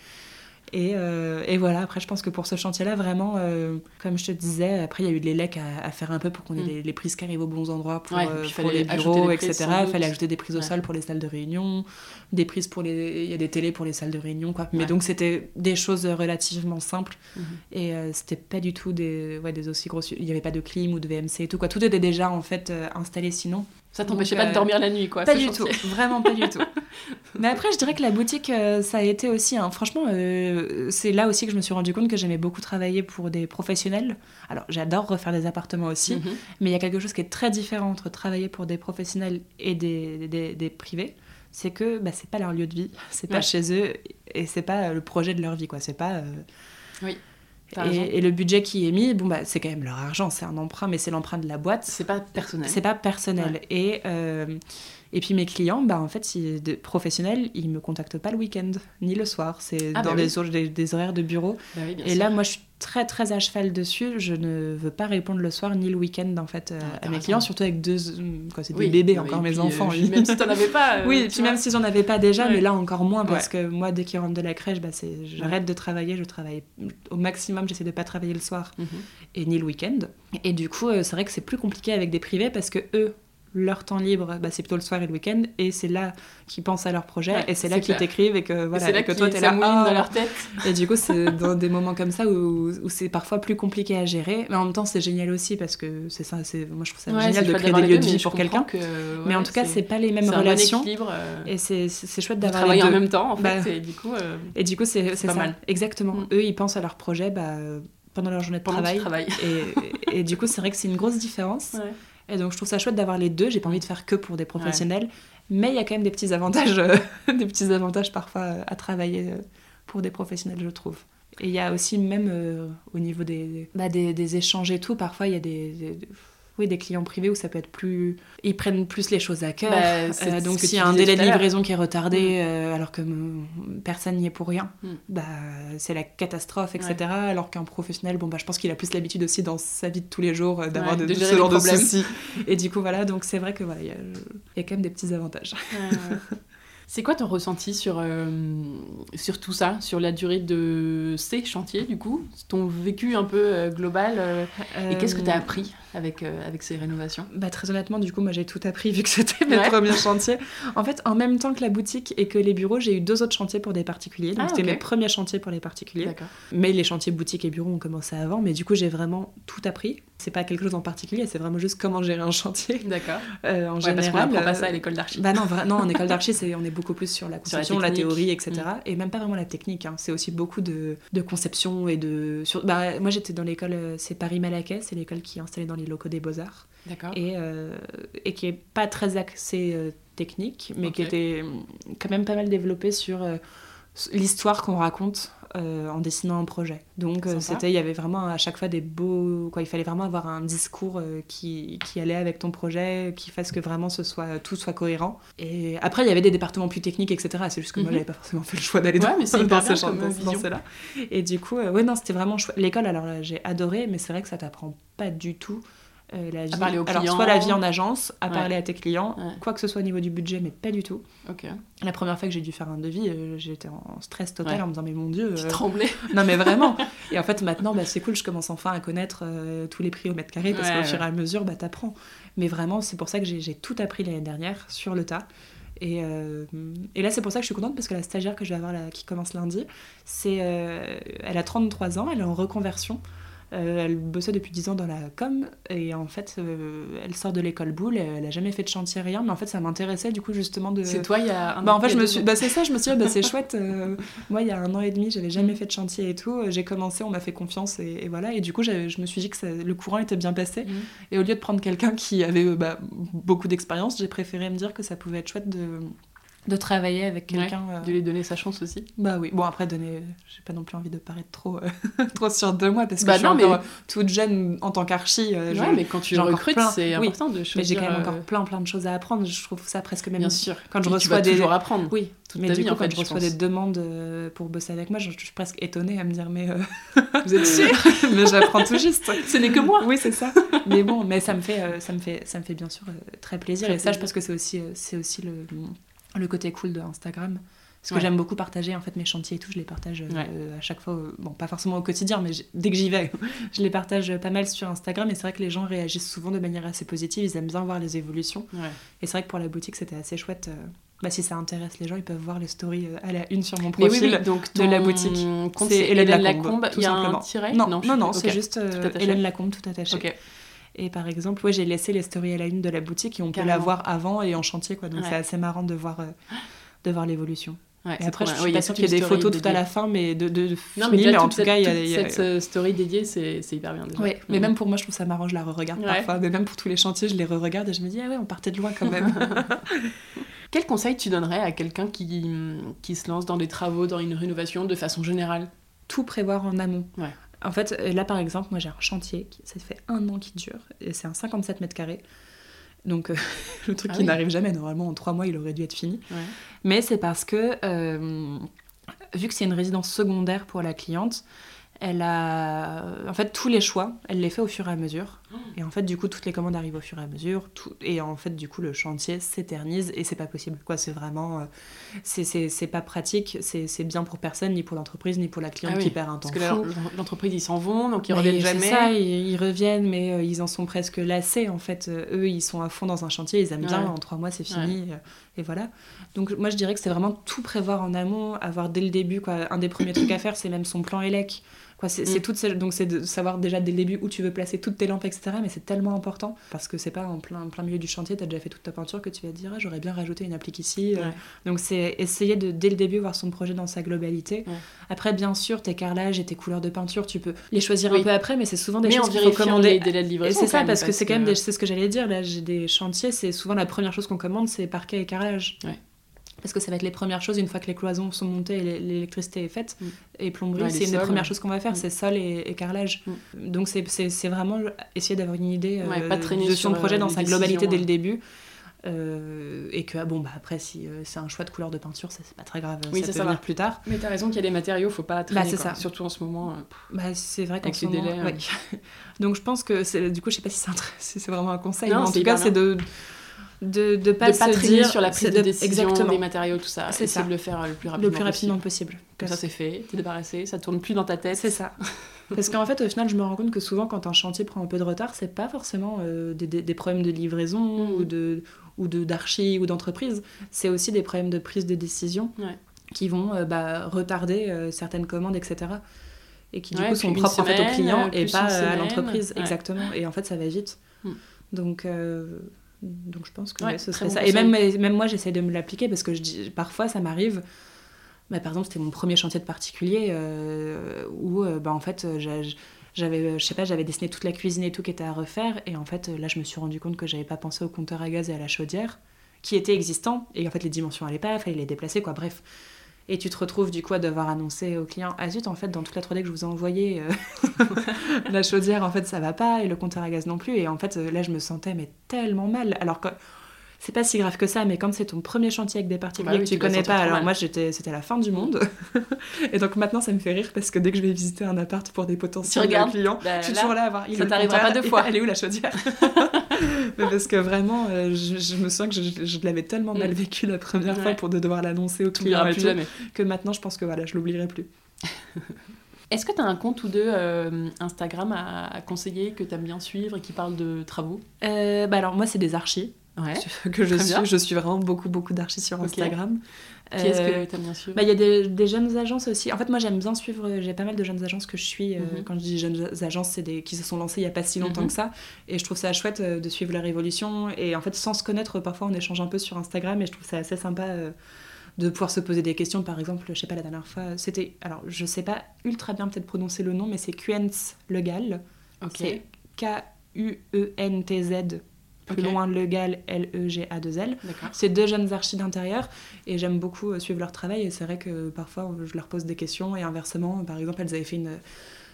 Euh, et, voilà, après, je pense que pour ce chantier-là, vraiment, euh, comme je te disais, après, il y a eu de l'élec à, faire un peu pour qu'on ait mm. les, prises qui arrivent aux bons endroits pour, euh, pour les bureaux, etc. Il fallait ajouter des prises au sol pour les salles de réunion, des prises pour les. Il y a des télés pour les salles de réunion, quoi. Mais donc, c'était des choses relativement simples. Mm-hmm. Et c'était pas du tout des, ouais, des aussi grosses. Il n'y avait pas de clim ou de VMC et tout, quoi. Tout était déjà, en fait, installé sinon. Ça t'empêchait pas de dormir la nuit, quoi. Pas du tout, vraiment pas du tout. Mais après, je dirais que la boutique, euh, ça a été aussi, franchement, euh, c'est là aussi que je me suis rendu compte que j'aimais beaucoup travailler pour des professionnels. Alors, j'adore refaire des appartements aussi, mhm. mais il y a quelque chose qui est très différent entre travailler pour des professionnels et des, des, des privés. C'est que bah, c'est pas leur lieu de vie, c'est pas chez eux et c'est pas le projet de leur vie, quoi. C'est pas. Euh, oui. Et, le budget qui est mis, bon, bah, c'est quand même leur argent, c'est un emprunt, mais c'est l'emprunt de la boîte. C'est pas personnel. C'est pas personnel. Et, euh, et puis mes clients, bah, en fait, si, de, professionnels, ils me contactent pas le week-end, ni le soir. C'est ah, dans bah des, des, horaires de bureau. Bah et là, moi, je suis très très à cheval dessus. Je ne veux pas répondre le soir ni le week-end en fait euh, ah, à mes clients, surtout avec deux, quoi, c'est des bébés encore mes enfants. Euh, même si t'en avais pas. Euh, oui, puis même si j'en avais pas déjà, mais là encore moins parce que moi dès qu'ils rentrent de la crèche, bah, c'est, j'arrête de travailler, je travaille au maximum, j'essaie de pas travailler le soir mhm. et ni le week-end. Et du coup, c'est vrai que c'est plus compliqué avec des privés parce que eux leur temps libre, bah, c'est plutôt le soir et le week-end, et c'est là qu'ils pensent à leur projet, et c'est là qu'ils t'écrivent, et que, voilà, c'est là que toi, t'es là, dans leur tête. Et du coup, c'est dans des moments comme ça où, où, c'est parfois plus compliqué à gérer, mais en même temps, c'est génial aussi, parce que c'est ça, c'est, moi je trouve ça génial de créer des lieux de vie pour quelqu'un. mais en tout cas, c'est pas les mêmes relations. Euh, et c'est, chouette d'avoir travailler en même temps, en fait, bah, et du coup. Euh, et du coup, c'est, ça. Mal. Exactement. Mm. Eux, ils pensent à leur projet, bah, pendant leur journée de travail. Et, et, du coup, c'est vrai que c'est une grosse différence. Et donc je trouve ça chouette d'avoir les deux. J'ai pas envie de faire que pour des professionnels, mais il y a quand même des petits avantages, euh, des petits avantages parfois euh, à travailler euh, pour des professionnels, je trouve. Et il y a aussi même au niveau des, bah, des, des, échanges et tout, parfois il y a des oui, des clients privés où ça peut être plus. Ils prennent plus les choses à cœur. Bah, euh, donc, s'il y a un délai de livraison qui est retardé, mm. euh, alors que personne n'y est pour rien, mm. bah, c'est la catastrophe, etc. Alors qu'un professionnel, bon, bah, je pense qu'il a plus l'habitude aussi dans sa vie de tous les jours euh, d'avoir de, ce genre de soucis. Et du coup, voilà, donc c'est vrai que voilà, il y, y, a quand même des petits avantages. C'est quoi ton ressenti sur, euh, sur tout ça, sur la durée de ces chantiers, du coup? Ton vécu un peu euh, global euh, Et qu'est-ce que tu as appris avec, avec ces rénovations? Bah, Très honnêtement, du coup, moi j'ai tout appris vu que c'était mes premiers chantiers. En fait, en même temps que la boutique et que les bureaux, j'ai eu deux autres chantiers pour des particuliers. Donc ah, c'était mes premiers chantiers pour les particuliers. Mais les chantiers boutique et bureaux ont commencé avant. Mais du coup, j'ai vraiment tout appris. C'est pas quelque chose en particulier, c'est vraiment juste comment gérer un chantier. D'accord. en général. Parce qu'on apprend pas ça à l'école d'archi. Bah non, non, en école d'archi, on est beaucoup plus sur la conception, la, théorie, etc. Mm. Et même pas vraiment la technique. Hein. C'est aussi beaucoup de, de, conception et de. Sur... Bah, moi, j'étais dans l'école, euh, c'est Paris-Malaquais, c'est l'école qui est installée dans les locaux des Beaux-Arts. D'accord. Et, euh, et qui est pas très axée euh, technique, mais qui était quand même pas mal développée sur l'histoire qu'on raconte euh, en dessinant un projet. Donc euh, c'était, il y avait vraiment à chaque fois des beaux, quoi, il fallait vraiment avoir un discours euh, qui, qui, allait avec ton projet, qui fasse que vraiment ce soit tout soit cohérent. Et après il y avait des départements plus techniques, etc. C'est juste que moi mhm. j'avais pas forcément fait le choix d'aller dans, mais dans, ce là Et du coup, ouais non, c'était vraiment chouette. L'école, alors j'ai adoré, mais c'est vrai que ça t'apprend pas du tout euh, la vie, à parler aux clients. Alors, soit la vie en agence, à parler à tes clients, quoi que ce soit au niveau du budget, mais pas du tout. La première fois que j'ai dû faire un devis, euh, j'étais en stress total en me disant, mais mon Dieu. Tu euh, tremblais. non, mais vraiment. et en fait, maintenant, bah, c'est cool, je commence enfin à connaître tous les prix au mètre carré parce qu'au fur et à mesure, bah, t'apprends. Mais vraiment, c'est pour ça que j'ai tout appris l'année dernière sur le tas. Et, et, là, c'est pour ça que je suis contente parce que la stagiaire que je vais avoir là, qui commence lundi, c'est, elle a 33 ans, elle est en reconversion. Euh, elle bossait depuis 10 ans dans la com et en fait euh, elle sort de l'école boule, elle a jamais fait de chantier rien mais en fait ça m'intéressait du coup justement de C'est toi il y a un Bah en fait je me suis bah c'est ça, je me suis dit bah, c'est chouette euh, moi il y a un an et demi, j'avais jamais fait de chantier et tout, j'ai commencé, on m'a fait confiance et, voilà et du coup je me suis dit que le courant était bien passé mm. et au lieu de prendre quelqu'un qui avait bah, beaucoup d'expérience, j'ai préféré me dire que ça pouvait être chouette de de travailler avec quelqu'un. Euh, de lui donner sa chance aussi. Bah oui. Bon, après, donner. J'ai pas non plus envie de paraître trop, euh, trop sûre de moi parce que bah je suis encore toute jeune en tant qu'archi. Euh, ouais, mais quand tu recrutes, c'est important de choisir. Mais j'ai quand même encore plein, plein de choses à apprendre. Je trouve ça presque même. Bien sûr. Quand je reçois des. toujours apprendre. Oui. Toute mais du coup, en fait, quand je reçois des demandes pour bosser avec moi, je, suis presque étonnée à me dire mais. Vous êtes sûr Mais j'apprends tout juste. Ce n'est que moi. Oui, c'est ça. mais bon, mais ça me fait, ça me fait, ça me fait bien sûr très plaisir. et ça, je pense que c'est aussi, c'est aussi le le côté cool de Instagram. Parce que j'aime beaucoup partager en fait mes chantiers et tout, je les partage euh, à chaque fois, bon pas forcément au quotidien, mais dès que j'y vais, je les partage pas mal sur Instagram. Et c'est vrai que les gens réagissent souvent de manière assez positive, ils aiment bien voir les évolutions. Et c'est vrai que pour la boutique c'était assez chouette. Euh, bah, si ça intéresse les gens, ils peuvent voir les stories euh, à la une sur mon profil donc de la boutique. C'est Hélène Lacombe, il y a un tiret? Non, non, non, c'est juste Hélène Lacombe tout attaché. Et par exemple, ouais, j'ai laissé les stories à la une de la boutique et on peut la voir avant et en chantier. Quoi. Donc c'est assez marrant de voir, euh, de voir l'évolution. et après, je suis pas sûre qu'il y ait des photos tout à la fin, mais de, de, non, mais, en tout cas, il y a, cette euh, story dédiée, c'est hyper bien déjà. Ouais, mais même pour moi, je trouve ça marrant, je la re-regarde parfois. Mais même pour tous les chantiers, je les re-regarde et je me dis, ah ouais, on partait de loin quand même. Quel conseil tu donnerais à quelqu'un qui, qui se lance dans des travaux, dans une rénovation de façon générale? Tout prévoir en amont. Ouais. En fait, euh, là par exemple, moi j'ai un chantier, qui, ça fait un an qui dure, et c'est un 57 mètres carrés. Donc euh, le truc ah qui n'arrive jamais, normalement en trois mois il aurait dû être fini. Mais c'est parce que, euh, vu que c'est une résidence secondaire pour la cliente, elle a en fait tous les choix, elle les fait au fur et à mesure. Et en fait, du coup, toutes les commandes arrivent au fur et à mesure. Tout... Et en fait, du coup, le chantier s'éternise et c'est pas possible. Quoi, c'est vraiment. Euh, c'est pas pratique, c'est bien pour personne, ni pour l'entreprise, ni pour la cliente ah qui perd un temps. Parce que l'entreprise, ils s'en vont, donc ils reviennent jamais. ça, ils, reviennent, mais euh, ils en sont presque lassés. En fait, euh, eux, ils sont à fond dans un chantier, ils aiment bien. En trois mois, c'est fini. et voilà. Donc, moi, je dirais que c'est vraiment tout prévoir en amont, avoir dès le début. Quoi. Un des premiers trucs à faire, c'est même son plan élec c'est, mm. tout, donc c'est de savoir déjà dès le début où tu veux placer toutes tes lampes, etc. Mais c'est tellement important parce que c'est pas en plein, plein milieu du chantier, tu as déjà fait toute ta peinture que tu vas te dire ah, j'aurais bien rajouté une applique ici. Euh. Donc c'est essayer de dès le début voir son projet dans sa globalité. Après, bien sûr, tes carrelages et tes couleurs de peinture, tu peux les choisir un peu après, mais c'est souvent des choses qu'il faut commander. Délais de livraison. C'est ça, parce, que c'est quand même c'est ce que j'allais dire. Là, j'ai des chantiers, c'est souvent la première chose qu'on commande, c'est parquet et carrelage parce que ça va être les premières choses une fois que les cloisons sont montées et l'électricité est faite. Mm. Et plomberie, c'est une des premières choses qu'on va faire, mm. c'est sol et, carrelage. Mm. Donc c'est vraiment essayer d'avoir une idée euh, de son projet dans sa globalité dès le début. Euh, et que bon bah après si euh, c'est un choix de couleur de peinture c'est pas très grave oui, ça, peut venir plus tard mais t'as raison qu'il y a des matériaux faut pas traîner bah, c'est ça. surtout en ce moment bah c'est vrai qu'avec les délais donc je pense que du coup je sais pas si c'est vraiment un conseil mais en tout cas c'est de de de pas, se dire sur la prise de, décision exactement. des matériaux tout ça c'est de le faire le plus rapidement, le plus rapidement possible, comme ça c'est fait t'es débarrassé ça tourne plus dans ta tête. C'est ça. Parce qu'en fait au final je me rends compte que souvent quand un chantier prend un peu de retard c'est pas forcément euh, des, des, problèmes de livraison mm. ou de ou de d'archi ou d'entreprise. C'est aussi des problèmes de prise de décision qui vont euh, bah, retarder euh, certaines commandes etc et qui du coup sont propres en fait aux clients et pas à l'entreprise. Exactement. Et en fait ça va vite. Mm. donc donc je pense que ce serait ça. Et même, même moi, j'essaie de me l'appliquer parce que je dis, parfois, ça m'arrive. Bah, par exemple, c'était mon premier chantier de particulier euh, où, euh, bah, en fait, j'avais, je sais pas, j'avais dessiné toute la cuisine et tout qui était à refaire. Et en fait, là, je me suis rendu compte que j'avais pas pensé au compteur à gaz et à la chaudière qui étaient existants. Et en fait, les dimensions allaient pas, il fallait les déplacer, quoi. Bref. Et tu te retrouves du coup à devoir annoncer au client Ah zut, en fait, dans toute la 3D que je vous ai envoyée, euh, la chaudière, en fait, ça va pas, et le compteur à gaz non plus. Et en fait, là, je me sentais mais tellement mal. Alors que c'est pas si grave que ça, mais quand c'est ton premier chantier avec des particuliers bah que tu, connais pas, alors moi j'étais, c'était la fin du monde. et donc maintenant ça me fait rire parce que dès que je vais visiter un appart pour des potentiels clients, bah, je suis toujours là à voir. ça t'arrivera pas deux fois. Elle est où la chaudière mais Parce que vraiment, euh, je, me sens que je, l'avais tellement mal mm. vécu la première fois pour de devoir l'annoncer au client et tout, que maintenant je pense que voilà, je l'oublierai plus. Est-ce que tu as un compte ou deux euh, Instagram à, conseiller que tu aimes bien suivre et qui parle de travaux? Euh, bah Alors moi c'est des archis. que je suis. Je suis vraiment beaucoup, beaucoup d'archis sur Instagram. Qui est-ce que tu aimes bien suivre bah, Il y a des, des, jeunes agences aussi. En fait, moi, j'aime bien suivre. J'ai pas mal de jeunes agences que je suis. Euh, mhm. Quand je dis jeunes agences, c'est des qui se sont lancées il y a pas si longtemps mhm. que ça. Et je trouve ça chouette euh, de suivre leur évolution. Et en fait, sans se connaître, parfois, on échange un peu sur Instagram. Et je trouve ça assez sympa. Euh, de pouvoir se poser des questions. Par exemple, je sais pas, la dernière fois, c'était. Alors, je sais pas ultra bien peut-être prononcer le nom, mais c'est Quentz Legal. C'est K-U-E-N-T-Z plus loin Legal, L-E-G-A-2-L. C'est deux jeunes archis d'intérieur et j'aime beaucoup euh, suivre leur travail et c'est vrai que parfois je leur pose des questions et inversement, par exemple, elles avaient fait une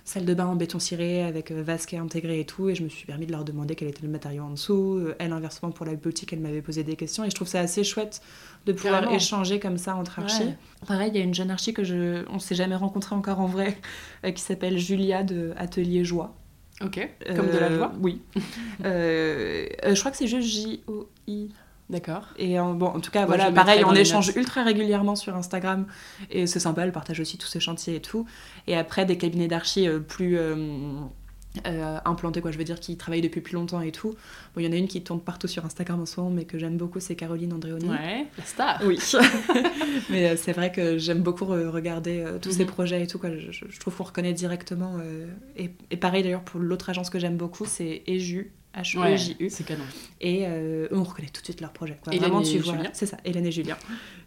salle de bain en béton ciré avec euh, vasque intégré et tout et je me suis permis de leur demander quel était le matériau en dessous. Euh, elle, inversement, pour la boutique, elle m'avait posé des questions et je trouve ça assez chouette de pouvoir échanger comme ça entre archis. Pareil, il y a une jeune archi que je on s'est jamais rencontré encore en vrai qui s'appelle Julia de Atelier Joie. Ok, comme de la joie Oui. je crois que c'est juste J-O-I. D'accord. Et en, bon, en tout cas, voilà, pareil, on échange ultra régulièrement sur Instagram et c'est sympa, elle partage aussi tous ses chantiers et tout. Et après, des cabinets d'archi euh, plus euh, euh, implantés, quoi, je veux dire, qui travaillent depuis plus longtemps et tout. Bon, il y en a une qui tourne partout sur Instagram en ce moment, mais que j'aime beaucoup, c'est Caroline Andréoni. Ouais, la star. Oui. mais c'est vrai que j'aime beaucoup regarder tous ces mhm. projets et tout, quoi. Je, trouve qu'on reconnaît directement. Et, et, pareil d'ailleurs pour l'autre agence que j'aime beaucoup, c'est Eju H-E-J-U. c'est canon. Et euh, eux, on reconnaît tout de suite leur projet. Quoi. Vraiment, tu vois. C'est ça, Hélène et Julien.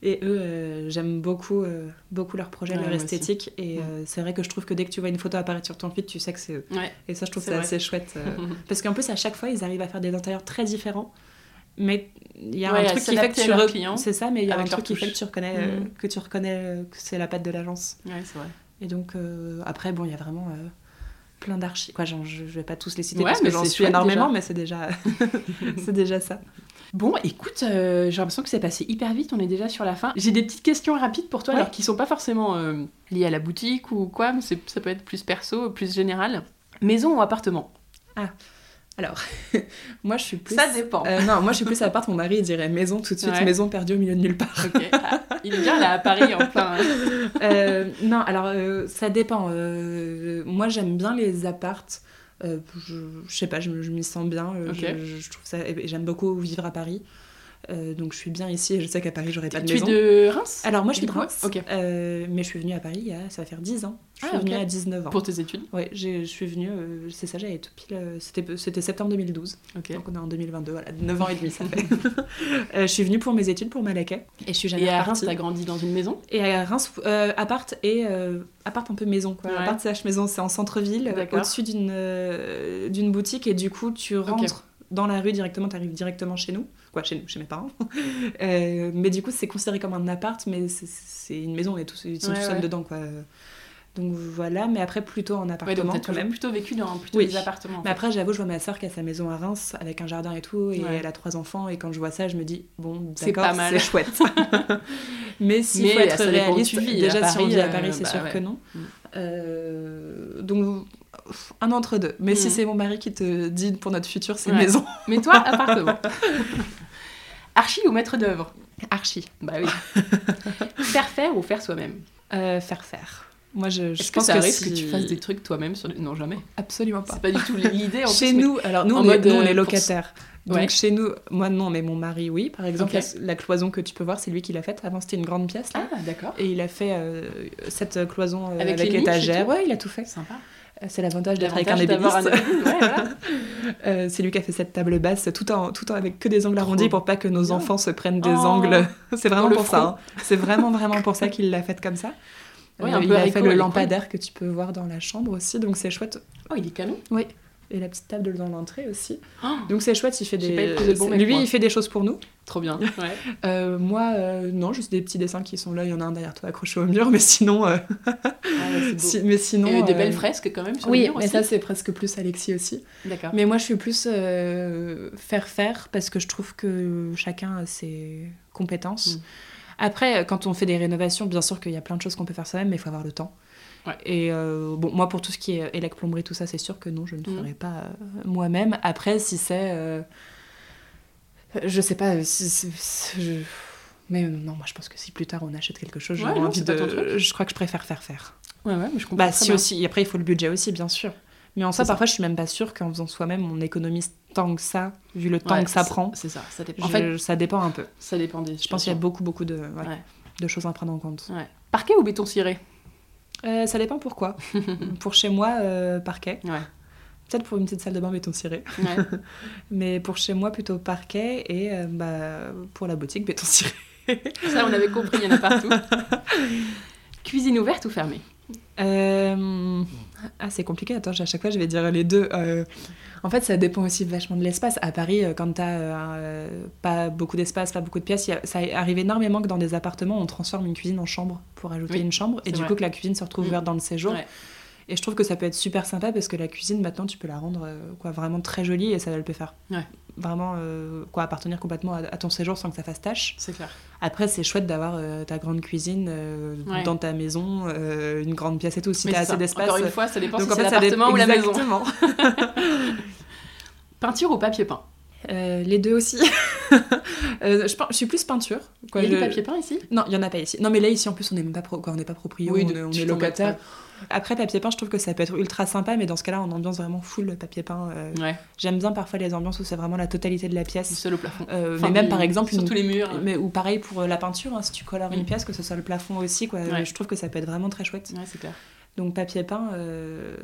Et eux, euh, j'aime beaucoup, euh, beaucoup leur projet, leur esthétique. Et c'est vrai que je trouve que dès que tu vois une photo apparaître sur ton feed, tu sais que c'est eux. Et ça, je trouve ça assez chouette. parce qu'en plus, à chaque fois, ils arrivent à faire des intérieurs très différents. Mais il y a un truc qui fait que tu C'est ça, mais il y a un truc qui fait que tu reconnais, mm. que, tu reconnais que c'est la patte de l'agence. Ouais, c'est vrai. Et donc, après, bon, il y a vraiment plein d'archives. Quoi, genre, je, vais pas tous les citer parce que j'en suis énormément, mais c'est déjà, c'est déjà ça. Bon, écoute, euh, j'ai l'impression que c'est passé hyper vite, on est déjà sur la fin. J'ai des petites questions rapides pour toi, alors qui sont pas forcément euh, liées à la boutique ou quoi, mais ça peut être plus perso, plus général. Maison ou appartement? Ah, alors, moi je suis plus. Ça dépend. Euh, non, moi je suis plus à part. Mon mari il dirait maison tout de suite, maison perdue au milieu de nulle part. Ah, il est bien là à Paris en plein. Euh, non, alors euh, ça dépend. moi j'aime bien les appartes. je, je, sais pas, je, m'y sens bien. Je, trouve ça. J'aime beaucoup vivre à Paris. Euh, donc je suis bien ici et je sais qu'à Paris j'aurais pas de maison. Tu es de Reims? Alors moi je suis de Reims, euh, mais je suis venue à Paris il y a, ça va faire 10 ans. Je suis ah, venue à 19 ans. Pour tes études? Oui, je suis venue, euh, c'est ça, j'avais tout pile, c'était septembre 2012. Donc on est en 2022, voilà, 9 ans et demi ça fait. je suis venue pour mes études pour Malaquais et je suis jamais Et à Reims, t'as grandi dans une maison? Et à Reims, appart et appart un peu maison quoi. Ouais. Appart CH maison, c'est en centre-ville, au-dessus d'une d'une boutique et du coup tu rentres dans la rue directement, tu arrives directement chez nous, quoi, chez nous, chez mes parents. Euh, mais du coup, c'est considéré comme un appart, mais c'est une maison, on est tous, ils sont tous seuls dedans, quoi. Donc voilà, mais après plutôt en appartement ouais, quand même. plutôt vécu dans plutôt des appartements. Mais après, j'avoue, je vois ma soeur qui a sa maison à Reims avec un jardin et tout, et elle a trois enfants, et quand je vois ça, je me dis, bon, d'accord, c'est chouette. mais s'il faut être réaliste, déjà si on vit à Paris, euh, c'est bah sûr que non. Mm. Euh, donc un entre deux. Mais si mm. c'est mon mari qui te dit pour notre futur, c'est maison. Mais toi, appartement. Archi ou maître d'œuvre? Archi. Bah oui. faire faire ou faire soi-même? Euh, Faire faire. Moi, je, je pense que ça arrive que tu fasses des trucs toi-même sur Non, jamais. Absolument pas. C'est pas du tout l'idée. Chez nous, alors nous, on, est, nous on est euh, locataires. Donc chez nous, moi non, mais mon mari oui. Par exemple, la, cloison que tu peux voir, c'est lui qui l'a faite. Avant, c'était une grande pièce. Là. Ah, d'accord. Et il a fait euh, cette cloison avec, avec étagère. Ouais, il a tout fait. Sympa. C'est l'avantage d'être avec un ébéniste. Euh, c'est lui qui a fait cette table basse, tout en, tout en avec que des angles arrondis pour pas que nos enfants se prennent des oh. angles. c'est vraiment pour ça. Hein. C'est vraiment, vraiment pour ça qu'il l'a faite comme ça. Euh, il a fait le lampadaire que tu peux voir dans la chambre aussi, donc c'est chouette. Oh, il est canon. Oui et la petite table dans l'entrée aussi. Oh Donc c'est chouette, il fait des. Lui, il fait des choses pour nous. Trop bien. Euh, moi, euh, non, juste des petits dessins qui sont là. Il y en a un derrière toi accroché au mur, mais sinon. Euh, ah, mais sinon. Et des belles fresques quand même sur oui, le mur mais ça c'est presque plus Alexis aussi. D'accord. Mais moi, je suis plus faire faire parce que je trouve que chacun a ses compétences. Mm. Après, quand on fait des rénovations, bien sûr qu'il y a plein de choses qu'on peut faire soi-même, mais il faut avoir le temps. Et euh, bon, moi, pour tout ce qui est électro-plomberie, tout ça, c'est sûr que non, je ne le mm. ferai pas euh, moi-même. Après, si c'est. Euh, je sais pas. Si, Mais non, moi, je pense que si plus tard on achète quelque chose, ouais, envie de. Je crois que je préfère faire faire. Ouais, ouais, mais je comprends. Bah, si aussi. Après, il faut le budget aussi, bien sûr. Mais en ça, parfois, je suis même pas sûre qu'en faisant soi-même, on économise tant que ça, vu le temps que ça prend. C'est ça, ça dépend. En fait, ça dépend un peu. Ça dépend des. Je pense qu'il y a beaucoup, beaucoup de, de choses à prendre en compte. Parquet ou béton ciré euh, ça dépend pourquoi. pour chez moi, euh, parquet. Peut-être pour une petite salle de bain béton ciré. Mais pour chez moi, plutôt parquet. Et euh, bah, pour la boutique, béton ciré. Ça, on avait compris, il y en a partout. Cuisine ouverte ou fermée? Ah, c'est compliqué. Attends, à chaque fois, je vais dire les deux. En fait, ça dépend aussi vachement de l'espace. À Paris, quand t'as pas beaucoup d'espace, pas beaucoup de pièces, ça arrive énormément que dans des appartements, on transforme une cuisine en chambre pour ajouter une chambre, et du coup que la cuisine se retrouve mm. ouverte dans le séjour. Et je trouve que ça peut être super sympa parce que la cuisine, maintenant, tu peux la rendre euh, quoi, vraiment très jolie et ça le peut faire. Vraiment euh, quoi, appartenir complètement à, ton séjour sans que ça fasse tâche. C'est clair. Après, c'est chouette d'avoir euh, ta grande cuisine dans ta maison, une grande pièce et tout. Si tu as assez d'espace. Encore une fois, ça dépend si c'est l'appartement ou la maison. Peinture ou papier peint? Les deux aussi. je, je, suis plus peinture. Quoi, il y a du papier peint ici? Non, il n'y en a pas ici. Non, mais là, ici, en plus, on n'est pas, pro... on pas proprio, on, est locataire. Après, papier peint, je trouve que ça peut être ultra sympa, mais dans ce cas-là, en ambiance vraiment full papier peint. Euh, j'aime bien parfois les ambiances où c'est vraiment la totalité de la pièce. Seul au plafond. Euh, mais même par exemple. Sur tous les murs. Mais, ou pareil pour euh, la peinture, hein, si tu colores une mm. pièce, que ce soit le plafond aussi, quoi. Je trouve que ça peut être vraiment très chouette. Ouais, c'est clair. Donc papier peint,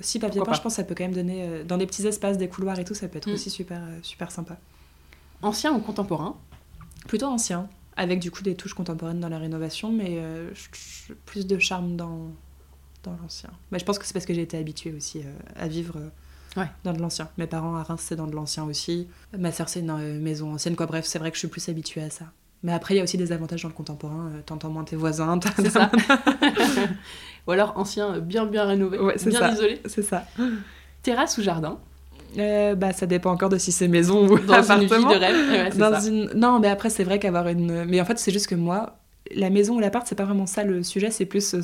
si papier peint, je pense que ça peut quand même donner dans des petits espaces, des couloirs et tout, ça peut être mm. aussi super, super sympa. Ancien ou contemporain Plutôt ancien, avec du coup des touches contemporaines dans la rénovation, mais plus de charme dans, dans l'ancien. Mais je pense que c'est parce que j'ai été habituée aussi euh, à vivre euh, dans de l'ancien. Mes parents à Reims, c'est dans de l'ancien aussi. Ma sœur, c'est une euh, maison ancienne, quoi. Bref, c'est vrai que je suis plus habituée à ça. Mais après, il y a aussi des avantages dans le contemporain. T'entends moins tes voisins. C'est ça. ou alors ancien, bien bien rénové, bien isolé. C'est ça. Terrasse ou jardin? Bah, ça dépend encore de si c'est maison ou dans appartement. une vie de rêve. dans une... Non, mais après c'est vrai qu'avoir une. Mais en fait c'est juste que moi, la maison ou l'appart, c'est pas vraiment ça le sujet, c'est plus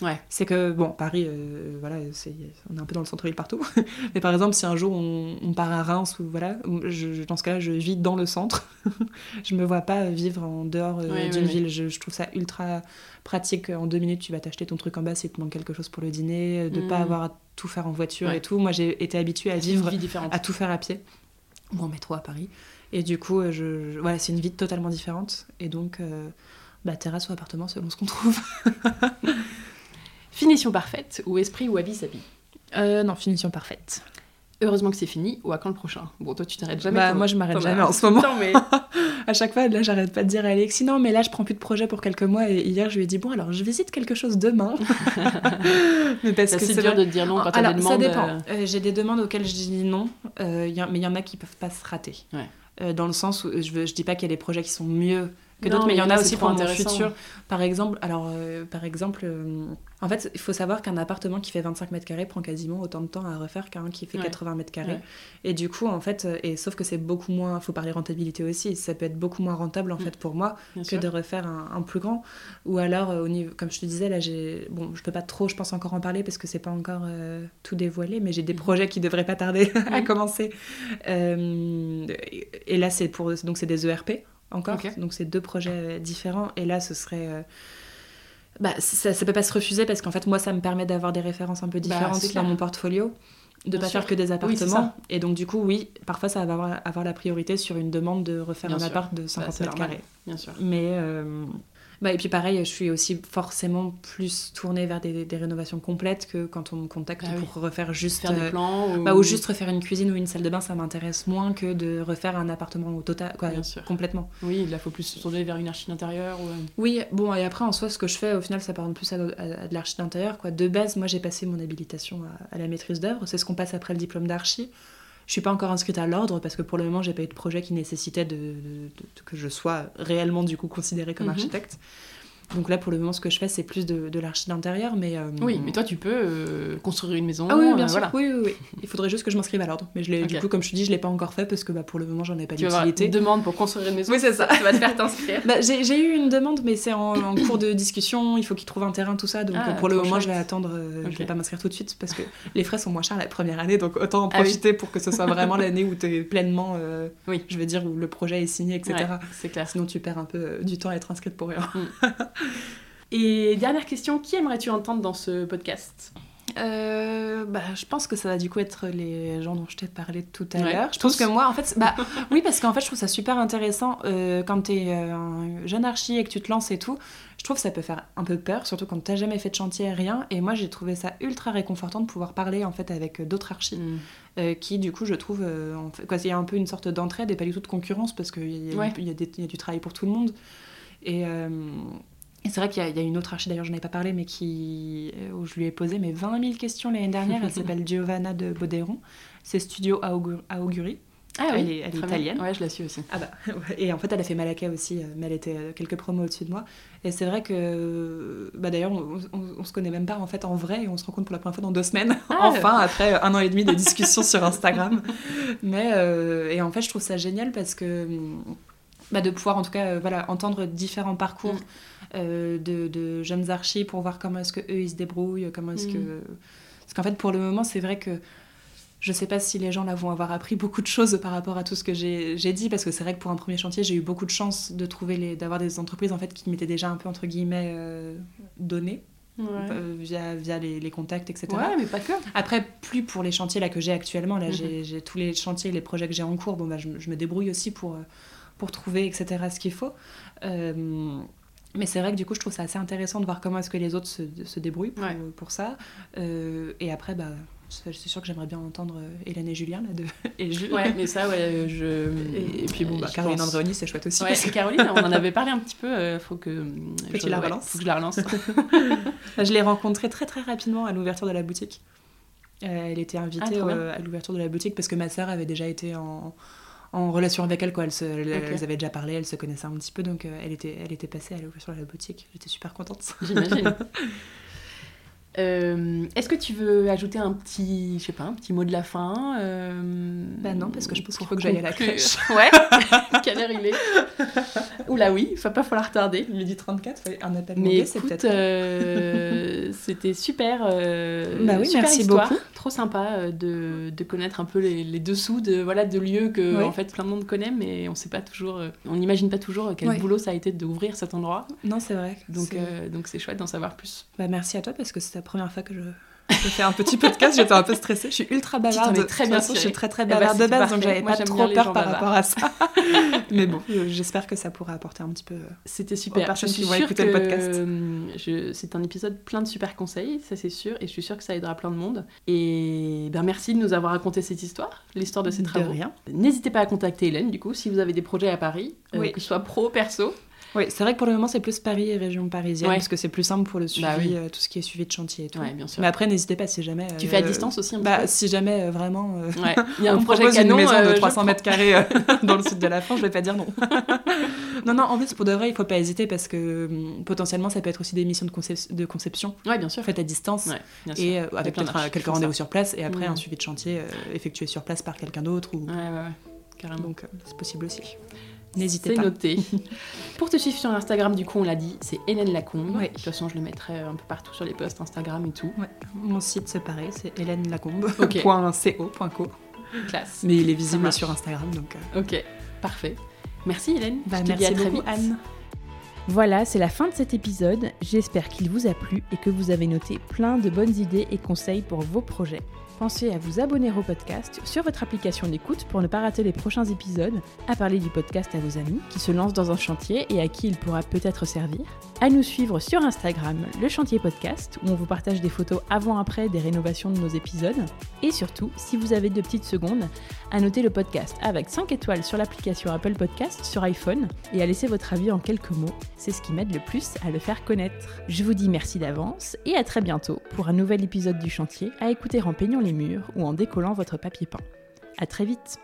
centre-ville. C'est que, bon, Paris, euh, voilà, c'est, on est un peu dans le centre-ville partout. Mais par exemple, si un jour on, part à Reims, ou voilà, je, dans ce cas-là, je vis dans le centre. je me vois pas vivre en dehors euh, d'une ville. Je, trouve ça ultra pratique. En deux minutes, tu vas t'acheter ton truc en bas si te manque quelque chose pour le dîner, de pas mm. avoir à tout faire en voiture et tout. Moi, j'ai été habituée à vivre, à tout faire à pied ou en métro à Paris. Et du coup, je, voilà, c'est une vie totalement différente. Et donc, euh, bah, terrasse ou appartement selon ce qu'on trouve. Finition parfaite ou esprit vie euh, Non, finition parfaite. Heureusement que c'est fini ou à quand le prochain? Bon, toi tu t'arrêtes jamais. Bah, moi je m'arrête jamais en ce moment. mais... à chaque fois, là j'arrête pas de dire à Alexis non, mais là je prends plus de projet pour quelques mois et hier je lui ai dit bon, alors je visite quelque chose demain. mais parce que c'est dur de dire non quand t'as des demandes. Ça dépend. Euh, euh, j'ai des demandes auxquelles je dis non, mais il y en a qui peuvent pas se rater. dans le sens où je, je dis pas qu'il y a des projets qui sont mieux que d'autres, mais il y en a aussi pour mon futur. Par exemple, alors, euh, par exemple, euh, en fait, il faut savoir qu'un appartement qui fait 25 mètres carrés prend quasiment autant de temps à refaire qu'un qui fait 80 mètres carrés. Et du coup, en fait, euh, et sauf que c'est beaucoup moins, faut parler rentabilité aussi, ça peut être beaucoup moins rentable en mm. fait pour moi que de refaire un, plus grand. Ou alors, au niveau, comme je te disais, là, j'ai, bon, je peux pas trop, je pense encore en parler parce que c'est pas encore tout dévoilé, mais j'ai des mm. projets qui devraient pas tarder à mm. commencer. et là, c'est pour, donc c'est des ERP encore. Donc c'est deux projets différents. Et là, ce serait... Euh, bah, ça ne peut pas se refuser parce qu'en fait, moi, ça me permet d'avoir des références un peu bah, différentes dans mon portfolio de ne pas faire que des appartements. et donc, du coup, oui, parfois, ça va avoir, avoir la priorité sur une demande de refaire un appart de 50 bah, mètres carrés. Bien sûr. Mais, euh, bah, et puis pareil, je suis aussi forcément plus tournée vers des, des rénovations complètes que quand on me contacte ah pour refaire juste faire des euh, plans bah, ou... juste refaire une cuisine ou une salle de bain, ça m'intéresse moins que de refaire un appartement au total, quoi, complètement. Oui, il faut plus se tourner vers une archi d'intérieur. Ou... Euh. Oui, bon et après en soi, ce que je fais au final, ça part plus à, de l'archi d'intérieur. Quoi. De base, moi j'ai passé mon habilitation à, à la maîtrise d'œuvre. C'est ce qu'on passe après le diplôme d'archi. Je suis pas encore inscrite à l'ordre parce que pour le moment, j'ai pas eu de projet qui nécessitait de, que je sois réellement du coup considérée comme mhm. architecte. Donc là, pour le moment, ce que je fais, c'est plus de, de l'archi d'intérieur. Mais, euh, Oui, mais toi, tu peux euh, construire une maison. Ah oui, bien euh, sûr. Oui, oui, oui. Il faudrait juste que je m'inscrive à l'ordre. Mais je du coup, comme je te dis, je l'ai pas encore fait parce que bah, pour le moment, j'en ai pas d'utilité. Tu demande pour construire une maison. Oui, c'est ça. tu vas te faire t'inscrire. bah, j'ai eu une demande, mais c'est en, cours de discussion. Il faut qu'ils trouvent un terrain, tout ça. Donc ah, pour le moment, je vais attendre. Je vais pas m'inscrire tout de suite parce que les frais sont moins chers la première année. Donc autant en ah profiter pour que ce soit vraiment l'année où tu es pleinement. oui. Je veux dire, où le projet est signé, etc. c'est clair. Sinon, tu perds un peu du temps à être inscrite pour rien. Et dernière question, qui aimerais-tu entendre dans ce podcast? Euh, bah, je pense que ça va du coup être les gens dont je t'ai parlé tout à l'heure. Je pense que moi, en fait, bah, oui, parce qu'en fait, je trouve ça super intéressant euh, quand t'es euh, un jeune archi et que tu te lances et tout. Je trouve que ça peut faire un peu peur, surtout quand t'as jamais fait de chantier, rien. Et moi, j'ai trouvé ça ultra réconfortant de pouvoir parler en fait avec d'autres archis, mm. qui, du coup, je trouve, en fait, quoi, il y a un peu une sorte d'entraide et pas du tout de concurrence parce qu'il y, y, a du travail pour tout le monde. Et Et c'est vrai qu'il y, a une autre archi, d'ailleurs, je n'en ai pas parlé, mais qui, euh, où je lui ai posé mes 20 000 questions l'année dernière. Elle s'appelle Giovanna de Boderon. C'est Studio Auguri. Ah oui, elle est, elle est italienne. Ouais, je la suis aussi. Ah bah, et en fait, elle a fait Malakai aussi, euh, mais elle était euh, quelques promos au-dessus de moi. Et c'est vrai que, bah d'ailleurs, on, on, se connaît même pas en fait en vrai, et on se rencontre pour la première fois dans deux semaines, ah. enfin, après un an et demi de discussion sur Instagram. Mais, et en fait, je trouve ça génial parce que bah, de pouvoir en tout cas voilà, entendre différents parcours. Mm. Euh, de, jeunes archis pour voir comment est-ce que eux ils se débrouillent, comment est-ce que mm. parce qu'en fait pour le moment c'est vrai que je sais pas si les gens là vont avoir appris beaucoup de choses par rapport à tout ce que j'ai dit parce que c'est vrai que pour un premier chantier j'ai eu beaucoup de chance de trouver les d'avoir des entreprises en fait qui m'étaient déjà un peu entre guillemets euh, données euh, via, via les, contacts, etc. Ouais, mais pas que. Après, plus pour les chantiers là, que j'ai actuellement. Là, mm-hmm. j'ai tous les chantiers, les projets que j'ai en cours. Bon, bah, je, me débrouille aussi pour, pour trouver, etc., ce qu'il faut. Mais c'est vrai que du coup, je trouve ça assez intéressant de voir comment est-ce que les autres se, se débrouillent pour, pour ça. Euh, et après, bah, c'est sûr que j'aimerais bien entendre euh, Hélène et Julien là de et Jules. Ouais, mais ça ouais, je et, puis bon bah Caroline Andréoni, c'est chouette aussi. Ouais, Caroline, on en avait parlé un petit peu, euh, faut que je, la relance. faut que je la relance. je l'ai rencontrée très très rapidement à l'ouverture de la boutique. elle était invitée ah, à l'ouverture de la boutique parce que ma sœur avait déjà été en en relation avec elle. Quoi. Elles, se, elles, avaient déjà parlé, elles se connaissaient un petit peu, donc euh, elle, était, elle était passée à l'ouverture de la boutique. J'étais super contente. J'imagine. Euh, est-ce que tu veux ajouter un petit, je sais pas, un petit mot de la fin euh, Bah non, parce que je pense qu'il faut que j'aille à la crèche. Ouais. Quelle heure il est Oula oui, il va pas falloir tarder. Midi 34, un appel Mais c'est peut-être. Euh, c'était super. Euh, bah oui, super merci histoire. beaucoup. Trop sympa de, de, connaître un peu les, les, dessous de voilà de lieux que en fait plein de monde connaît, mais on sait pas toujours, on n'imagine pas toujours quel boulot ça a été d'ouvrir cet endroit. Non, c'est vrai. Donc donc c'est chouette d'en savoir plus. Bah merci à toi parce que c'est la première fois que je j'ai fait un petit podcast, j'étais un peu stressée. Je suis ultra bavarde. très bien je suis très très eh ben, bavarde de base, donc j'avais pas trop peur par rapport à ça. Mais bon, j'espère que ça pourra apporter un petit peu. C'était super. je suis sûre que le podcast. C'est un épisode plein de super conseils, ça c'est sûr, et je suis sûre que ça aidera plein de monde. Et ben merci de nous avoir raconté cette histoire, l'histoire de ces travaux. N'hésitez pas à contacter Hélène du coup si vous avez des projets à Paris, euh, que ce soit pro, perso. Oui, c'est vrai que pour le moment, c'est plus Paris et région parisienne, parce que c'est plus simple pour le suivi, bah euh, tout ce qui est suivi de chantier et tout. bien sûr. Mais après, n'hésitez pas si jamais. Tu fais à euh, distance aussi un bah, peu Si jamais euh, vraiment. Il y a un projet canon, une maison de 300 mètres carrés dans le sud de la France, je vais pas dire non. non, non, en plus, pour de vrai, il faut pas hésiter parce que hum, potentiellement, ça peut être aussi des missions de, de conception. Oui, bien sûr. Faites à distance et avec peut-être quelques rendez-vous sur place et après un suivi de chantier effectué sur place par quelqu'un d'autre. Ou... Ouais, ouais, ouais. Carrément. Donc, c'est possible aussi. N'hésitez pas. C'est noté. Pour te suivre sur Instagram, du coup, on l'a dit, c'est Hélène Lacombe. De toute façon, je le mettrai un peu partout sur les posts Instagram et tout. Mon site, c'est pareil, c'est Hélène Lacombe. Classe. Mais il est visible sur Instagram, donc. Euh. Ok, parfait. Merci Hélène. Bah, merci beaucoup, Anne. Voilà, c'est la fin de cet épisode. J'espère qu'il vous a plu et que vous avez noté plein de bonnes idées et conseils pour vos projets pensez à vous abonner au podcast sur votre application d'écoute pour ne pas rater les prochains épisodes, à parler du podcast à vos amis qui se lancent dans un chantier et à qui il pourra peut-être servir, à nous suivre sur Instagram, le chantier podcast, où on vous partage des photos avant-après des rénovations de nos épisodes, et surtout, si vous avez deux petites secondes, à noter le podcast avec 5 étoiles sur l'application Apple Podcast sur iPhone et à laisser votre avis en quelques mots, c'est ce qui m'aide le plus à le faire connaître. Je vous dis merci d'avance et à très bientôt pour un nouvel épisode du chantier à écouter en peignant les murs ou en décollant votre papier peint. À très vite